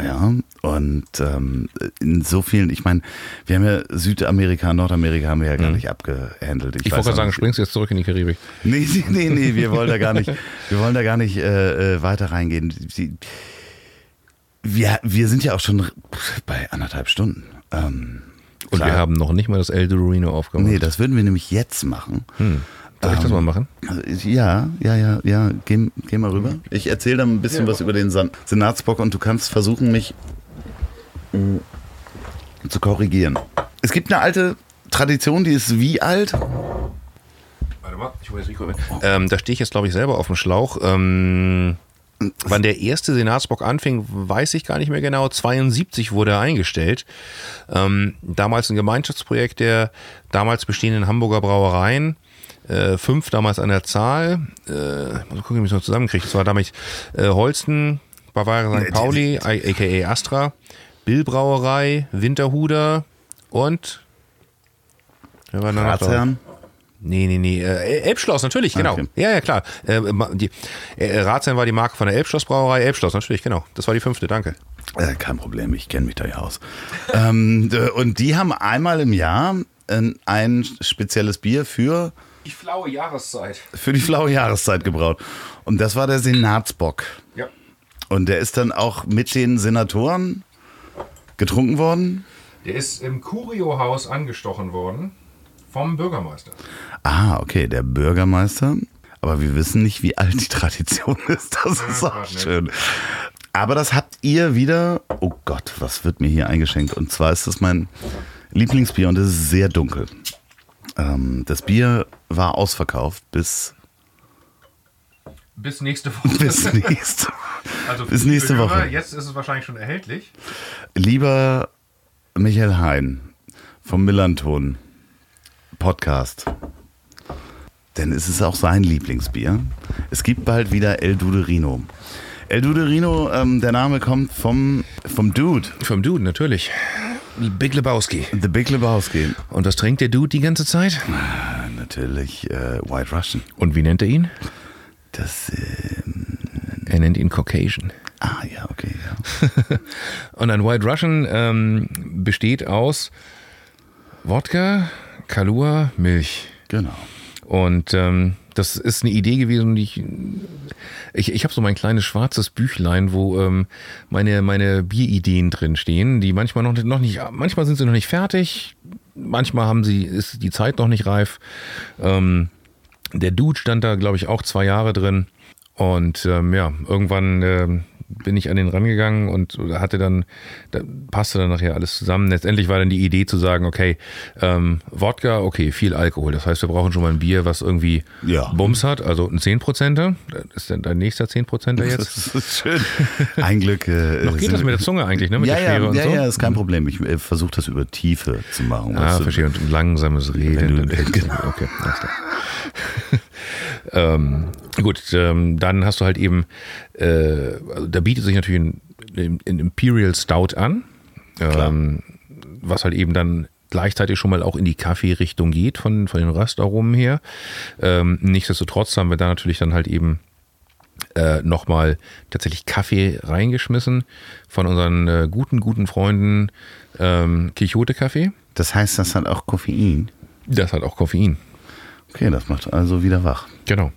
ja, und ähm, in so vielen, ich meine, wir haben ja Südamerika, Nordamerika haben wir ja gar nicht abgehandelt. Mhm. Ich wollte gerade sagen, springst du jetzt zurück in die Karibik. Nee, nee, nee, nee, wir wollen da gar nicht, wir wollen da gar nicht äh, äh, weiter reingehen. Wir, wir sind ja auch schon bei anderthalb Stunden. Ähm, Und wir haben noch nicht mal das El Dorino aufgemacht. Nee, das würden wir nämlich jetzt machen. hm. Soll ich das mal machen? Also, Ja, ja, ja, ja. Geh, geh mal rüber. Ich erzähle dann ein bisschen was über den Senatsbock und du kannst versuchen, mich mm, zu korrigieren. Es gibt eine alte Tradition, die ist wie alt? Warte mal, ich Mikro mit. Ähm, da stehe ich jetzt, glaube ich, selber auf dem Schlauch. Ähm, wann der erste Senatsbock anfing, weiß ich gar nicht mehr genau. 72 wurde er eingestellt. Ähm, damals ein Gemeinschaftsprojekt der damals bestehenden Hamburger Brauereien. Äh, fünf damals an der Zahl. Äh, mal gucken, wie ich es noch zusammenkriege. Das war damals äh, Holsten, Bavaria St. Pauli, aka Astra, Bill Brauerei, Winterhuder und wer war da noch drauf? Ratsherrn? Nee, nee, nee. Äh, Elbschloss, natürlich, genau. Okay. Ja, ja, klar. Äh, die, äh, Ratsherrn war die Marke von der Elbschloss-Brauerei. Elbschloss, natürlich, genau. Das war die fünfte, danke. Äh, kein Problem, ich kenne mich da ja aus. ähm, und die haben einmal im Jahr ein, ein spezielles Bier für, Die flaue Jahreszeit. für die flaue Jahreszeit gebraut. Und das war der Senatsbock. Ja. Und der ist dann auch mit den Senatoren getrunken worden. Der ist im Curio-Haus angestochen worden vom Bürgermeister. Ah, okay, der Bürgermeister. Aber wir wissen nicht, wie alt die Tradition ist. Das ist auch schön. Aber das habt ihr wieder. Oh Gott, was wird mir hier eingeschenkt? Und zwar ist das mein Lieblingsbier und es ist sehr dunkel. Ähm, das Bier war ausverkauft bis, Bis nächste Woche. bis nächste. Also Bis nächste Woche. Jetzt ist es wahrscheinlich schon erhältlich. Lieber Michael Hein vom Millanton Podcast. Denn es ist auch sein Lieblingsbier. Es gibt bald wieder El Duderino. El Duderino, ähm, der Name kommt vom, vom Dude, Vom Dude, natürlich. Big Lebowski. The Big Lebowski. Und was trinkt der Dude die ganze Zeit? Natürlich äh, White Russian. Und wie nennt er ihn? Das, äh, Er nennt ihn Caucasian. ah ja, okay, ja. Und ein White Russian ähm, besteht aus Wodka, Kalua, Milch. Genau. Und ähm, das ist eine Idee gewesen, die ich. Ich, ich habe so mein kleines schwarzes Büchlein, wo ähm, meine, meine Bierideen drin stehen, die manchmal noch, nicht- noch nicht, manchmal sind sie noch nicht fertig, manchmal haben sie, ist die Zeit noch nicht reif. Ähm, der Dude stand da, glaube ich, auch zwei Jahre drin. Und ähm, ja, irgendwann ähm, bin ich an den rangegangen und hatte dann, da passte dann nachher alles zusammen. Letztendlich war dann die Idee zu sagen, okay, ähm, Wodka, okay, viel Alkohol. Das heißt, wir brauchen schon mal ein Bier, was irgendwie Ja. Bums hat, also ein 10%er. Das ist dann dein nächster 10%er jetzt. Das ist schön. Ein Glück. Äh, Noch geht das mit der Zunge eigentlich, ne? Mit ja, der ja, Schere und ja, so. ja, ist kein Problem. Ich äh, versuche das über Tiefe zu machen. Ah, verstehe. Und langsames Reden. Du- und- okay, alles klar. ähm, gut, ähm, dann hast du halt eben, äh, also da bietet sich natürlich ein, ein ein Imperial Stout an, ähm, was halt eben dann gleichzeitig schon mal auch in die Kaffeerichtung geht von, von den Röstaromen her. Ähm, nichtsdestotrotz haben wir da natürlich dann halt eben äh, nochmal tatsächlich Kaffee reingeschmissen von unseren äh, guten, guten Freunden ähm, Quixote Kaffee. Das heißt, das hat auch Koffein. Das hat auch Koffein. Okay, das macht also wieder wach. Genau.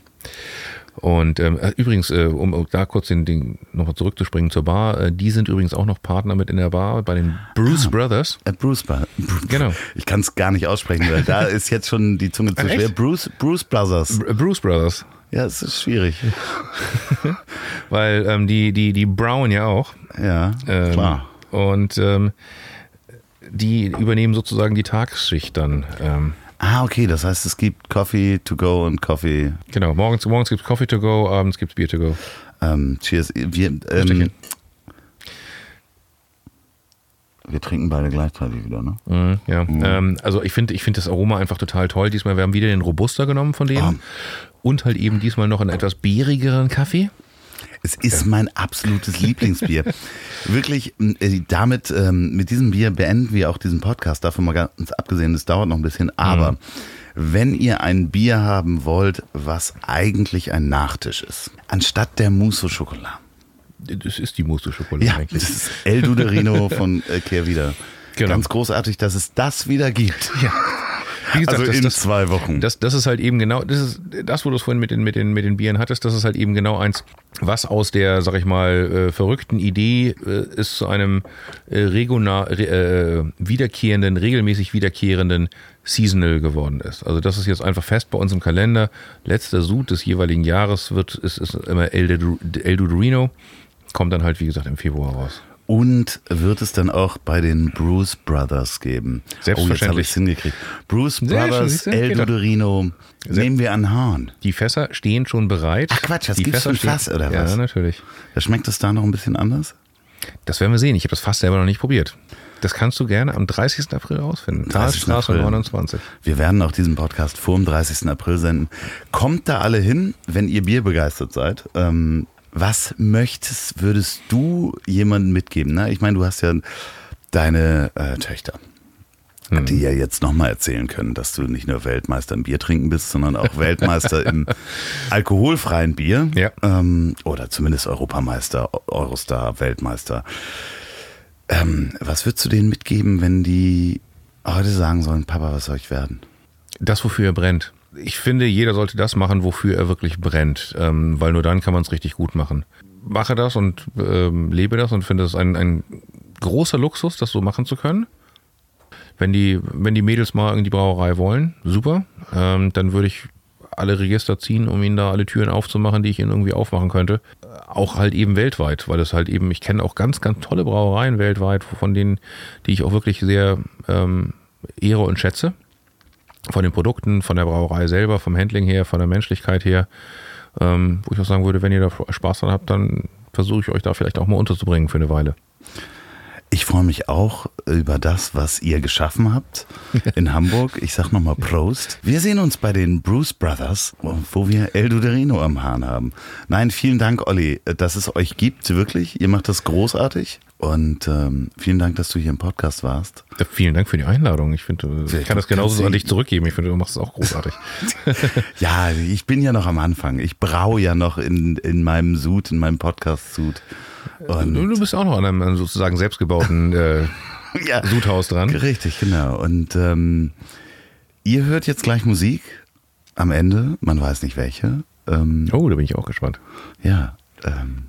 Und ähm, äh, übrigens, äh, um da kurz den, den nochmal zurückzuspringen zur Bar, äh, die sind übrigens auch noch Partner mit in der Bar bei den Bruce Brothers. Äh, Bruce Bar. Genau. Ich kann es gar nicht aussprechen, weil da ist jetzt schon die Zunge zu schwer. Bruce, Bruce Brothers. Br- Bruce Brothers. Ja, es ist schwierig. Weil ähm, die, die, die Brown ja auch. Ja, Ähm, klar. Und ähm, die übernehmen sozusagen die Tagesschicht dann. Ah, okay, das heißt, es gibt Coffee to go und Coffee. genau, morgens, morgens gibt es Coffee to go, abends gibt es Bier to go. Ähm, cheers. Wir, ähm, wir trinken beide gleichzeitig wieder, ne? Mhm, ja. Ähm, also ich finde ich finde das Aroma einfach total toll. Diesmal, wir haben wieder den Robuster genommen von denen. Und halt eben diesmal noch einen etwas beerigeren Kaffee. Es ist mein absolutes Lieblingsbier. Wirklich, äh, damit, ähm, mit diesem Bier beenden wir auch diesen Podcast. Davon mal ganz abgesehen, das dauert noch ein bisschen. Aber wenn ihr ein Bier haben wollt, was eigentlich ein Nachtisch ist, anstatt der Mousse au Chocolat. Das ist die Mousse Schokolade Ja, eigentlich. das ist El Duderino von äh, Kehrwieder. Genau. Ganz großartig, dass es das wieder gibt. Ja. Wie gesagt, Also das, in das, zwei Wochen. Das, das ist halt eben genau, das ist das, wo du es vorhin mit den, mit, den, mit den Bieren hattest, das ist halt eben genau eins, was aus der, sag ich mal, äh, verrückten Idee äh, ist zu einem äh, regional, re, äh, wiederkehrenden, regelmäßig wiederkehrenden Seasonal geworden ist. Also das ist jetzt einfach fest bei uns im Kalender. Letzter Sud des jeweiligen Jahres wird, ist, ist immer El, El Dudorino. Kommt dann halt, wie gesagt, im Februar raus. Und wird es dann auch bei den Bruce Brothers geben? Selbstverständlich. Oh, jetzt habe ich hingekriegt. Bruce schön, Brothers? El Geht doch. Dudorino. Nehmen wir an Hahn. Die Fässer stehen schon bereit. Ach Quatsch, das Fässer schon Fass, oder ja, was? Ja, natürlich. Da schmeckt es da noch ein bisschen anders? Das werden wir sehen. Ich habe das Fass selber noch nicht probiert. Das kannst du gerne am 30. April rausfinden. 30. Talstraße April. 29. Wir werden auch diesen Podcast vor dem 30. April senden. Kommt da alle hin, wenn ihr Bier begeistert seid. Ähm, was möchtest, würdest du jemandem mitgeben? Ne? Ich meine, du hast ja deine äh, Töchter, Hm. die ja jetzt nochmal erzählen können, dass du nicht nur Weltmeister im Bier trinken bist, sondern auch Weltmeister im alkoholfreien Bier. Ja. Ähm, oder zumindest Europameister, Eurostar, Weltmeister. Ähm, was würdest du denen mitgeben, wenn die heute sagen sollen, Papa, was soll ich werden? Das, wofür er brennt. Ich finde, jeder sollte das machen, wofür er wirklich brennt, ähm, weil nur dann kann man es richtig gut machen. Mache das und ähm, lebe das und finde es ein, ein großer Luxus, das so machen zu können. Wenn die, wenn die Mädels mal in die Brauerei wollen, super, ähm, dann würde ich alle Register ziehen, um ihnen da alle Türen aufzumachen, die ich ihnen irgendwie aufmachen könnte. Auch halt eben weltweit, weil es halt eben, ich kenne auch ganz, ganz tolle Brauereien weltweit, von denen, die ich auch wirklich sehr ähm, ehre und schätze von den Produkten, von der Brauerei selber, vom Handling her, von der Menschlichkeit her, ähm, wo ich auch sagen würde, wenn ihr da Spaß dran habt, dann versuche ich euch da vielleicht auch mal unterzubringen für eine Weile. Ich freue mich auch über das, was ihr geschaffen habt in Hamburg. Ich sag nochmal Prost. Wir sehen uns bei den Bruce Brothers, wo wir El Duderino am Hahn haben. Nein, vielen Dank, Olli, dass es euch gibt, wirklich. Ihr macht das großartig. Und ähm, vielen Dank, dass du hier im Podcast warst. Ja, vielen Dank für die Einladung. Ich finde, ich kann das genauso an dich zurückgeben. Ich finde, du machst es auch großartig. ja, ich bin ja noch am Anfang. Ich braue ja noch in, in meinem Sud, in meinem Podcast-Sud. Und du bist auch noch an einem sozusagen selbstgebauten äh, ja, Sudhaus dran. Richtig, genau. Und ähm, ihr hört jetzt gleich Musik am Ende, man weiß nicht welche. Ähm, oh, da bin ich auch gespannt. Ja, ähm,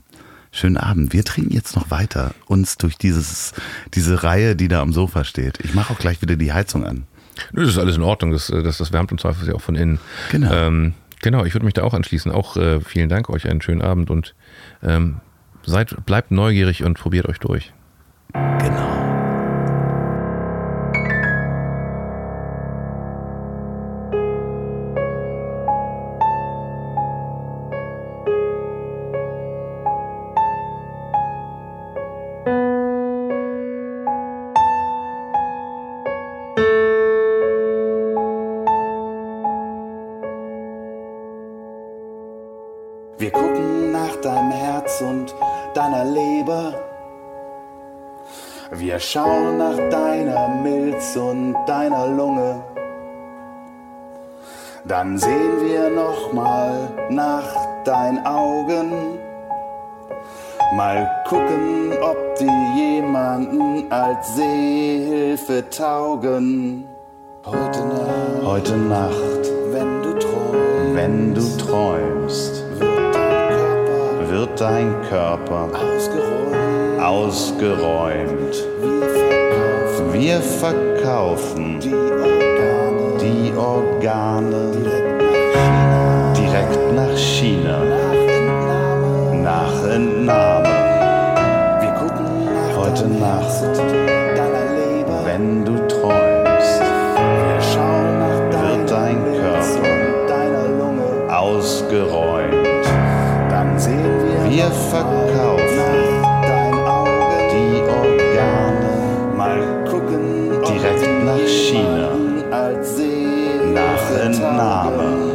schönen Abend. Wir trinken jetzt noch weiter uns durch dieses, diese Reihe, die da am Sofa steht. Ich mache auch gleich wieder die Heizung an. Das ist alles in Ordnung, das, das, das wärmt im Zweifel ja auch von innen. Genau. Ähm, genau, ich würde mich da auch anschließen. Auch äh, vielen Dank euch, einen schönen Abend und ähm, seid, bleibt neugierig und probiert euch durch. Genau. Wir schauen nach deiner Milz und deiner Lunge. Dann sehen wir noch mal nach deinen Augen. Mal gucken, ob die jemanden als Seehilfe taugen. Heute Nacht, heute Nacht, wenn du träumst, wenn du träumst, wird dein Körper, wird dein Körper ausgeräumt ausgeräumt. Wir verkaufen die Organe direkt nach China. Nach Entnahme. Heute Nacht, wenn du träumst, wird dein Körper ausgeräumt. Wir verkaufen China, nach Entnahme.